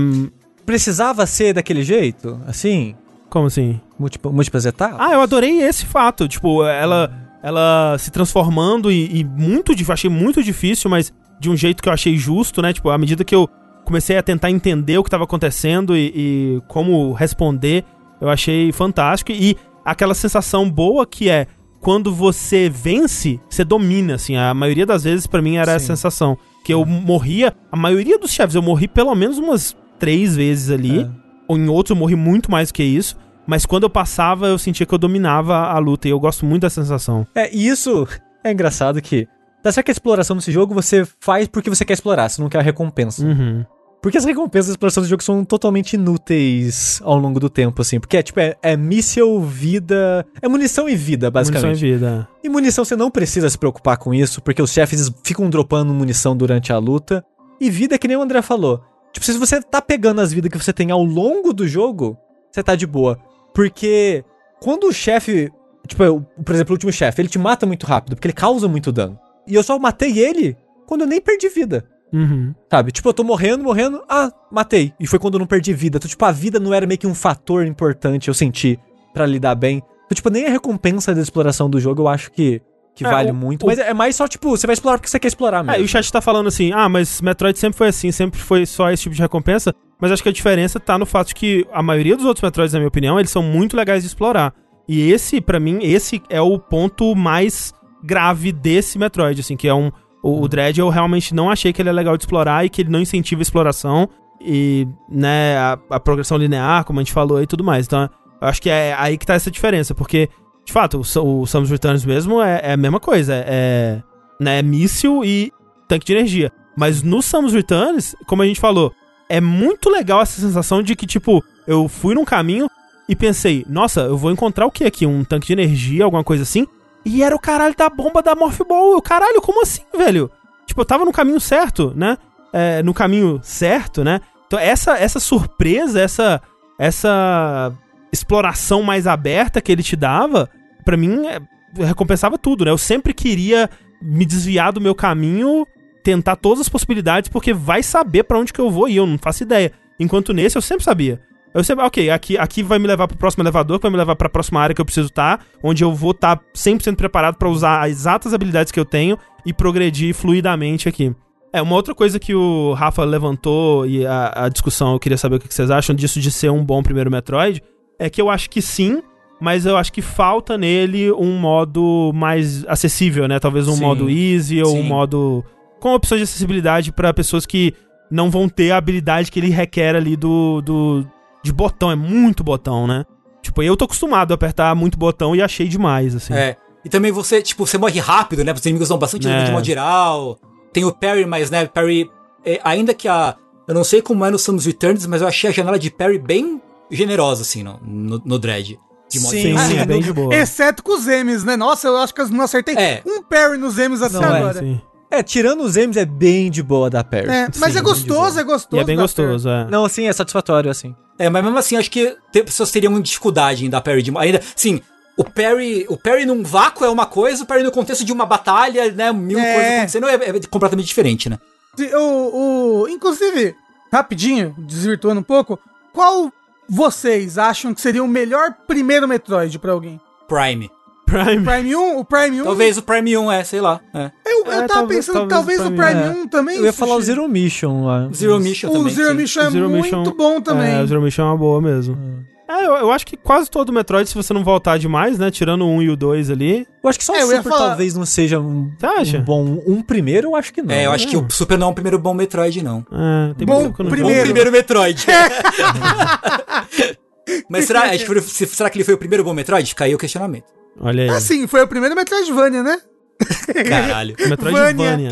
Precisava ser daquele jeito? Assim? Como assim? Múltiplas, múltiplas etapas? Ah, eu adorei esse fato. Tipo, ela. ela se transformando e, e muito difícil, achei muito difícil, mas de um jeito que eu achei justo, né? Tipo, à medida que eu comecei a tentar entender o que estava acontecendo e, e, como responder, eu achei fantástico. E aquela sensação boa que é quando você vence, você domina, assim. A maioria das vezes, para mim, era Sim. essa sensação. Que eu morria, a maioria dos chefes, eu morri pelo menos umas três vezes ali. É. Ou em outros eu morri muito mais que isso. Mas quando eu passava, eu sentia que eu dominava a luta. E eu gosto muito da sensação. É, e isso é engraçado que. Tá certo que a exploração nesse jogo você faz porque você quer explorar, você não quer a recompensa. Uhum. Porque as recompensas da exploração do jogo são totalmente inúteis ao longo do tempo, assim. Porque é tipo, é, é míssel, vida. É munição e vida, basicamente. Munição e vida. E munição você não precisa se preocupar com isso, porque os chefes ficam dropando munição durante a luta. E vida é que nem o André falou. Tipo, se você tá pegando as vidas que você tem ao longo do jogo, você tá de boa. Porque quando o chefe. Tipo, por exemplo, o último chefe, ele te mata muito rápido, porque ele causa muito dano. E eu só matei ele quando eu nem perdi vida. Uhum. Sabe? Tipo, eu tô morrendo, morrendo. Ah, matei. E foi quando eu não perdi vida. Então, tipo, a vida não era meio que um fator importante, eu senti, para lidar bem. Então, tipo, nem a recompensa da exploração do jogo eu acho que, que é, vale o, muito. O... Mas é mais só, tipo, você vai explorar porque você quer explorar mesmo. É, e o chat tá falando assim, ah, mas Metroid sempre foi assim, sempre foi só esse tipo de recompensa. Mas acho que a diferença tá no fato de que a maioria dos outros Metroids, na minha opinião, eles são muito legais de explorar. E esse, para mim, esse é o ponto mais grave desse Metroid, assim, que é um o, o Dredd eu realmente não achei que ele é legal de explorar e que ele não incentiva a exploração e, né, a, a progressão linear, como a gente falou e tudo mais. Então, eu acho que é aí que tá essa diferença, porque, de fato, o, o Samus Returns mesmo é, é, a mesma coisa, é, é, né, míssil e tanque de energia. Mas no Samus Returns, como a gente falou, é muito legal essa sensação de que, tipo, eu fui num caminho e pensei, nossa, eu vou encontrar o que aqui? Um tanque de energia, alguma coisa assim? E era o caralho da bomba da Morph Ball. Eu, caralho, como assim, velho? Tipo, eu tava no caminho certo, né? É, no caminho certo, né? Então, essa, essa surpresa, essa, essa exploração mais aberta que ele te dava, para mim, é, recompensava tudo, né? Eu sempre queria me desviar do meu caminho, tentar todas as possibilidades, porque vai saber para onde que eu vou e eu não faço ideia. Enquanto nesse, eu sempre sabia. Eu sempre, ok, aqui, aqui vai me levar pro próximo elevador, que vai me levar pra próxima área que eu preciso estar, tá, onde eu vou estar tá 100% preparado para usar as exatas habilidades que eu tenho e progredir fluidamente aqui. É, uma outra coisa que o Rafa levantou e a, a discussão, eu queria saber o que vocês acham disso de ser um bom primeiro Metroid, é que eu acho que sim, mas eu acho que falta nele um modo mais acessível, né? Talvez um sim, modo easy ou sim. um modo com opções de acessibilidade para pessoas que não vão ter a habilidade que ele requer ali do, do, de botão, é muito botão, né? Tipo, eu tô acostumado a apertar muito botão e achei demais, assim. É. E também você, tipo, você morre rápido, né? Os inimigos dão bastante é. de modo geral. Tem o parry, mas, né, parry... É, ainda que a... Eu não sei como é no Samus Returns, mas eu achei a janela de parry bem generosa, assim, no, no, no Dread. De modo sim, sim, é bem de boa. Exceto com os M's, né? Nossa, eu acho que eu não acertei é. um parry nos M's até não, é, agora. É, é, tirando os M's é bem de boa da parry. É, mas sim, é gostoso, é gostoso. E é bem gostoso, é. Não, assim, é satisfatório, assim. É, mas mesmo assim, acho que pessoas teriam dificuldade em dar parry de ainda. Sim, o parry, o parry num vácuo é uma coisa, o parry no contexto de uma batalha, né, mil é. coisas acontecendo é, é, completamente diferente, né? O, o, inclusive, rapidinho, desvirtuando um pouco, qual vocês acham que seria o melhor primeiro Metroid para alguém? Prime. Prime. Prime 1? O Prime 1? Talvez o Prime 1, é, sei lá. É. Eu, eu é, tava talvez, pensando, talvez, talvez o Prime, Prime 1 é. também. Eu ia falar o Zero Mission lá. Zero Mission também. O Zero sim. Mission é Zero muito Mission, bom também. É, o Zero Mission é uma boa mesmo. É, eu, eu, acho que quase todo Metroid, se você não voltar demais, né? Tirando o 1 e o 2 ali. Eu acho que só é, o Super falar... talvez não seja um, um bom. Um primeiro, eu acho que não. É, eu acho que o Super não é o primeiro bom Metroid, não. É, tem bom, primeiro. bom primeiro Metroid. Mas será, será que ele foi o primeiro bom Metroid? Aí o questionamento. Olha aí. Ah, sim, foi o primeiro Metroidvania, né? Caralho. Metroidvania.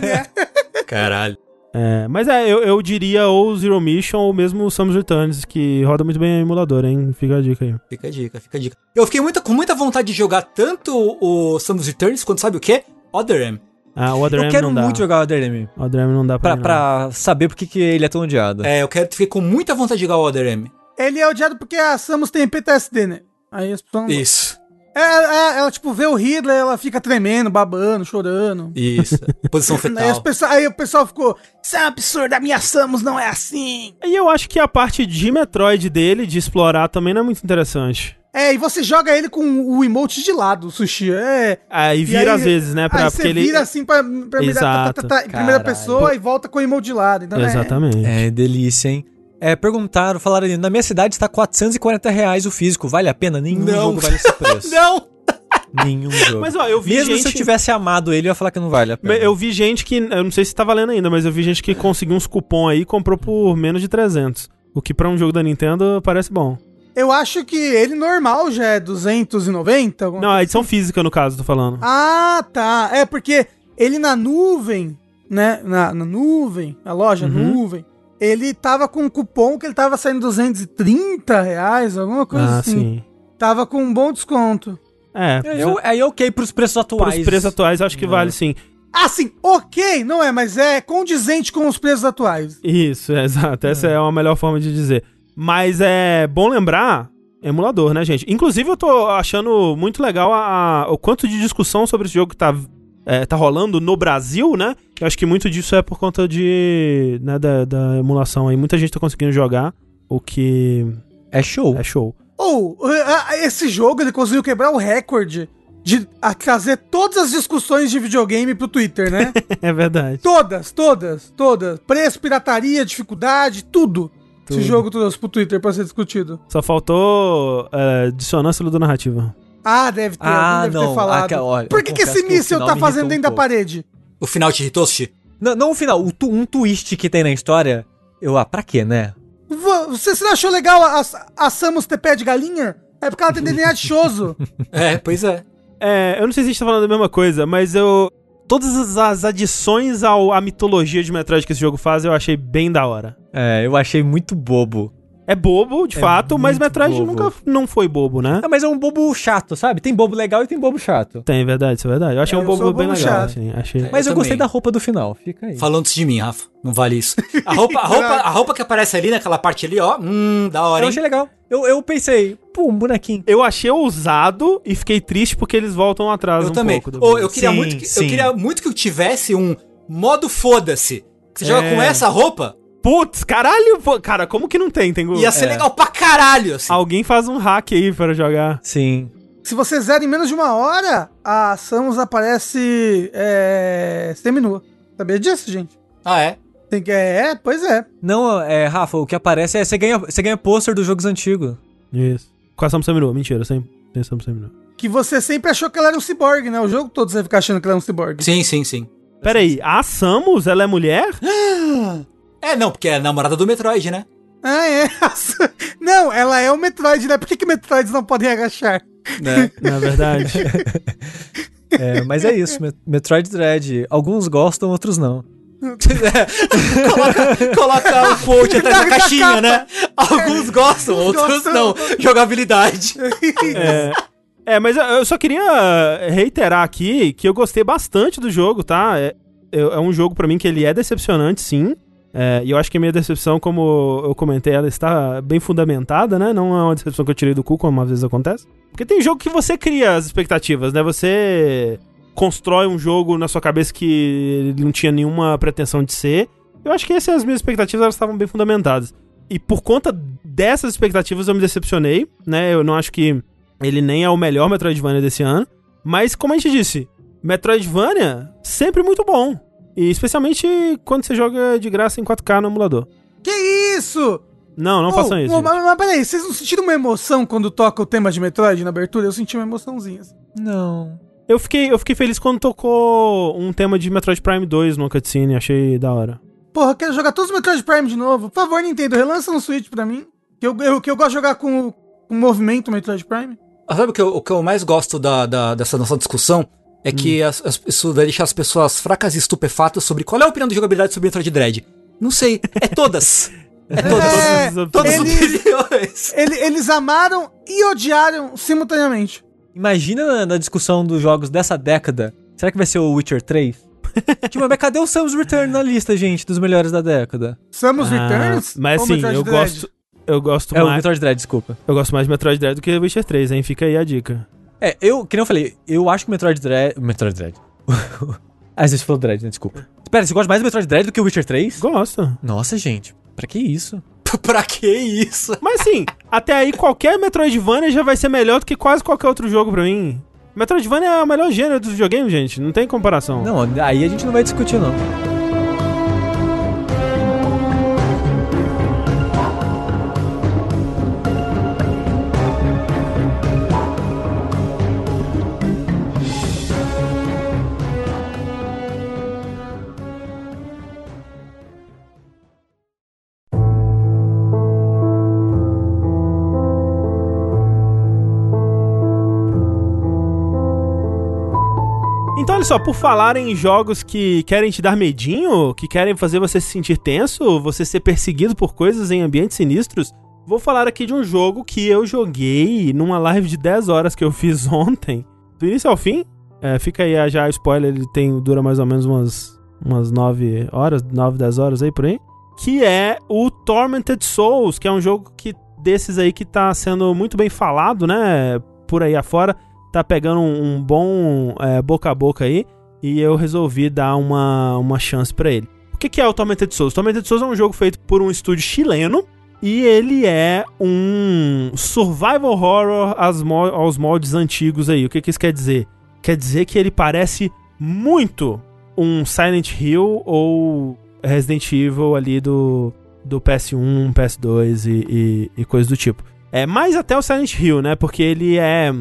É. Caralho. É, mas é, eu, eu diria ou Zero Mission ou mesmo o Samus Returns, que roda muito bem em emulador, hein? Fica a dica aí. Fica a dica, fica a dica. Eu fiquei muito, com muita vontade de jogar tanto o Samus Returns quanto sabe o quê? Other M. Ah, o Other Eu quero muito jogar o Other M. Other M não dá pra, pra, pra saber porque que ele é tão odiado. É, eu quero fiquei com muita vontade de jogar o Other M. Ele é odiado porque a Samus tem PTSD, né? Aí as pessoas. Isso. É, é, ela, tipo, vê o Hitler, ela fica tremendo, babando, chorando. Isso. Posição fetal. aí, pessoal, aí, o pessoal ficou, isso é um absurdo, a minha Samus não é assim. E eu acho que a parte de Metroid dele, de explorar, também não é muito interessante. É, e você joga ele com o emote de lado, o sushi. É. Aí E vira aí- às vezes, né? Pra, aí você ele. vira assim pra, pra mirar, tá, Exato. tá, tá, em primeira pessoa e volta com o emote de lado. Então, é- Exatamente. É, delícia, hein? É, perguntaram, falaram ali, na minha cidade está 440 reais o físico, vale a pena? Nenhum Não. jogo vale esse preço. Não! Nenhum jogo. Mas ó, eu vi Mesmo gente. se eu tivesse amado ele, eu ia falar que não vale a pena. Eu vi gente que. Eu não sei se tá valendo ainda, mas eu vi gente que conseguiu uns cupom aí e comprou por menos de 300. O que pra um jogo da Nintendo parece bom. Eu acho que ele normal já é 290. alguma Não, a edição física, no caso, tô falando. Ah, tá. É porque ele na nuvem, né? Na, na nuvem, a loja Uhum. nuvem, ele tava com um cupom que ele tava saindo 230 reais, alguma coisa ah, assim. sim. Tava com um bom desconto. É, Aí eu, aí ok pros preços atuais. pros preços atuais, acho que vale sim. Assim, ok, não é, mas é condizente com os preços atuais. Isso, é, exato. Essa é. uma melhor forma de dizer. Mas é bom lembrar, emulador, né, gente? Inclusive, eu tô achando muito legal a, a- o quanto de discussão sobre esse jogo que tá, é, tá rolando no Brasil, né? Eu acho que muito disso é por conta de, né, da, da emulação aí. Muita gente tá conseguindo jogar, o que É show. é show. Ou, ah, esse jogo ele conseguiu quebrar o recorde de trazer todas as discussões de videogame pro Twitter, né? É verdade. todas, todas, todas. Preço, pirataria, dificuldade, tudo. Tudo. Esse jogo trouxe pro Twitter pra ser discutido. Só faltou é, dissonância ludonarrativa. Ah, deve ter, Ah, deve não. ter falado. Ah, que- olha, Por que, que esse míssil tá fazendo dentro um da parede? O final te irritou, Sushi? Não, não o final, o tu- um twist que tem na história. Eu, ah, pra quê, né? Vo- Você, você não achou legal a, a Samus ter pé de galinha? É porque ela tem DNA de choso. É, pois é. É, eu não sei se a gente tá falando da mesma coisa, mas eu. Todas as- as adições ao, à mitologia de Metroid que esse jogo faz, eu achei bem da hora. É, eu achei muito bobo. É bobo, de É fato, mas Metroid bobo. nunca não foi bobo, né? Ah, mas é um bobo chato, sabe? Tem bobo legal e tem bobo chato. Tem, verdade, isso é verdade. Eu achei É, um eu bobo sou bem bobo legal, chato. assim. Achei... Mas eu, Eu gostei também. da roupa do final, fica aí. Falando de mim, Rafa. Não vale isso. A roupa, a roupa, a roupa que aparece ali naquela parte ali, ó. Hum, da hora, Eu hein? achei legal. Eu, eu pensei, pô, um bonequinho. Eu achei ousado e fiquei triste porque eles voltam atrás Eu um também. pouco. Ô, eu, queria Sim, muito que, eu queria muito que eu tivesse um modo foda-se. Que você joga É. com essa roupa, Putz, caralho! pô, Cara, como que não tem? tem ia ser É. legal pra caralho, assim. Alguém faz um hack aí para jogar. Sim. Se você zera em menos de uma hora, a Samus aparece é, seminua. Sabia disso, gente? Ah, é? Tem que, é, pois é. Não, é, Rafa, o que aparece é você ganha, você ganha pôster dos jogos antigos. Isso. Com a Samus Seminua. Mentira, sem, sem Samus Seminua. Que você sempre achou que ela era um cyborg, né? O jogo todo você fica achando que ela é um cyborg. Sim, sim, sim. Pera aí, a Samus, ela é mulher? É, não, porque é a namorada do Metroid, né? Ah, é. Não, ela é o Metroid, né? Por que, que Metroids não podem agachar? né? Na verdade. É, mas é isso, Met- Metroid Dread. Alguns gostam, outros não. coloca, coloca o quote atrás da Da caixinha, capa. né? Alguns gostam, outros gostam. não. Jogabilidade. É, é, mas eu- só queria reiterar aqui que eu gostei bastante do jogo, tá? É, é é um jogo pra mim que ele é decepcionante, sim. É, e eu acho que a minha decepção, como eu comentei, ela está bem fundamentada, né? Não é uma decepção que eu tirei do cu, como às vezes acontece. Porque tem jogo que você cria as expectativas, né? Você constrói um jogo na sua cabeça que não tinha nenhuma pretensão de ser. Eu acho que essas as minhas expectativas elas estavam bem fundamentadas. E por conta dessas expectativas eu me decepcionei, né? Eu não acho que ele nem é o melhor Metroidvania desse ano. Mas, como a gente disse, Metroidvania sempre muito bom. E especialmente quando você joga de graça em 4K no emulador. Que isso? Não, não Oh, façam isso. oh, mas, mas peraí, vocês não sentiram uma emoção quando toca o tema de Metroid na abertura? Eu senti uma emoçãozinha. assim. Não. Eu fiquei, eu fiquei feliz quando tocou um tema de Metroid Prime 2 no cutscene, achei da hora. Porra, eu quero jogar todos os Metroid Prime de novo. Por favor, Nintendo, relança no Switch pra mim. Que eu, eu- que eu gosto de jogar com com o movimento Metroid Prime. Ah, Sabe o que eu, o que eu mais gosto da, da- dessa nossa discussão? É que as- as- isso vai deixar as pessoas fracas e estupefatas sobre qual é a opinião de jogabilidade sobre Metroid Dread. Não sei, é todas. É todas. É, Todas as Todas as eles- opiniões. Ele- eles amaram e odiaram simultaneamente. Imagina na, discussão dos jogos dessa década. Será que vai ser o Witcher 3? tipo, mas cadê o Samus Return na lista, gente, dos melhores da década? Samus Ah, Returns? Mas ou sim, Metroid eu Dread? gosto. Eu gosto É o mais. Metroid Dread, desculpa. Eu gosto mais de Metroid Dread do que Witcher 3, hein? Fica aí a dica. É, eu, que nem eu falei, eu acho que o Metroid Dread. Metroid Dread. ah, você falou Dread, né? Desculpa. Espera, você gosta mais do Metroid Dread do que o Witcher 3? Gosto. Nossa, gente, pra que isso? pra que isso? Mas sim, até aí qualquer Metroidvania já vai ser melhor do que quase qualquer outro jogo pra mim. Metroidvania é o melhor gênero dos videogames, gente. Não tem comparação. Não, aí a gente não vai discutir, não. Só, por falar em jogos que querem te dar medinho, que querem fazer você se sentir tenso, você ser perseguido por coisas em ambientes sinistros, vou falar aqui de um jogo que eu joguei numa live de 10 horas que eu fiz ontem. Do início ao fim, é, fica aí já a spoiler, ele tem, dura mais ou menos umas, umas 9 horas, 9, 10 horas aí por aí. Que é o Tormented Souls, que é um jogo que desses aí que tá sendo muito bem falado, né? Por aí afora tá pegando um, um bom é, boca a boca aí e eu resolvi dar uma, uma chance para ele. O que, que é o Tormented Souls? Tormented Souls é um jogo feito por um estúdio chileno e ele é um survival horror aos, mo aos moldes antigos aí. O que, que isso quer dizer? Quer dizer que ele parece muito um Silent Hill ou Resident Evil ali do, do PS1, PS2 e, e, e coisas do tipo. É mais até o Silent Hill, né? Porque ele é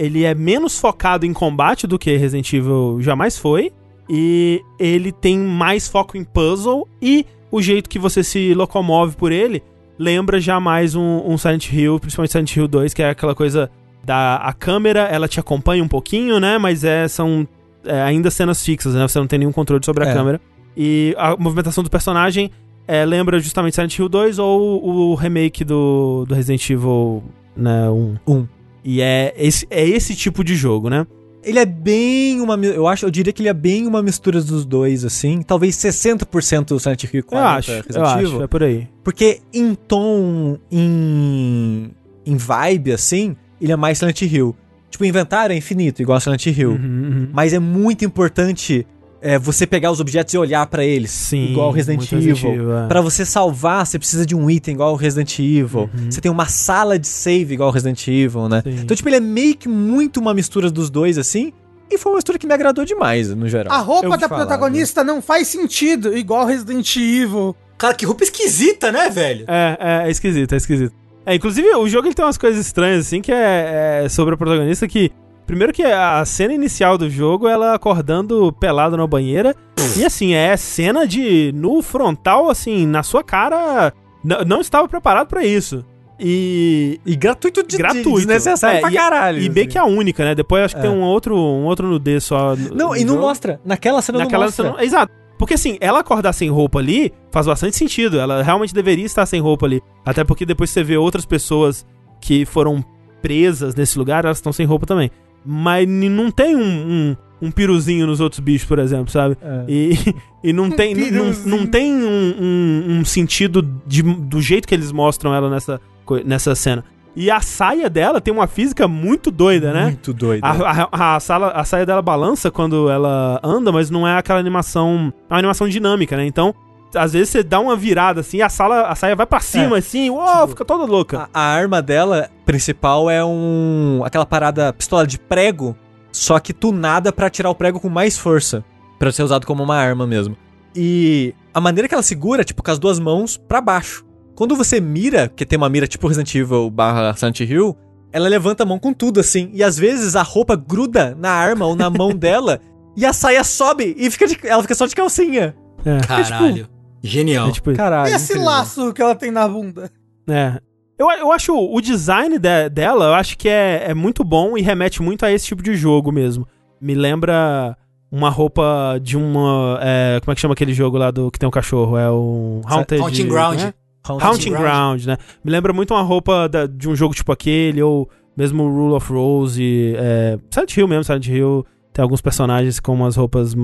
ele é menos focado em combate do que Resident Evil jamais foi. E ele tem mais foco em puzzle. E o jeito que você se locomove por ele lembra já mais um, um Silent Hill, principalmente Silent Hill 2, que é aquela coisa da a câmera, ela te acompanha um pouquinho, né? Mas é, são é, ainda cenas fixas, né? Você não tem nenhum controle sobre a é. câmera. E a movimentação do personagem é, lembra justamente Silent Hill 2 ou o remake do, do Resident Evil né, 1. 1. E é esse, é esse tipo de jogo, né? Ele é bem uma. Eu acho, eu diria que ele é bem uma mistura dos dois, assim. Talvez 60% Silent Hill 40 eu acho, Resident eu. Acho, é por aí. Porque em tom, em, em vibe, assim, ele é mais Silent Hill. Tipo, o inventário é infinito, igual Silent Hill. Uhum, uhum. Mas é muito importante é, você pegar os objetos e olhar para eles, Sim, igual Resident Evil. Evil é. Para você salvar, você precisa de um item igual Resident Evil. Uhum. Você tem uma sala de save igual Resident Evil, né? Sim. Então, tipo, ele é meio que muito uma mistura dos dois, assim. E foi uma mistura que me agradou demais, no geral. A roupa da falar, protagonista né? não faz sentido, igual Resident Evil. Cara, que roupa esquisita, né, velho? É, é, é esquisito, é esquisito. É, inclusive, o jogo ele tem umas coisas estranhas, assim, que é, é sobre a protagonista que Primeiro que a cena inicial do jogo, ela acordando pelado na banheira. e assim, é cena de no frontal, assim, na sua cara. Não estava preparado para isso. E. E gratuito de gratuito. desnecessário é, pra caralho. E, e bem assim. que é a única, né? Depois acho que é. tem um outro, um outro nudez só. Não, e não jogo. mostra. Naquela cena Naquela não mostra. Cena, exato. Porque assim, ela acordar sem roupa ali faz bastante sentido. Ela realmente deveria estar sem roupa ali. Até porque depois você vê outras pessoas que foram presas nesse lugar, elas estão sem roupa também mas não tem um, um, um, piruzinho nos outros bichos, por exemplo, sabe? É. E, e não tem, não, não tem um, um, um, sentido de, do jeito que eles mostram ela nessa, nessa cena. E a saia dela tem uma física muito doida, né? Muito doida. A, a, a, sala, a saia dela balança quando ela anda, mas não é aquela animação. É uma animação dinâmica, né? Então, às vezes você dá uma virada assim, a sala, a saia vai para cima, é. assim, uou, tipo, fica toda louca. A, a, arma dela principal é um. aquela parada pistola de prego, só que tunada para tirar o prego com mais força. para ser usado como uma arma mesmo. E a maneira que ela segura, tipo, com as duas mãos para baixo. Quando você mira, que tem uma mira tipo Resident Evil barra Silent Hill, ela levanta a mão com tudo, assim. E às vezes a roupa gruda na arma ou na mão dela. E a saia sobe e fica de, ela fica só de calcinha. É. Caralho. Genial. É, tipo, Caralho, e esse incrível. laço que ela tem na bunda? É. Eu, eu acho o design de, dela, eu acho que é, é muito bom e remete muito a esse tipo de jogo mesmo. Me lembra uma roupa de uma. É, como é que chama aquele jogo lá do que tem um cachorro? É o Haunted. Haunting Ground. Né? Haunting, Haunting Ground. Ground, né? Me lembra muito uma roupa da, de um jogo tipo aquele, ou mesmo Rule of Rose. É, Silent Hill mesmo, Silent Hill. Tem alguns personagens com umas roupas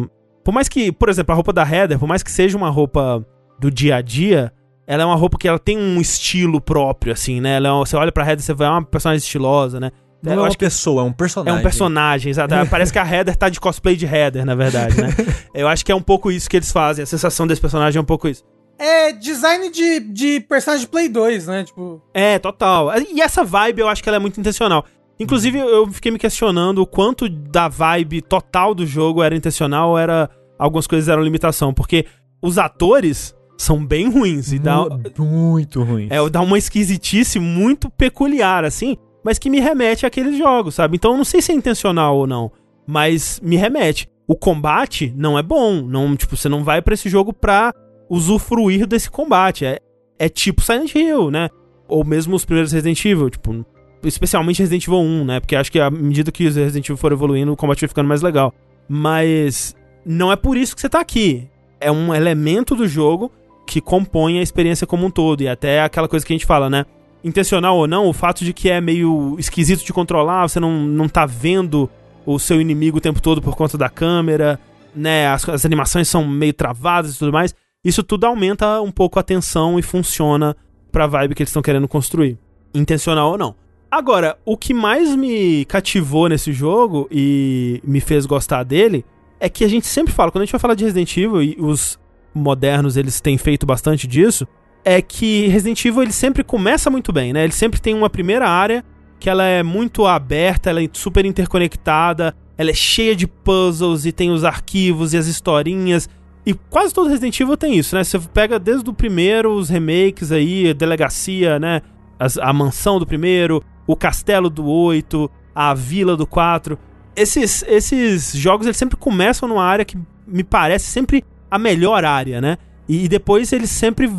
por mais que, por exemplo, a roupa da Heather, por mais que seja uma roupa do dia a dia, ela é uma roupa que ela tem um estilo próprio, assim, né? Ela é uma, você olha pra Heather, você vê é uma personagem estilosa, né? Não eu é uma pessoa, é um personagem. É um personagem, exato. Parece que a Heather tá de cosplay de Heather, na verdade, né? eu acho que é um pouco isso que eles fazem. A sensação desse personagem é um pouco isso. é design de, de personagem de Play 2, né? Tipo... É, total. E essa vibe eu acho que ela é muito intencional. Inclusive, eu fiquei me questionando o quanto da vibe total do jogo era intencional ou era. Algumas coisas eram limitação. Porque os atores são bem ruins. E dá, muito ruins. É, dá uma esquisitice muito peculiar, assim, mas que me remete àqueles jogos, sabe? Então eu não sei se é intencional ou não, mas me remete. O combate não é bom. Não, tipo, você não vai para esse jogo pra usufruir desse combate. É, é tipo Silent Hill, né? Ou mesmo os primeiros Resident Evil, tipo, especialmente Resident Evil 1, né? Porque acho que à medida que os Resident Evil foram evoluindo, o combate vai ficando mais legal. Mas não é por isso que você tá aqui. É um elemento do jogo que compõe a experiência como um todo. E até aquela coisa que a gente fala, né? Intencional ou não, o fato de que é meio esquisito de controlar, você não, não tá vendo o seu inimigo o tempo todo por conta da câmera, né? As, as animações são meio travadas e tudo mais. Isso tudo aumenta um pouco a tensão e funciona pra vibe que eles estão querendo construir. Intencional ou não. Agora, o que mais me cativou nesse jogo e me fez gostar dele é que a gente sempre fala, quando a gente vai falar de Resident Evil e os modernos eles têm feito bastante disso, é que Resident Evil ele sempre começa muito bem, né? Ele sempre tem uma primeira área que ela é muito aberta, ela é super interconectada, ela é cheia de puzzles e tem os arquivos e as historinhas e quase todo Resident Evil tem isso, né? Você pega desde o primeiro, os remakes aí, delegacia, né? As, a mansão do primeiro, o castelo do 8, a vila do 4. Esses, esses jogos eles sempre começam numa área que me parece sempre a melhor área, né? E, e depois eles sempre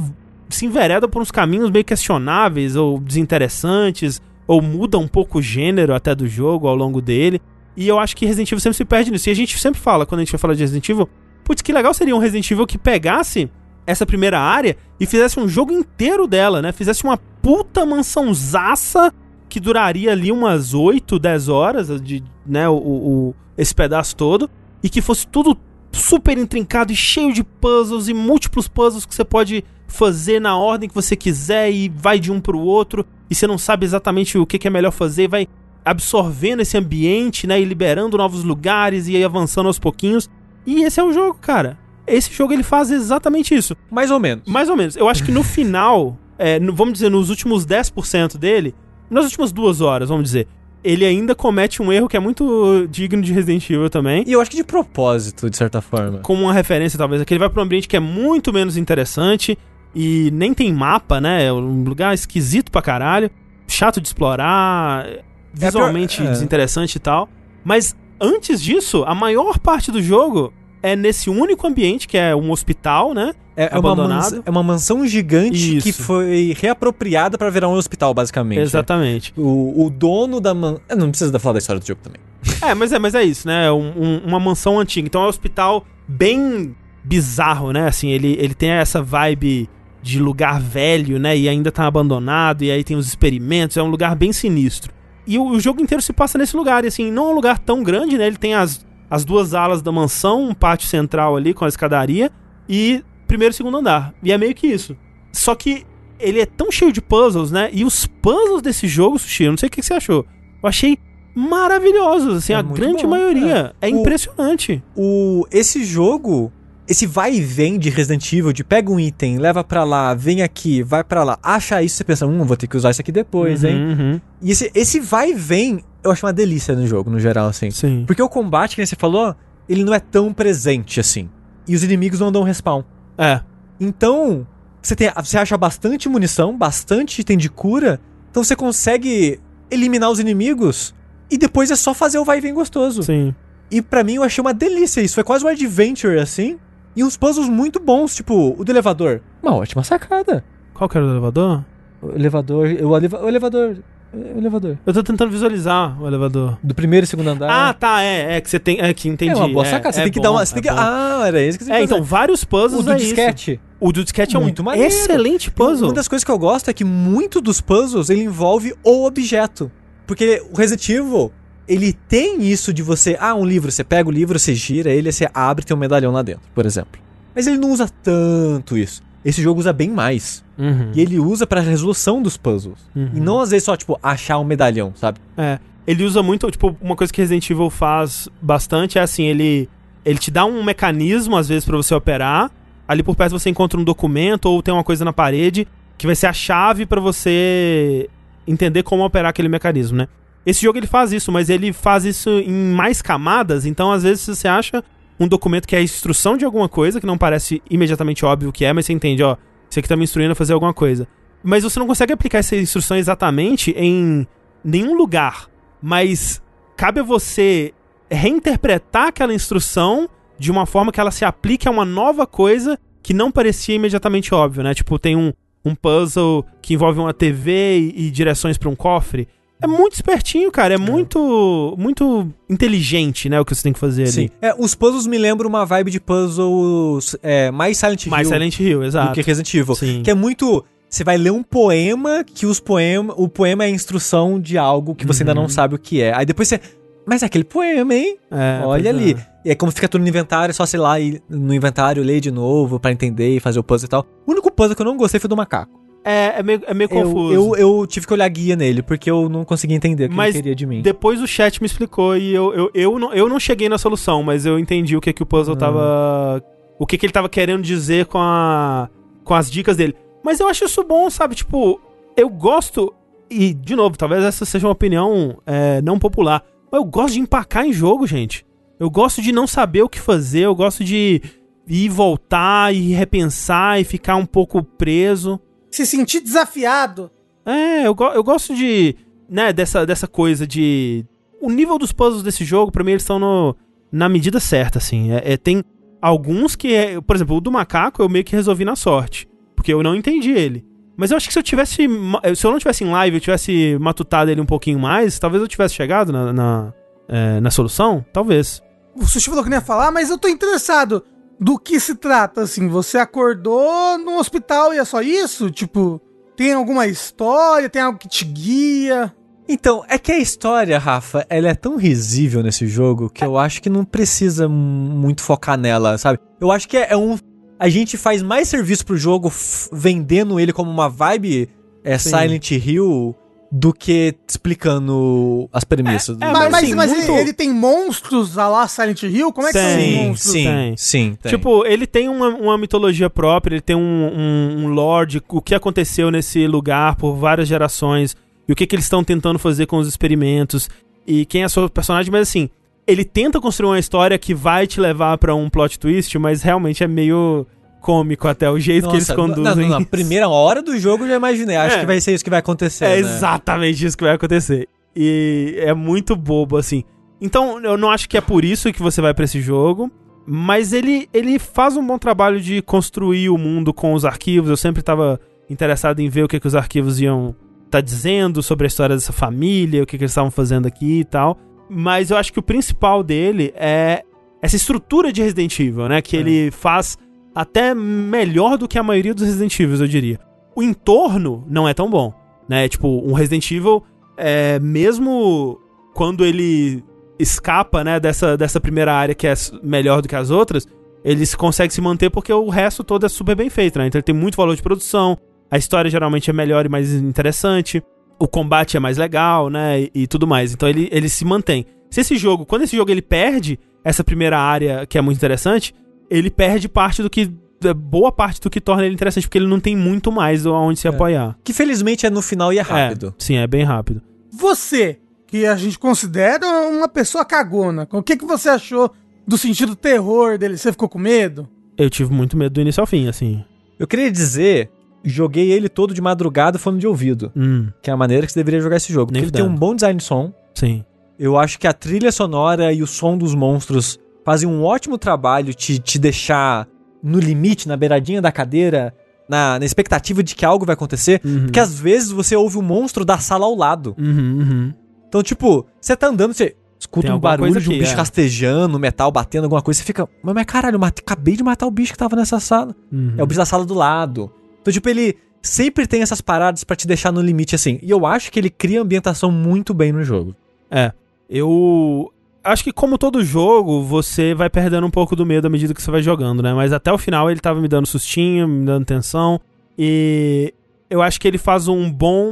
se enveredam por uns caminhos meio questionáveis ou desinteressantes, ou mudam um pouco o gênero até do jogo ao longo dele. E eu acho que Resident Evil sempre se perde nisso. E a gente sempre fala, quando a gente vai falar de Resident Evil, Putz, que legal seria um Resident Evil que pegasse essa primeira área e fizesse um jogo inteiro dela, né? Fizesse uma puta mansãozaça que duraria ali umas 8, 10 horas, de, né, o, o, esse pedaço todo, e que fosse tudo super intrincado e cheio de puzzles e múltiplos puzzles que você pode fazer na ordem que você quiser e vai de um pro outro, e você não sabe exatamente o que, que é melhor fazer, vai absorvendo esse ambiente, né, e liberando novos lugares e aí avançando aos pouquinhos. E esse é o jogo, cara. Esse jogo ele faz exatamente isso. Mais ou menos. Mais ou menos. Eu acho que no final, é, no, vamos dizer, nos últimos 10% dele, nas últimas duas horas, vamos dizer, ele ainda comete um erro que é muito digno de Resident Evil também. E eu acho que de propósito, de certa forma. Como uma referência, talvez. Aqui ele vai pra um ambiente que é muito menos interessante e nem tem mapa, né? É um lugar esquisito pra caralho, chato de explorar, visualmente é pra... é. desinteressante e tal. Mas antes disso, a maior parte do jogo é nesse único ambiente, que é um hospital, né? É, é, uma, mansão, é uma mansão gigante Isso. que foi reapropriada para virar um hospital, basicamente. Exatamente. O, o dono da mansão. Não precisa falar da história do jogo também. É, mas é, mas é isso, né? Um, um, uma mansão antiga. Então é um hospital bem bizarro, né? Assim, ele, ele tem essa vibe de lugar velho, né? E ainda tá abandonado, e aí tem os experimentos, é um lugar bem sinistro. E o, o jogo inteiro se passa nesse lugar, e assim, não é um lugar tão grande, né? Ele tem as as duas alas da mansão, um pátio central ali com a escadaria e primeiro e segundo andar. E é meio que isso. Só que ele é tão cheio de puzzles, né? E os puzzles desse jogo, Sushi, eu não sei o que você achou. Eu achei maravilhosos, assim, é a grande bom, maioria. É, é o, impressionante. O, esse jogo, esse vai e vem de Resident Evil, de pega um item, leva para lá, vem aqui, vai para lá, acha isso, você pensa, hum, vou ter que usar isso aqui depois, uhum, hein? Uhum. E esse, esse vai e vem eu acho uma delícia no jogo, no geral, assim. Sim. Porque o combate, que você falou, ele não é tão presente assim. E os inimigos não dão respawn. É. Então, você, tem, você acha bastante munição, bastante item de cura. Então você consegue eliminar os inimigos. E depois é só fazer o vai e vem gostoso. Sim. E para mim eu achei uma delícia isso. Foi quase um adventure assim. E uns puzzles muito bons, tipo o do elevador. Uma ótima sacada. Qual que era o elevador? O elevador. O, eleva, o elevador. O elevador. Eu tô tentando visualizar o elevador. Do primeiro e segundo andar. Ah, tá, é, é que você tem, é que entendi. É uma boa é, sacada, você é tem que dar uma, você é tem que, ah, era isso que você É, então vários puzzles o do é disquete. Isso. O do disquete é muito um maneiro. excelente puzzle. Uma das coisas que eu gosto é que muito dos puzzles ele envolve o objeto. Porque o Resident Evil, ele tem isso de você, ah, um livro, você pega o livro, você gira ele, você abre e tem um medalhão lá dentro, por exemplo. Mas ele não usa tanto isso. Esse jogo usa bem mais. Uhum. E ele usa pra resolução dos puzzles. Uhum. E não às vezes só, tipo, achar um medalhão, sabe? É. Ele usa muito, tipo, uma coisa que Resident Evil faz bastante é assim, ele ele te dá um mecanismo às vezes para você operar ali por perto você encontra um documento ou tem uma coisa na parede que vai ser a chave para você entender como operar aquele mecanismo, né? Esse jogo ele faz isso, mas ele faz isso em mais camadas, então às vezes você acha um documento que é a instrução de alguma coisa, que não parece imediatamente óbvio o que é, mas você entende, ó, isso aqui tá me instruindo a fazer alguma coisa. Mas você não consegue aplicar essa instrução exatamente em nenhum lugar, mas cabe a você reinterpretar aquela instrução de uma forma que ela se aplique a uma nova coisa que não parecia imediatamente óbvio, né? Tipo, tem um, um puzzle que envolve uma TV e, e direções para um cofre. É muito espertinho, cara. É, é, muito muito inteligente, né? O que você tem que fazer Sim. ali. É, os puzzles me lembram uma vibe de puzzles é, mais Silent Hill. Mais Silent Hill, exato. Do que Resident Evil. Sim. Que é muito. Você vai ler um poema que os poema, o poema é a instrução de algo que você uhum. ainda não sabe o que é. Aí depois você. Mas é aquele poema, hein? É, Olha ali. É. E é como fica tudo no inventário, é só, sei lá, ir no inventário, ler de novo para entender e fazer o puzzle e tal. O único puzzle que eu não gostei foi do macaco. É, é meio, é meio confuso. Eu, eu, eu, tive que olhar guia nele, porque eu não conseguia entender o que mas ele queria de mim. Depois o chat me explicou e eu, eu, eu, não, eu não cheguei na solução, mas eu entendi o que, que o puzzle ah. tava. O que, que ele tava querendo dizer com, a, com as dicas dele. Mas eu acho isso bom, sabe? Tipo, eu gosto. E, de novo, talvez essa seja uma opinião é, não popular. Mas eu gosto de empacar em jogo, gente. Eu gosto de não saber o que fazer, eu gosto de ir voltar e repensar e ficar um pouco preso. Se sentir desafiado. É, eu, eu gosto de. né, dessa, dessa coisa de. O nível dos puzzles desse jogo, pra mim, eles estão no, na medida certa, assim. É, é, tem alguns que. É, por exemplo, o do macaco eu meio que resolvi na sorte. Porque eu não entendi ele. Mas eu acho que se eu tivesse. Se eu não tivesse em live, eu tivesse matutado ele um pouquinho mais, talvez eu tivesse chegado na, na, é, na solução. Talvez o Sushi falou que não ia falar, mas eu tô interessado do que se trata, assim. Você acordou no hospital e é só isso? Tipo, tem alguma história, tem algo que te guia? Então, é que a história, Rafa, ela é tão risível nesse jogo que eu acho que não precisa muito focar nela, sabe? Eu acho que é, é um. A gente faz mais serviço pro jogo vendendo ele como uma vibe é, Silent Hill do que explicando as premissas. É, é, mas, assim, mas muito... ele, tem monstros a lá Silent Hill? Como é que sim, são os monstros? Sim, tem. sim. Tem. Tipo, ele tem uma, uma, mitologia própria, ele tem um, um, um lore o que aconteceu nesse lugar por várias gerações e o que, que eles estão tentando fazer com os experimentos e quem é seu personagem, mas assim, ele tenta construir uma história que vai te levar para um plot twist, mas realmente é meio cômico até, o jeito Nossa, que eles conduzem. Na, na primeira hora do jogo eu já imaginei, acho é, que vai ser isso que vai acontecer. É né? exatamente isso que vai acontecer. E é muito bobo, assim. Então, eu não acho que é por isso que você vai para esse jogo. Mas ele, ele faz um bom trabalho de construir o mundo com os arquivos. Eu sempre estava interessado em ver o que, que os arquivos iam estar tá dizendo sobre a história dessa família, o que, que eles estavam fazendo aqui e tal. Mas eu acho que o principal dele é essa estrutura de Resident Evil, né? Que é. ele faz até melhor do que a maioria dos Resident Evil, eu diria. O entorno não é tão bom, né? Tipo, um Resident Evil, é, mesmo quando ele escapa, né, dessa, dessa primeira área que é melhor do que as outras, ele consegue se manter porque o resto todo é super bem feito, né? Então ele tem muito valor de produção, a história geralmente é melhor e mais interessante, o combate é mais legal, né, e, e tudo mais. Então ele, ele se mantém. Se esse jogo, quando esse jogo ele perde essa primeira área que é muito interessante, ele perde parte do que é, boa parte do que torna ele interessante, porque ele não tem muito mais aonde se é. apoiar. Que felizmente é no final e é rápido. É, sim, é bem rápido. Você, que a gente considera uma pessoa cagona, o que, que você achou do sentido terror dele? Você ficou com medo? Eu tive muito medo do início ao fim, assim. Eu queria dizer, joguei ele todo de madrugada falando de ouvido. Hum. Que é a maneira que você deveria jogar esse jogo. Porque ele tem um bom design de som. Sim. Eu acho que a trilha sonora e o som dos monstros fazem um ótimo trabalho te, te deixar no limite, na beiradinha da cadeira, na, na expectativa de que algo vai acontecer. Uhum. Porque às vezes você ouve o monstro da sala ao lado. Uhum, uhum. Então, tipo, você tá andando, você escuta um barulho de um bicho é. rastejando, metal batendo, alguma coisa, você fica, mas, mas caralho, eu matei, acabei de matar o bicho que tava nessa sala. Uhum. É o bicho da sala do lado. Então, tipo, ele sempre tem essas paradas para te deixar no limite assim. E eu acho que ele cria ambientação muito bem no jogo. É. Eu acho que como todo jogo, você vai perdendo um pouco do medo à medida que você vai jogando, né? Mas até o final ele tava me dando sustinho, me dando tensão. E eu acho que ele faz um bom.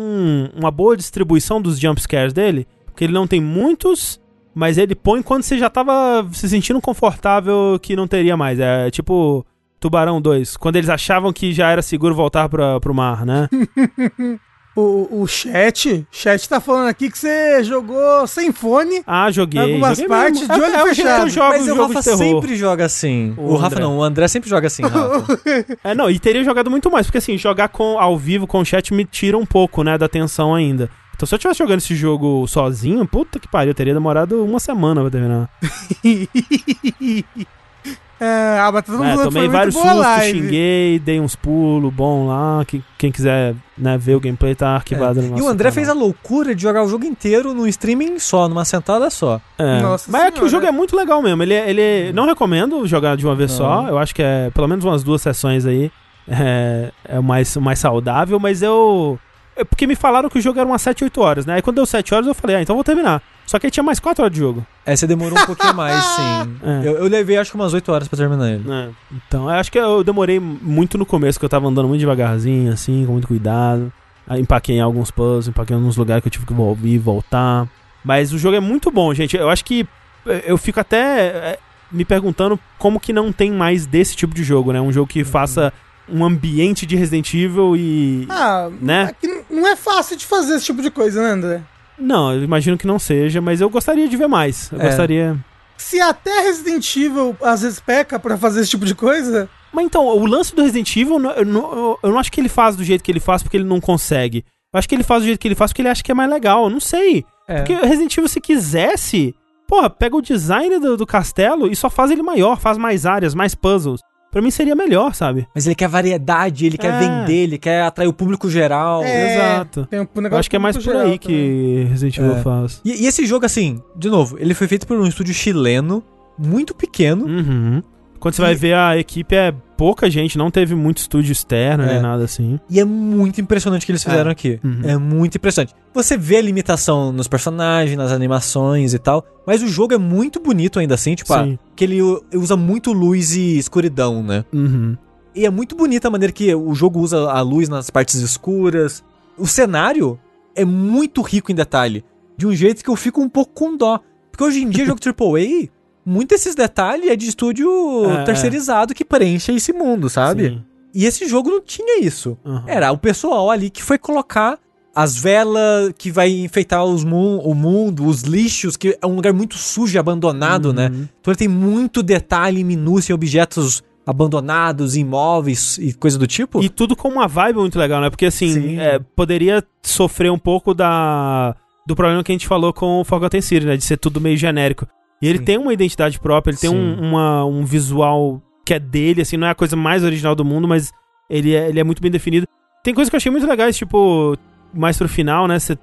uma boa distribuição dos jumpscares dele. Porque ele não tem muitos, mas ele põe quando você já tava se sentindo confortável que não teria mais. É tipo. Tubarão 2, quando eles achavam que já era seguro voltar pra, pro mar, né? O, o chat, chat tá falando aqui que você jogou sem fone. Ah, joguei. Algumas joguei partes mesmo. de olho é, é, fechado. Eu jogo Mas o Rafa sempre joga assim. O O, Rafa não, o André sempre joga assim, Rafa. É, não, e teria jogado muito mais, porque assim, jogar com, ao vivo com o chat me tira um pouco, né, da atenção ainda. Então se eu tivesse jogando esse jogo sozinho, puta que pariu, teria demorado uma semana pra terminar. É, ah, mas todo mundo É, falando que tomei vários sustos, xinguei, dei uns pulos bom lá. Que, quem quiser né, ver o gameplay tá arquivado no E nosso o André canal. fez a loucura de jogar o jogo inteiro num streaming só, numa sentada só. É. Nossa Mas é que o senhora. jogo é muito legal mesmo. Ele, ele não recomendo jogar de uma vez Não. só. Eu acho que é pelo menos umas duas sessões aí. É, é o mais, mais saudável, mas eu. É porque me falaram que o jogo era umas 7, 8 horas, né? Aí quando deu 7 horas eu falei, ah, então vou terminar. Só que aí tinha mais 4 horas de jogo. É, você demorou um pouquinho mais, sim. É. Eu, eu levei acho que umas 8 horas pra terminar ele. É, Então, eu acho que eu demorei muito no começo, que eu tava andando muito devagarzinho, assim, com muito cuidado. Aí empaquei em alguns puzzles, empaquei em alguns lugares que eu tive que vol- ir e voltar. Mas o jogo é muito bom, gente. Eu acho que eh, eu fico até eh, me perguntando como que não tem mais desse tipo de jogo, né? Um jogo que faça um ambiente de Resident Evil e. Ah, Né? é que não é fácil de fazer esse tipo de coisa, né, André? Não, eu imagino que não seja, mas eu gostaria de ver mais. Eu É. gostaria. Se até Resident Evil às vezes peca pra fazer esse tipo de coisa, Mas então, o lance do Resident Evil, eu não, eu não- eu não acho que ele faz do jeito que ele faz porque ele não consegue. Eu acho que ele faz do jeito que ele faz porque ele acha que é mais legal. Eu não sei. É. Porque o Resident Evil, se quisesse, porra, pega o design do, do castelo e só faz ele maior, faz mais áreas, mais puzzles. Pra mim seria melhor, sabe? Mas ele quer variedade, ele quer É. vender, ele quer atrair o público geral. É. Exato. tem um Eu acho que é mais por aí também. que Resident Evil É. faz. E, e esse jogo, assim, de novo, ele foi feito por um estúdio chileno, muito pequeno. Uhum. Quando você vai ver a equipe, é pouca gente, não teve muito estúdio externo, É. nem nada assim. E é muito impressionante o que eles fizeram É. aqui. Uhum. É muito impressionante. Você vê a limitação nos personagens, nas animações e tal, mas o jogo é muito bonito ainda assim, tipo, ah, Sim. que ele usa muito luz e escuridão, né? Uhum. E é muito bonita a maneira que o jogo usa a luz nas partes escuras. O cenário é muito rico em detalhe, de um jeito que eu fico um pouco com dó. Porque hoje em dia, jogo AAA, muito desses detalhes é de estúdio É, terceirizado que preenche esse mundo, sabe? Sim. E esse jogo não tinha isso. Uhum. Era o pessoal ali que foi colocar as velas que vai enfeitar os mu o mundo, os lixos, que é um lugar muito sujo e abandonado, né? Uhum. Então ele tem muito detalhe e minúcia objetos abandonados, imóveis e coisa do tipo. E tudo com uma vibe muito legal, né? Porque assim, Sim. é, poderia sofrer um pouco da do problema que a gente falou com o Forgotten City, né? De ser tudo meio genérico. E ele Sim. tem uma identidade própria, ele tem Sim. um, uma- um visual que é dele, assim, não é a coisa mais original do mundo, mas ele é, ele é muito bem definido. Tem coisas que eu achei muito legais, tipo, mais pro final, né? Você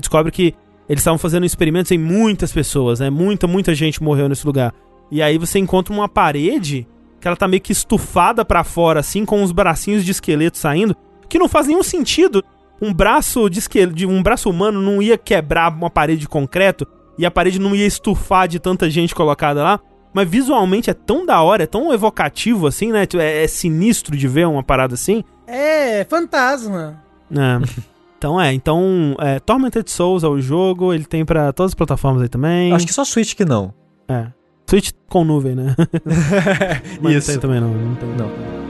descobre que eles estavam fazendo experimentos em muitas pessoas, né? Muita, muita gente morreu nesse lugar. E aí você encontra uma parede que ela tá meio que estufada pra fora, assim, com uns bracinhos de esqueleto saindo, que não faz nenhum sentido. Um braço de esqueleto, um braço humano não ia quebrar uma parede de concreto e a parede não ia estufar de tanta gente colocada lá. Mas visualmente é tão da hora, é tão evocativo assim, né? É, é sinistro de ver uma parada assim. É, fantasma. É. Então é, então é, Tormented Souls é o jogo, ele tem pra todas as plataformas aí também. Acho que só Switch que não. É. Switch com nuvem, né? Mas Isso. não tem também não. não tem. Não.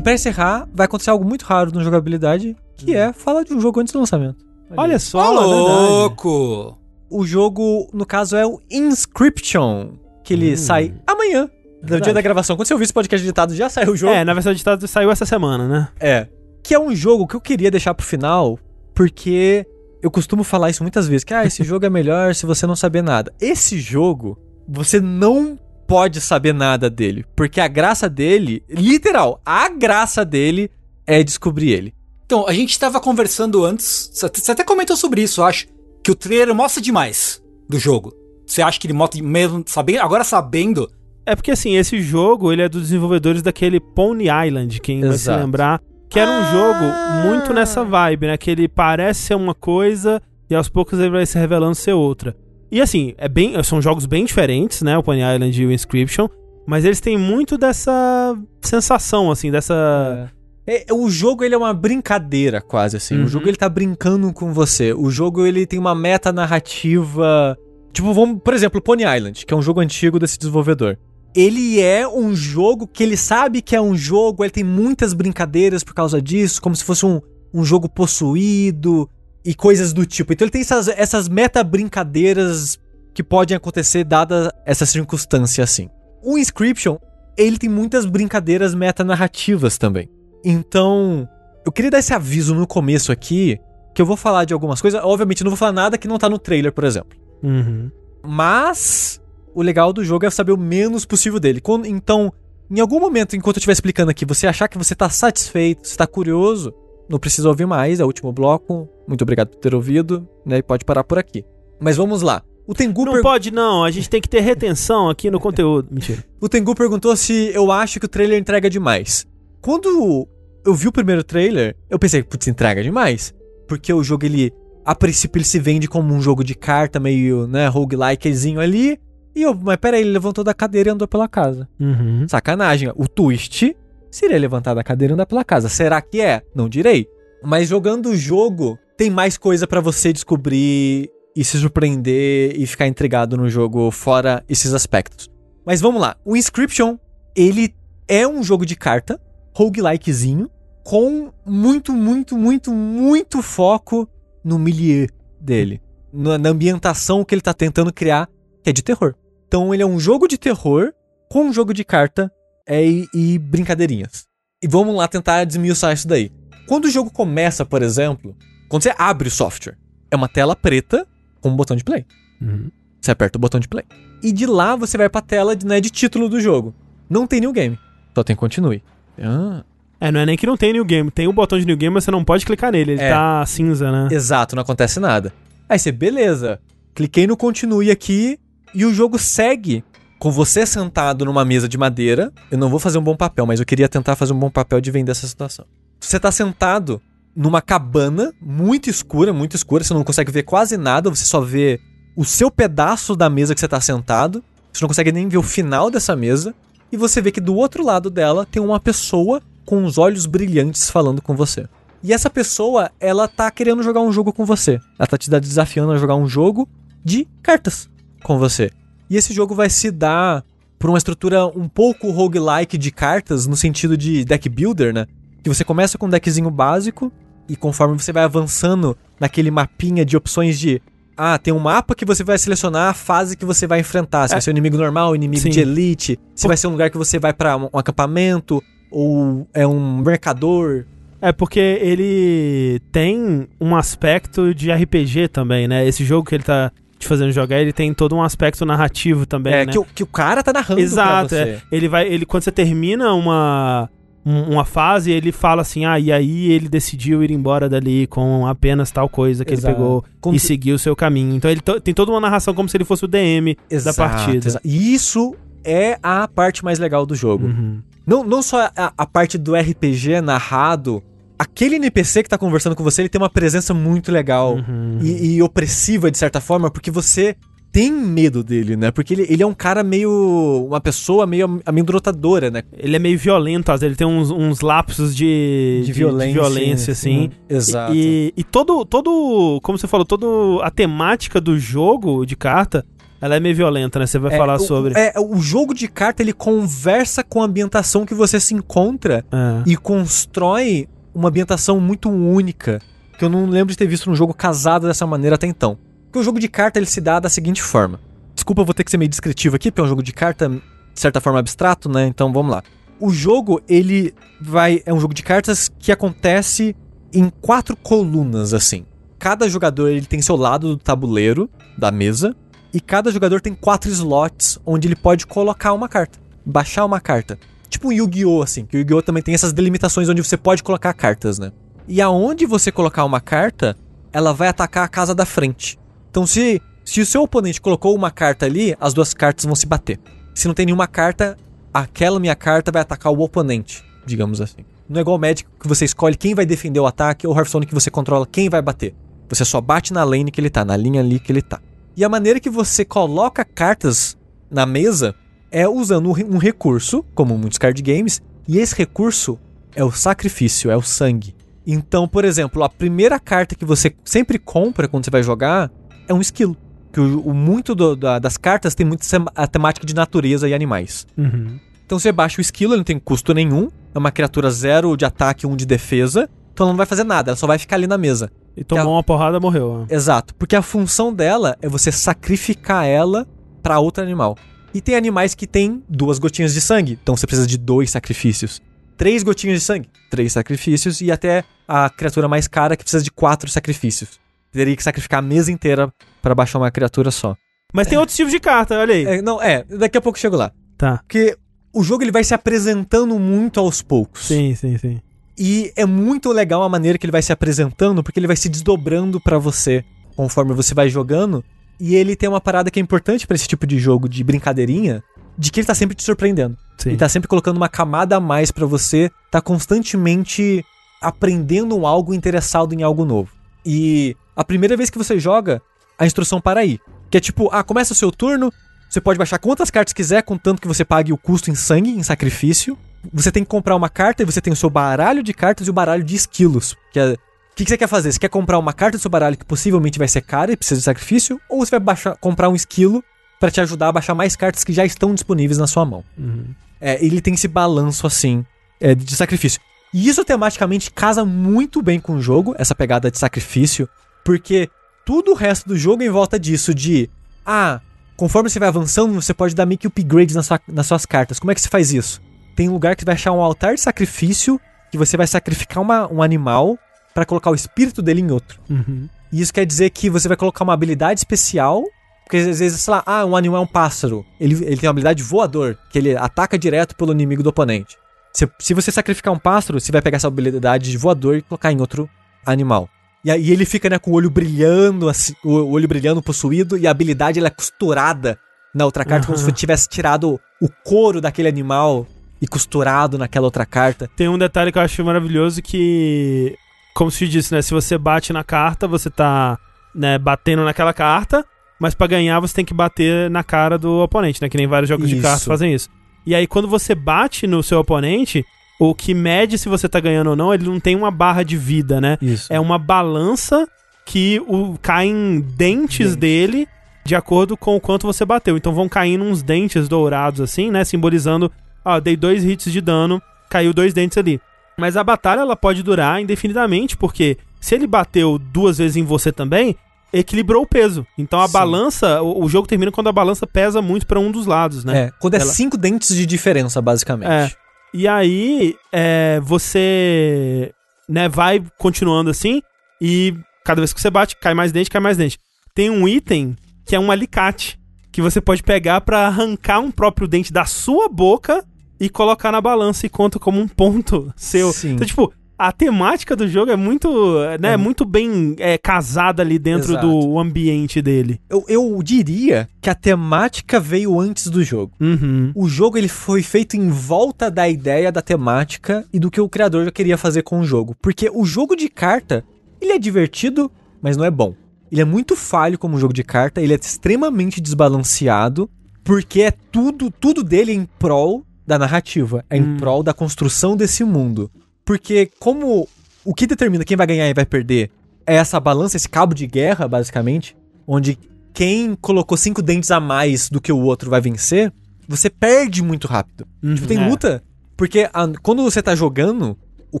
E pra encerrar, vai acontecer algo muito raro na jogabilidade, que é falar de um jogo antes do lançamento. Olha só, Ó, é verdade. louco! O jogo, no caso, é o Inscription, que ele Hum. sai amanhã, no Verdade. dia da gravação. Quando você ouvir esse podcast editado, já saiu o jogo. É, na versão editada saiu essa semana, né? É. Que é um jogo que eu queria deixar pro final, porque eu costumo falar isso muitas vezes, que ah, esse jogo é melhor se você não saber nada. Esse jogo, você não pode saber nada dele, porque a graça dele, literal, a graça dele é descobrir ele. Então, a gente tava conversando antes, você até- você até comentou sobre isso, eu acho, que o trailer mostra demais do jogo. você acha que ele mostra mesmo sabendo, agora sabendo? É porque assim, esse jogo, ele é dos desenvolvedores daquele Pony Island, quem Exato. vai se lembrar, que era um ah. jogo muito nessa vibe, né, que ele parece ser uma coisa e aos poucos ele vai se revelando ser outra. E assim, é bem, são jogos bem diferentes, né, o Pony Island e o Inscription, mas eles têm muito dessa sensação assim, dessa é é, o jogo ele é uma brincadeira quase assim. Uhum. O jogo ele tá brincando com você. O jogo ele tem uma meta narrativa, tipo, vamos, por exemplo, Pony Island, que é um jogo antigo desse desenvolvedor. Ele é um jogo que ele sabe que é um jogo, ele tem muitas brincadeiras por causa disso, como se fosse um, um jogo possuído e coisas do tipo. Então ele tem essas, essas meta brincadeiras que podem acontecer dada essa circunstância assim. O Inscription, ele tem muitas brincadeiras meta narrativas também. Então, eu queria dar esse aviso no começo aqui, que eu vou falar de algumas coisas. Obviamente, não vou falar nada que não tá no trailer, por exemplo. Uhum. Mas, o legal do jogo é saber o menos possível dele. Quando, então, em algum momento, enquanto eu estiver explicando aqui, você achar que você tá satisfeito, você tá curioso, não precisa ouvir mais, é o último bloco. Muito obrigado por ter ouvido, né? E pode parar por aqui. Mas vamos lá. O Tengu Não per... pode não, a gente tem que ter retenção aqui no conteúdo. Mentira. O Tengu perguntou se eu acho que o trailer entrega demais. Quando eu vi o primeiro trailer, eu pensei, putz, entrega demais. Porque o jogo, ele, a princípio, ele se vende como um jogo de carta, meio, né, roguelikezinho ali. E eu, mas peraí, ele levantou da cadeira e andou pela casa. Uhum. Sacanagem. O twist seria levantar da cadeira e andar pela casa. Será que é? Não direi. Mas jogando o jogo, tem mais coisa para você descobrir e se surpreender e ficar intrigado no jogo, fora esses aspectos. Mas vamos lá. O Inscription, ele é um jogo de carta roguelikezinho com muito, muito, muito, muito foco no milieu dele. Na, na, ambientação que ele tá tentando criar, que é de terror. Então ele é um jogo de terror com um jogo de carta é, e, e brincadeirinhas. E vamos lá tentar desmiuçar isso daí. Quando o jogo começa, por exemplo, quando você abre o software, é uma tela preta com um botão de play. Uhum. Você aperta o botão de play. E de lá você vai pra tela de, né, de título do jogo. Não tem new game. Só tem continue. Ah. É, não é nem que não tem New Game. Tem o botão de New Game, mas você não pode clicar nele. Ele é. tá cinza, né? Exato, não acontece nada. Aí você, beleza. Cliquei no continue aqui e o jogo segue com você sentado numa mesa de madeira. Eu não vou fazer um bom papel, mas eu queria tentar fazer um bom papel de vender essa situação. Você tá sentado numa cabana muito escura, muito escura, você não consegue ver quase nada, você só vê o seu pedaço da mesa que você tá sentado. Você não consegue nem ver o final dessa mesa e você vê que do outro lado dela tem uma pessoa com os olhos brilhantes falando com você. E essa pessoa, ela tá querendo jogar um jogo com você. Ela tá te desafiando a jogar um jogo de cartas com você. E esse jogo vai se dar por uma estrutura um pouco roguelike de cartas, no sentido de deck builder, né? Que você começa com um deckzinho básico, e conforme você vai avançando naquele mapinha de opções de ah, tem um mapa que você vai selecionar a fase que você vai enfrentar. Se é. vai ser um inimigo normal, inimigo Sim. de elite, se Por... vai ser um lugar que você vai para um acampamento, ou é um mercador. É porque ele tem um aspecto de RPG também, né? Esse jogo que ele tá te fazendo jogar, ele tem todo um aspecto narrativo também, é, né? que, o, que o cara tá narrando Exato, é. Ele vai, ele quando você termina uma uma fase, ele fala assim: ah, e aí ele decidiu ir embora dali com apenas tal coisa que Exato. ele pegou como e se... seguiu o seu caminho. Então ele tem toda uma narração como se ele fosse o DM Exato. da partida. E isso é a parte mais legal do jogo. Uhum. Não, não só a, a, parte do RPG narrado. Aquele NPC que tá conversando com você, ele tem uma presença muito legal uhum. e, e opressiva, de certa forma, porque você tem medo dele, né? Porque ele, ele é um cara meio. uma pessoa meio amedrontadora, né? Ele é meio violento, às vezes ele tem uns, uns lapsos de, de, violência, de violência assim. Exato. E, e todo, todo. Como você falou, toda a temática do jogo de carta. Ela é meio violenta, né? Você vai é, falar o, sobre. É, o jogo de carta ele conversa com a ambientação que você se encontra é. e constrói uma ambientação muito única. Que eu não lembro de ter visto um jogo casado dessa maneira até então. Porque o jogo de carta ele se dá da seguinte forma. Desculpa, eu vou ter que ser meio descritivo aqui, porque é um jogo de carta, de certa forma, abstrato, né? Então vamos lá. O jogo, ele vai. É um jogo de cartas que acontece em quatro colunas, assim. Cada jogador ele tem seu lado do tabuleiro da mesa. E cada jogador tem quatro slots onde ele pode colocar uma carta. Baixar uma carta. Tipo um Yu-Gi-Oh! assim. Que o Yu-Gi-Oh! também tem essas delimitações onde você pode colocar cartas, né? E aonde você colocar uma carta, ela vai atacar a casa da frente. Então, se Se o seu oponente colocou uma carta ali, as duas cartas vão se bater. Se não tem nenhuma carta, aquela minha carta vai atacar o oponente, digamos assim. Não é igual Magic que você escolhe quem vai defender o ataque ou Hearthstone que você controla quem vai bater. Você só bate na lane que ele tá, na linha ali que ele tá. E a maneira que você coloca cartas na mesa é usando um recurso, como muitos card games, e esse recurso é o sacrifício, é o sangue. Então, por exemplo, a primeira carta que você sempre compra quando você vai jogar é um esquilo. Que o, o muito do, da, das cartas tem muito a temática de natureza e animais. Uhum. Então você baixa o esquilo, ele não tem custo nenhum. É uma criatura zero de ataque, um de defesa. Então ela não vai fazer nada, ela só vai ficar ali na mesa. E tomou a... uma porrada, morreu. Exato, porque a função dela é você sacrificar ela para outro animal. E tem animais que têm duas gotinhas de sangue, então você precisa de dois sacrifícios. Três gotinhas de sangue, três sacrifícios, e até a criatura mais cara que precisa de quatro sacrifícios. Teria que sacrificar a mesa inteira para baixar uma criatura só. Mas tem outros tipos de carta, olha aí. É, não, é, daqui a pouco eu chego lá. Tá. Porque o jogo ele vai se apresentando muito aos poucos. Sim, sim, sim. E é muito legal a maneira que ele vai se apresentando, porque ele vai se desdobrando para você conforme você vai jogando. E ele tem uma parada que é importante para esse tipo de jogo de brincadeirinha, de que ele tá sempre te surpreendendo. Sim. Ele tá sempre colocando uma camada a mais para você, tá constantemente aprendendo algo interessado em algo novo. E a primeira vez que você joga, a instrução para aí. Que é tipo, ah, começa o seu turno, você pode baixar quantas cartas quiser, contanto que você pague o custo em sangue, em sacrifício. Você tem que comprar uma carta e você tem o seu baralho de cartas e o baralho de esquilos. Que é. O que, que, você quer fazer? Você quer comprar uma carta do seu baralho que possivelmente vai ser cara e precisa de sacrifício? Ou você vai baixar, comprar um esquilo para te ajudar a baixar mais cartas que já estão disponíveis na sua mão? Uhum. É, ele tem esse balanço assim é, de sacrifício. E isso tematicamente casa muito bem com o jogo, essa pegada de sacrifício, porque tudo o resto do jogo é em volta disso de ah, Conforme você vai avançando, você pode dar meio que upgrades na sua, nas suas cartas. Como é que se faz isso? Tem um lugar que vai achar um altar de sacrifício, que você vai sacrificar uma, um animal para colocar o espírito dele em outro. Uhum. E isso quer dizer que você vai colocar uma habilidade especial, porque às vezes, sei lá, ah, um animal é um pássaro. Ele, ele tem uma habilidade voador, que ele ataca direto pelo inimigo do oponente. Se, se você sacrificar um pássaro, você vai pegar essa habilidade de voador e colocar em outro animal. E aí ele fica, né, com o olho brilhando, assim, o olho brilhando possuído, e a habilidade ela é costurada na outra carta, uhum. como se tivesse tirado o couro daquele animal e costurado naquela outra carta. Tem um detalhe que eu acho maravilhoso que, como se disse, né, se você bate na carta, você tá, né, batendo naquela carta, mas para ganhar você tem que bater na cara do oponente, né, que nem vários jogos isso. de cartas fazem isso. E aí quando você bate no seu oponente, o que mede se você tá ganhando ou não, ele não tem uma barra de vida, né? Isso. É uma balança que o, caem dentes Dente. dele de acordo com o quanto você bateu. Então vão caindo uns dentes dourados assim, né? Simbolizando, ó, dei dois hits de dano, caiu dois dentes ali. Mas a batalha ela pode durar indefinidamente, porque se ele bateu duas vezes em você também, equilibrou o peso. Então a Sim. balança, o, o, jogo termina quando a balança pesa muito para um dos lados, né? É, quando é ela... cinco dentes de diferença, basicamente. É. E aí, é, você né, vai continuando assim, e cada vez que você bate, cai mais dente, cai mais dente. Tem um item que é um alicate, que você pode pegar para arrancar um próprio dente da sua boca e colocar na balança e conta como um ponto seu. Sim. Então, tipo, a temática do jogo é muito, né, é. muito bem é, casada ali dentro Exato. do ambiente dele. Eu, eu diria que a temática veio antes do jogo. Uhum. O jogo ele foi feito em volta da ideia da temática e do que o criador já queria fazer com o jogo. Porque o jogo de carta, ele é divertido, mas não é bom. Ele é muito falho como jogo de carta, ele é extremamente desbalanceado, porque é tudo, tudo dele em prol da narrativa, é em hum. prol da construção desse mundo. Porque como o que determina quem vai ganhar e vai perder é essa balança, esse cabo de guerra, basicamente, onde quem colocou cinco dentes a mais do que o outro vai vencer, você perde muito rápido. Uhum, tipo, tem é. luta. Porque a, quando você tá jogando, o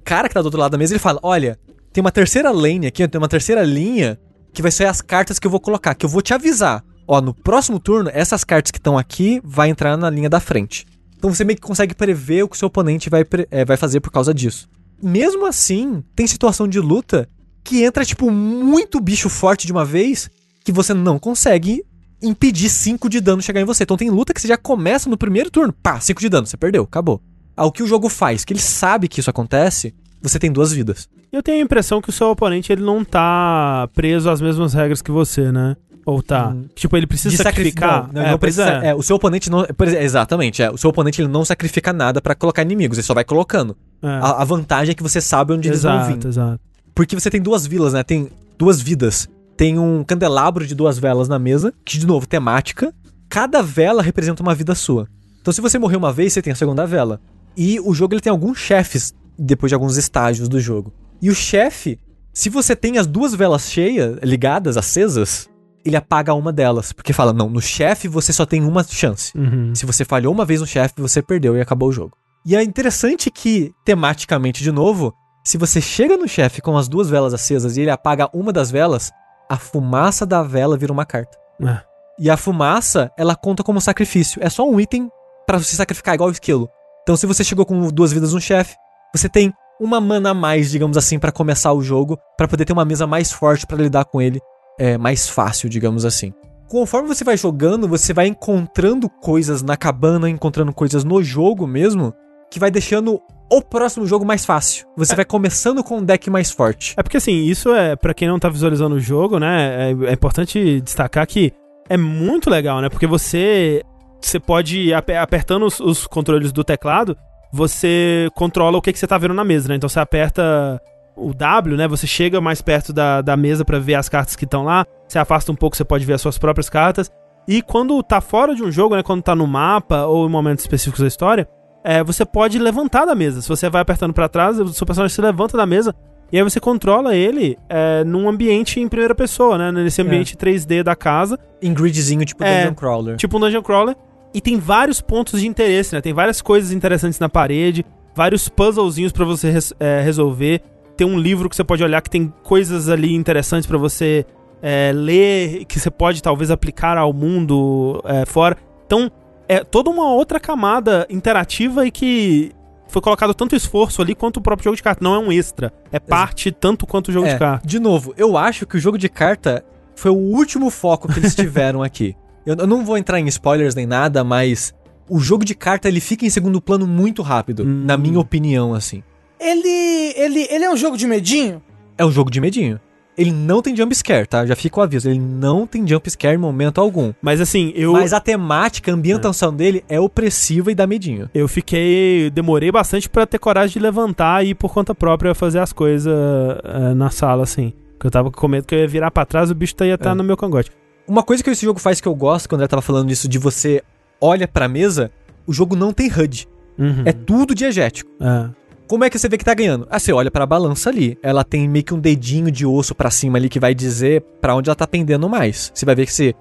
cara que tá do outro lado da mesa, ele fala: Olha, tem uma terceira lane aqui, tem uma terceira linha que vai ser as cartas que eu vou colocar, que eu vou te avisar. Ó, no próximo turno, essas cartas que estão aqui vai entrar na linha da frente. Então você meio que consegue prever o que o seu oponente vai, é, vai fazer por causa disso. Mesmo assim, tem situação de luta que entra, tipo, muito bicho forte de uma vez que você não consegue impedir 5 de dano chegar em você. Então tem luta que você já começa no primeiro turno, pá, 5 de dano, você perdeu, acabou. Ao que o jogo faz, que ele sabe que isso acontece, você tem duas vidas. Eu tenho a impressão que o seu oponente ele não tá preso às mesmas regras que você, né? Ou tá? Hum. Tipo, ele precisa sacrificar? Não, não, é, não precisa. É. é. o seu oponente não. Exatamente, é. O seu oponente ele não sacrifica nada para colocar inimigos, ele só vai colocando. É. A, a, vantagem é que você sabe onde exato, eles vão vir. Exato. Porque você tem duas vilas, né? Tem duas vidas. Tem um candelabro de duas velas na mesa, que, de novo, temática. Cada vela representa uma vida sua. Então, se você morrer uma vez, você tem a segunda vela. E o jogo ele tem alguns chefes depois de alguns estágios do jogo. E o chefe, se você tem as duas velas cheias, ligadas, acesas, ele apaga uma delas. Porque fala, não, no chefe você só tem uma chance. Uhum. Se você falhou uma vez no chefe, você perdeu e acabou o jogo. E é interessante que, tematicamente, de novo, se você chega no chefe com as duas velas acesas e ele apaga uma das velas, a fumaça da vela vira uma carta. É. E a fumaça, ela conta como sacrifício. É só um item para você sacrificar igual o esquilo. Então, se você chegou com duas vidas no chefe, você tem uma mana a mais, digamos assim, para começar o jogo, para poder ter uma mesa mais forte para lidar com ele, é mais fácil, digamos assim. Conforme você vai jogando, você vai encontrando coisas na cabana, encontrando coisas no jogo mesmo, que vai deixando o próximo jogo mais fácil. Você é. vai começando com um deck mais forte. É porque assim, isso é para quem não tá visualizando o jogo, né? É, é, importante destacar que é muito legal, né? Porque você você pode apertando os, os controles do teclado, você controla o que, que você tá vendo na mesa, né? Então você aperta o W, né? Você chega mais perto da, da mesa para ver as cartas que estão lá. Você afasta um pouco, você pode ver as suas próprias cartas. E quando tá fora de um jogo, né? Quando tá no mapa ou em momentos específicos da história, é, você pode levantar da mesa. Se você vai apertando para trás, o seu personagem se levanta da mesa. E aí você controla ele é, num ambiente em primeira pessoa, né? Nesse é. ambiente é. 3D da casa. Em gridzinho, tipo é, Dungeon Crawler. Tipo um Dungeon Crawler. E tem vários pontos de interesse, né? Tem várias coisas interessantes na parede, vários puzzlezinhos para você res, é, resolver. Tem um livro que você pode olhar que tem coisas ali interessantes para você é, ler, que você pode talvez aplicar ao mundo é, fora. Então, é toda uma outra camada interativa e que foi colocado tanto esforço ali quanto o próprio jogo de carta. Não é um extra. É parte Exato. tanto quanto o jogo é, de carta. De novo, eu acho que o jogo de carta foi o último foco que eles tiveram aqui. Eu, eu, não vou entrar em spoilers nem nada, mas o jogo de carta ele fica em segundo plano muito rápido, hum. na minha opinião, assim. Ele, ele, ele é um jogo de medinho? É um jogo de medinho. Ele não tem jump scare, tá? Já fica o aviso. Ele não tem jump scare em momento algum. Mas assim, eu. Mas a temática, a ambientação é. dele é opressiva e dá medinho. Eu fiquei. Demorei bastante para ter coragem de levantar e ir por conta própria fazer as coisas uh, na sala, assim. Porque eu tava com medo que eu ia virar pra trás e o bicho ia estar tá é. no meu cangote. Uma coisa que esse jogo faz que eu gosto, quando ele tava falando isso, de você olha pra mesa, o jogo não tem HUD. Uhum. É tudo diegético. É. Como é que você vê que tá ganhando? Ah, você olha para a balança ali. Ela tem meio que um dedinho de osso para cima ali que vai dizer para onde ela tá pendendo mais. Você vai ver que você,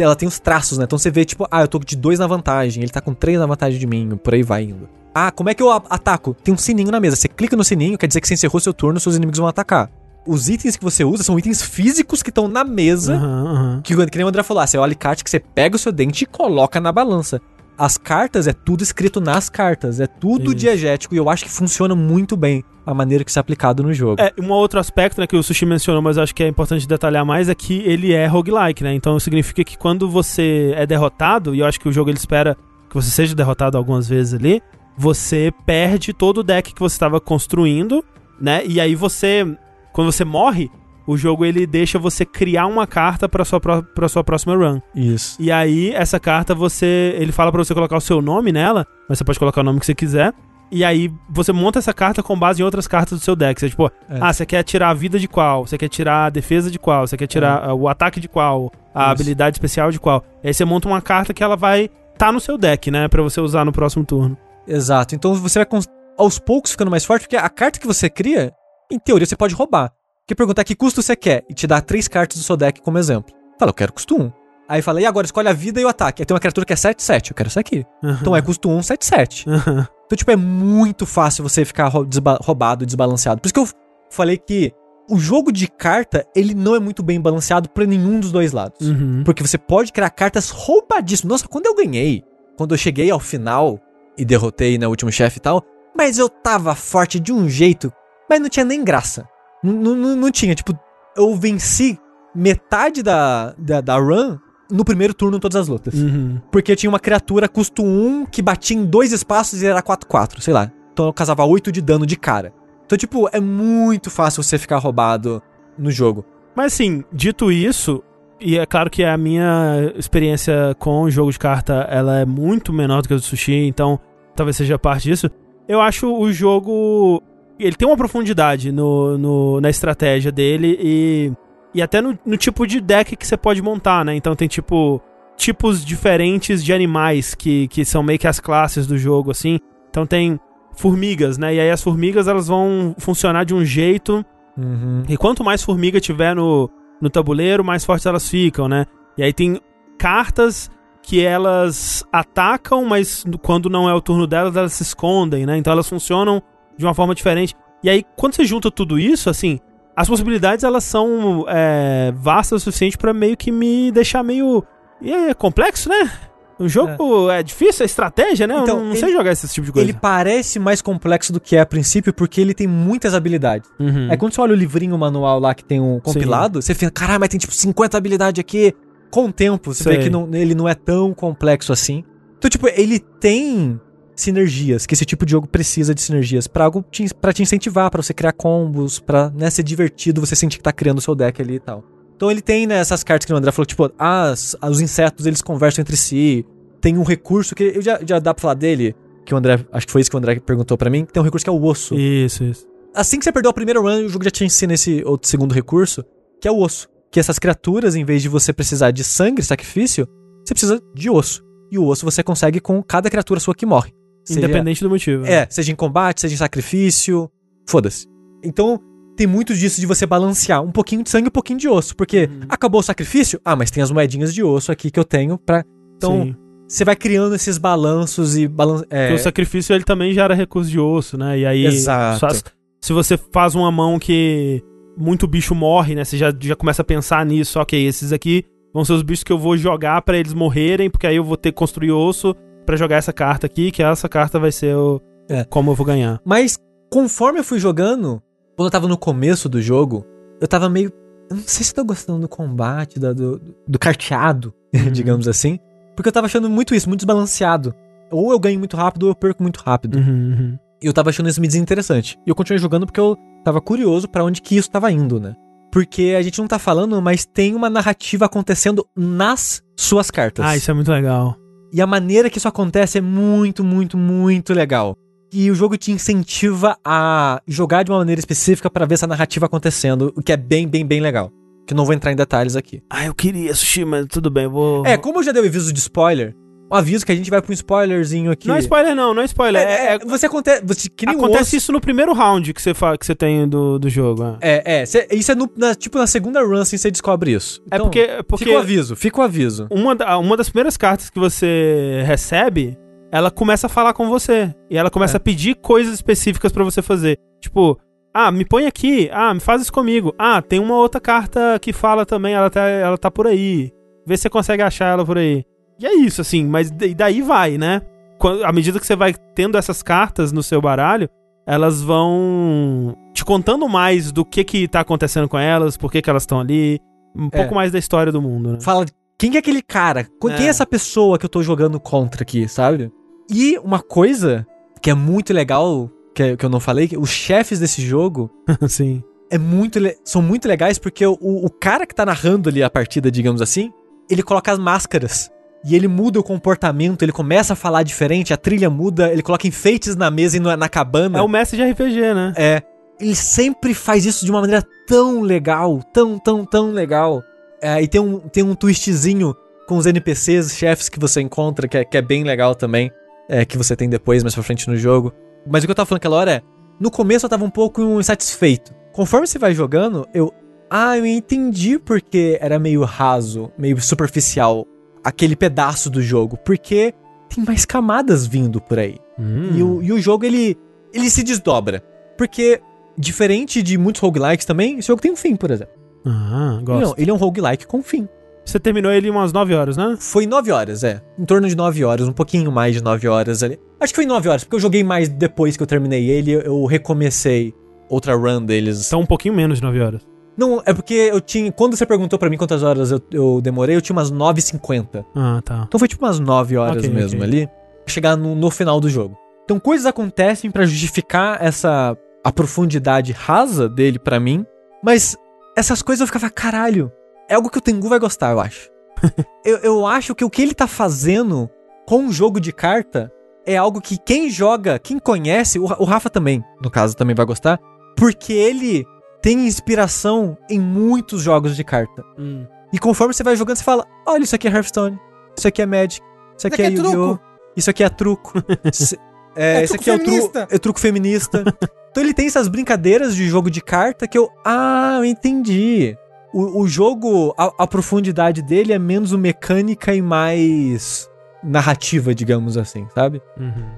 ela tem os traços, né? Então você vê tipo, ah, eu tô de dois na vantagem, ele tá com três na vantagem de mim, por aí vai indo. Ah, como é que eu ataco? Tem um sininho na mesa. Você clica no sininho, quer dizer que você encerrou seu turno, seus inimigos vão atacar os itens que você usa são itens físicos que estão na mesa. Uhum, uhum. Que, que nem o André falou, ah, você é o alicate que você pega o seu dente e coloca na balança. As cartas é tudo escrito nas cartas, é tudo Isso. diegético e eu acho que funciona muito bem a maneira que isso é aplicado no jogo. É, um outro aspecto né, que o Sushi mencionou, mas eu acho que é importante detalhar mais, é que ele é roguelike, né? Então significa que quando você é derrotado, e eu acho que o jogo ele espera que você seja derrotado algumas vezes ali, você perde todo o deck que você estava construindo, né? E aí você quando você morre, o jogo ele deixa você criar uma carta para sua para sua próxima run. Isso. E aí essa carta você, ele fala para você colocar o seu nome nela, mas você pode colocar o nome que você quiser. E aí você monta essa carta com base em outras cartas do seu deck. Você tipo, é. ah, você quer tirar a vida de qual? Você quer tirar a defesa de qual? Você quer tirar é. o ataque de qual? A Isso. habilidade especial de qual? Aí você monta uma carta que ela vai tá no seu deck, né, para você usar no próximo turno. Exato. Então você vai aos poucos ficando mais forte, porque a carta que você cria em teoria você pode roubar. Que perguntar que custo você quer e te dá três cartas do seu deck como exemplo. Fala, eu quero custo 1. Aí fala, e agora escolhe a vida e o ataque. Aí tem uma criatura que é 7-7, eu quero isso aqui. Uhum. Então é custo 1, 7-7. Uhum. Então, tipo, é muito fácil você ficar roubado e desbalanceado. Por isso que eu falei que o jogo de carta, ele não é muito bem balanceado para nenhum dos dois lados. Uhum. Porque você pode criar cartas roubadíssimas. Nossa, quando eu ganhei, quando eu cheguei ao final e derrotei, né, o último chefe e tal, mas eu tava forte de um jeito mas não tinha nem graça. Não, não, não tinha, tipo, eu venci metade da, da, da run no primeiro turno em todas as lutas. Uhum. Porque tinha uma criatura custo 1 que batia em dois espaços e era 4-4, sei lá. Então eu casava 8 de dano de cara. Então, tipo, é muito fácil você ficar roubado no jogo. Mas assim, dito isso, e é claro que a minha experiência com o jogo de carta, ela é muito menor do que a do Sushi, então talvez seja parte disso. Eu acho o jogo... Ele tem uma profundidade no, no na estratégia dele e, e até no, no tipo de deck que você pode montar, né? Então tem tipo tipos diferentes de animais que, que são meio que as classes do jogo, assim. Então tem formigas, né? E aí as formigas elas vão funcionar de um jeito. Uhum. E quanto mais formiga tiver no, no tabuleiro, mais fortes elas ficam, né? E aí tem cartas que elas atacam, mas quando não é o turno delas, elas se escondem, né? Então elas funcionam de uma forma diferente. E aí, quando você junta tudo isso, assim, as possibilidades elas são é, vastas o suficiente para meio que me deixar meio. E é complexo, né? O jogo é, é difícil, é estratégia, né? Então, eu não, ele, sei jogar esse tipo de coisa. Ele parece mais complexo do que é a princípio, porque ele tem muitas habilidades. Uhum. É quando você olha o livrinho manual lá que tem um compilado, Sim. você fica, caralho, mas tem tipo 50 habilidades aqui. Com o tempo, você sei. vê que não, ele não é tão complexo assim. Então, tipo, ele tem sinergias, que esse tipo de jogo precisa de sinergias para algo te, pra te incentivar, para você criar combos, pra né, ser divertido, você sentir que tá criando o seu deck ali e tal. Então ele tem né, essas cartas que o André falou, tipo, as, os insetos eles conversam entre si. Tem um recurso que eu já, já dá pra falar dele, que o André, acho que foi isso que o André perguntou para mim, que tem um recurso que é o osso. Isso, isso. Assim que você perdeu a primeira run, o jogo já te ensina esse outro segundo recurso, que é o osso. Que essas criaturas, em vez de você precisar de sangue, sacrifício, você precisa de osso. E o osso você consegue com cada criatura sua que morre. Seja, Independente do motivo. É, seja em combate, seja em sacrifício. Foda-se. Então, tem muito disso de você balancear um pouquinho de sangue e um pouquinho de osso. Porque uhum. acabou o sacrifício? Ah, mas tem as moedinhas de osso aqui que eu tenho pra. Então, você vai criando esses balanços e. Balan é... o sacrifício ele também gera recurso de osso, né? E aí. Exato. Faz, se você faz uma mão que muito bicho morre, né? Você já, já começa a pensar nisso. Ok, esses aqui vão ser os bichos que eu vou jogar para eles morrerem, porque aí eu vou ter que construir osso para jogar essa carta aqui, que essa carta vai ser o. É. Como eu vou ganhar. Mas conforme eu fui jogando, quando eu tava no começo do jogo, eu tava meio. Eu não sei se eu tô gostando do combate, do, do, do carteado, uhum. digamos assim. Porque eu tava achando muito isso, muito desbalanceado. Ou eu ganho muito rápido ou eu perco muito rápido. Uhum, uhum. E eu tava achando isso me desinteressante. E eu continuei jogando porque eu tava curioso para onde que isso tava indo, né? Porque a gente não tá falando, mas tem uma narrativa acontecendo nas suas cartas. Ah, isso é muito legal. E a maneira que isso acontece é muito, muito, muito legal e o jogo te incentiva a jogar de uma maneira específica para ver essa narrativa acontecendo, o que é bem, bem, bem legal. Que eu não vou entrar em detalhes aqui. Ah, eu queria sushi, mas tudo bem, vou. É, como eu já dei o aviso de spoiler, um aviso que a gente vai pra um spoilerzinho aqui. Não é spoiler, não, não é spoiler. É, é, é você acontece. Você, que acontece isso no primeiro round que você, fa, que você tem do, do jogo. É, é. é cê, isso é no, na, tipo na segunda run assim você descobre isso. É então, é porque, porque. Fica o aviso, fica o aviso. Uma, uma das primeiras cartas que você recebe ela começa a falar com você. E ela começa é. a pedir coisas específicas para você fazer. Tipo, ah, me põe aqui. Ah, me faz isso comigo. Ah, tem uma outra carta que fala também, ela tá, ela tá por aí. Vê se você consegue achar ela por aí. E é isso, assim, mas daí vai, né? Quando, à medida que você vai tendo essas cartas no seu baralho, elas vão te contando mais do que que tá acontecendo com elas, por que que elas estão ali, um é. pouco mais da história do mundo, né? Fala quem é aquele cara? Quem é. é essa pessoa que eu tô jogando contra aqui, sabe? E uma coisa que é muito legal, que, que eu não falei, que os chefes desse jogo. Sim. É muito, são muito legais porque o, o cara que tá narrando ali a partida, digamos assim, ele coloca as máscaras. E ele muda o comportamento, ele começa a falar diferente, a trilha muda, ele coloca enfeites na mesa e na cabana. É o mestre de RPG, né? É. Ele sempre faz isso de uma maneira tão legal, tão, tão, tão legal. É, e tem um, tem um twistzinho com os NPCs, chefes que você encontra, que é, que é bem legal também é, que você tem depois, mais pra frente no jogo. Mas o que eu tava falando aquela hora é. No começo eu tava um pouco insatisfeito. Conforme você vai jogando, eu. Ah, eu entendi porque era meio raso, meio superficial aquele pedaço do jogo. Porque tem mais camadas vindo por aí. Hum. E, o, e o jogo ele. ele se desdobra. Porque, diferente de muitos roguelikes também, esse jogo tem um fim, por exemplo. Ah, gosto. Não, ele é um roguelike com fim. Você terminou ele umas 9 horas, né? Foi 9 horas, é. Em torno de 9 horas, um pouquinho mais de 9 horas ali. Acho que foi 9 horas, porque eu joguei mais depois que eu terminei ele, eu recomecei outra run deles. Então um pouquinho menos de 9 horas. Não, é porque eu tinha. Quando você perguntou para mim quantas horas eu, eu, demorei, eu tinha umas 9h50. Ah, tá. Então foi tipo umas 9 horas okay, mesmo okay. ali. Chegar no, no final do jogo. Então coisas acontecem para justificar essa. a profundidade rasa dele para mim. Mas essas coisas eu ficava, caralho, é algo que o Tengu vai gostar, eu acho. eu, eu acho que o que ele tá fazendo com o jogo de carta é algo que quem joga, quem conhece, o, o Rafa também, no caso, também vai gostar, porque ele tem inspiração em muitos jogos de carta. Hum. E conforme você vai jogando, você fala: olha, isso aqui é Hearthstone, isso aqui é Magic, isso aqui, isso aqui é, é Yu-Gi-Oh! Isso aqui é truco. é, é esse aqui feminista. é o truco, é truco feminista. então ele tem essas brincadeiras de jogo de carta que eu. Ah, eu entendi. O, o jogo, a, a profundidade dele é menos mecânica e mais narrativa, digamos assim, sabe? Uhum.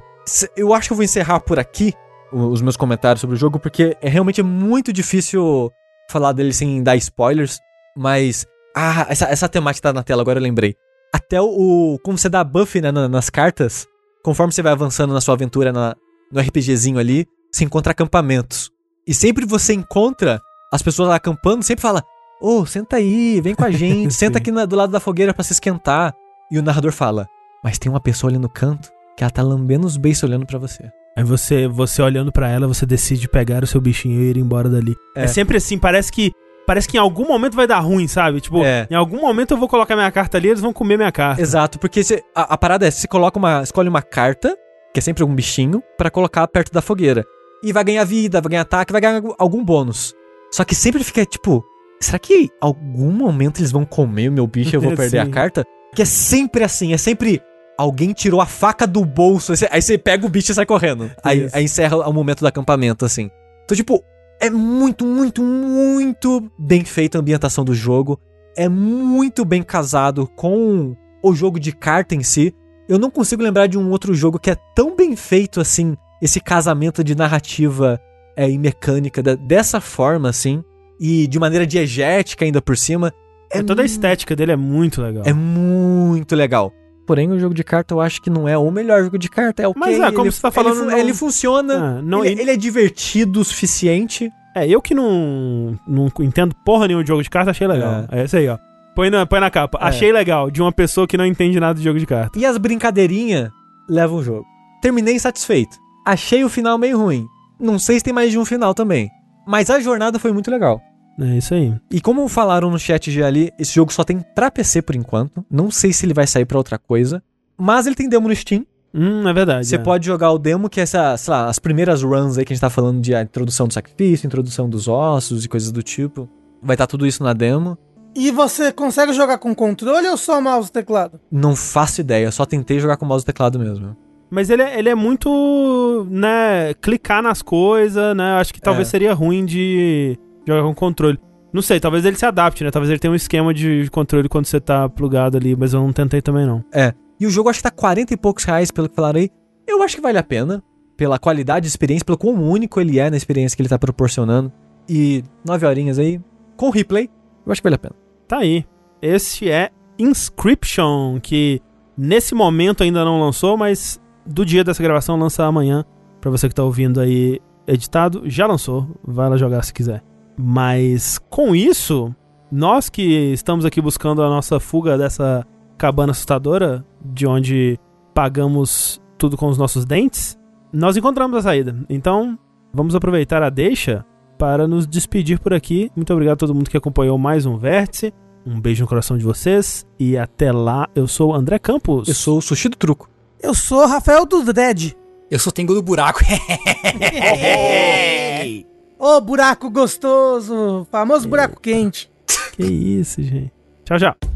Eu acho que eu vou encerrar por aqui os meus comentários sobre o jogo, porque é realmente muito difícil falar dele sem dar spoilers, mas. Ah, essa, essa temática tá na tela, agora eu lembrei. Até o. o como você dá buff né, nas cartas, conforme você vai avançando na sua aventura na, no RPGzinho ali, você encontra acampamentos. E sempre você encontra as pessoas lá acampando, sempre fala: Ô, oh, senta aí, vem com a gente, senta aqui na, do lado da fogueira para se esquentar. E o narrador fala: Mas tem uma pessoa ali no canto que ela tá lambendo os beiços olhando para você. Aí você, você olhando para ela, você decide pegar o seu bichinho e ir embora dali. É. é. sempre assim, parece que parece que em algum momento vai dar ruim, sabe? Tipo, é. em algum momento eu vou colocar minha carta ali, eles vão comer minha carta. Exato, porque cê, a, a, parada é, você coloca uma, escolhe uma carta, que é sempre um bichinho, para colocar perto da fogueira. E vai ganhar vida, vai ganhar ataque, vai ganhar algum bônus. Só que sempre fica tipo, será que em algum momento eles vão comer o meu bicho e eu vou perder a carta? Que é sempre assim, é sempre alguém tirou a faca do bolso, aí você pega o bicho e sai correndo. Aí, aí, encerra o momento do acampamento, assim. Então, tipo, é muito, muito, muito bem feita a ambientação do jogo. É muito bem casado com o jogo de carta em si. Eu não consigo lembrar de um outro jogo que é tão bem feito assim, esse casamento de narrativa é, e mecânica da, dessa forma, assim, e de maneira diegética ainda por cima. É, toda a estética dele é muito legal. É muito legal. Porém, o jogo de carta eu acho que não é o melhor jogo de carta. É o Mas é, como ele, você tá falando. Ele, não... ele funciona. Ah, não, ele, ele, é divertido o suficiente. É, eu que não, não entendo porra nenhuma de jogo de carta, achei legal. É, é esse aí, ó. Põe na, põe na capa. É. Achei legal, de uma pessoa que não entende nada de jogo de carta. E as brincadeirinhas levam o jogo. Terminei insatisfeito. Achei o final meio ruim. Não sei se tem mais de um final também. Mas a jornada foi muito legal. É isso aí. E como falaram no chat já ali, esse jogo só tem pra PC por enquanto. Não sei se ele vai sair pra outra coisa. Mas ele tem demo no Steam. Hum, é verdade. Você é. pode jogar o demo, que é essa, sei lá, as primeiras runs aí que a gente tá falando de introdução do sacrifício, introdução dos ossos e coisas do tipo. Vai estar tá tudo isso na demo. E você consegue jogar com controle ou só mouse e teclado? Não faço ideia, só tentei jogar com mouse e teclado mesmo. Mas ele é, ele é muito, né, clicar nas coisas, né? Acho que talvez é. seria ruim de joga com controle. Não sei, talvez ele se adapte, né? Talvez ele tenha um esquema de controle quando você tá plugado ali, mas eu não tentei também não. É. E o jogo acho que tá 40 e poucos reais, pelo que falaram aí. Eu acho que vale a pena. Pela qualidade de experiência, pelo quão único ele é na experiência que ele tá proporcionando. E 9 horinhas aí, com replay, eu acho que vale a pena. Tá aí. Esse é Inscription, que nesse momento ainda não lançou, mas do dia dessa gravação lança amanhã. Pra você que tá ouvindo aí editado, já lançou. Vai lá jogar se quiser. Mas com isso, nós que estamos aqui buscando a nossa fuga dessa cabana assustadora, de onde pagamos tudo com os nossos dentes, nós encontramos a saída. Então, vamos aproveitar a deixa para nos despedir por aqui. Muito obrigado a todo mundo que acompanhou mais um Vértice. Um beijo no coração de vocês e até lá. Eu sou o André Campos. Eu sou o Sushi do Truco. Eu sou o Rafael do Dread. Eu sou o Tengo do Buraco. Ô, oh, buraco gostoso! Famoso buraco quente. Que isso, gente. Tchau, tchau.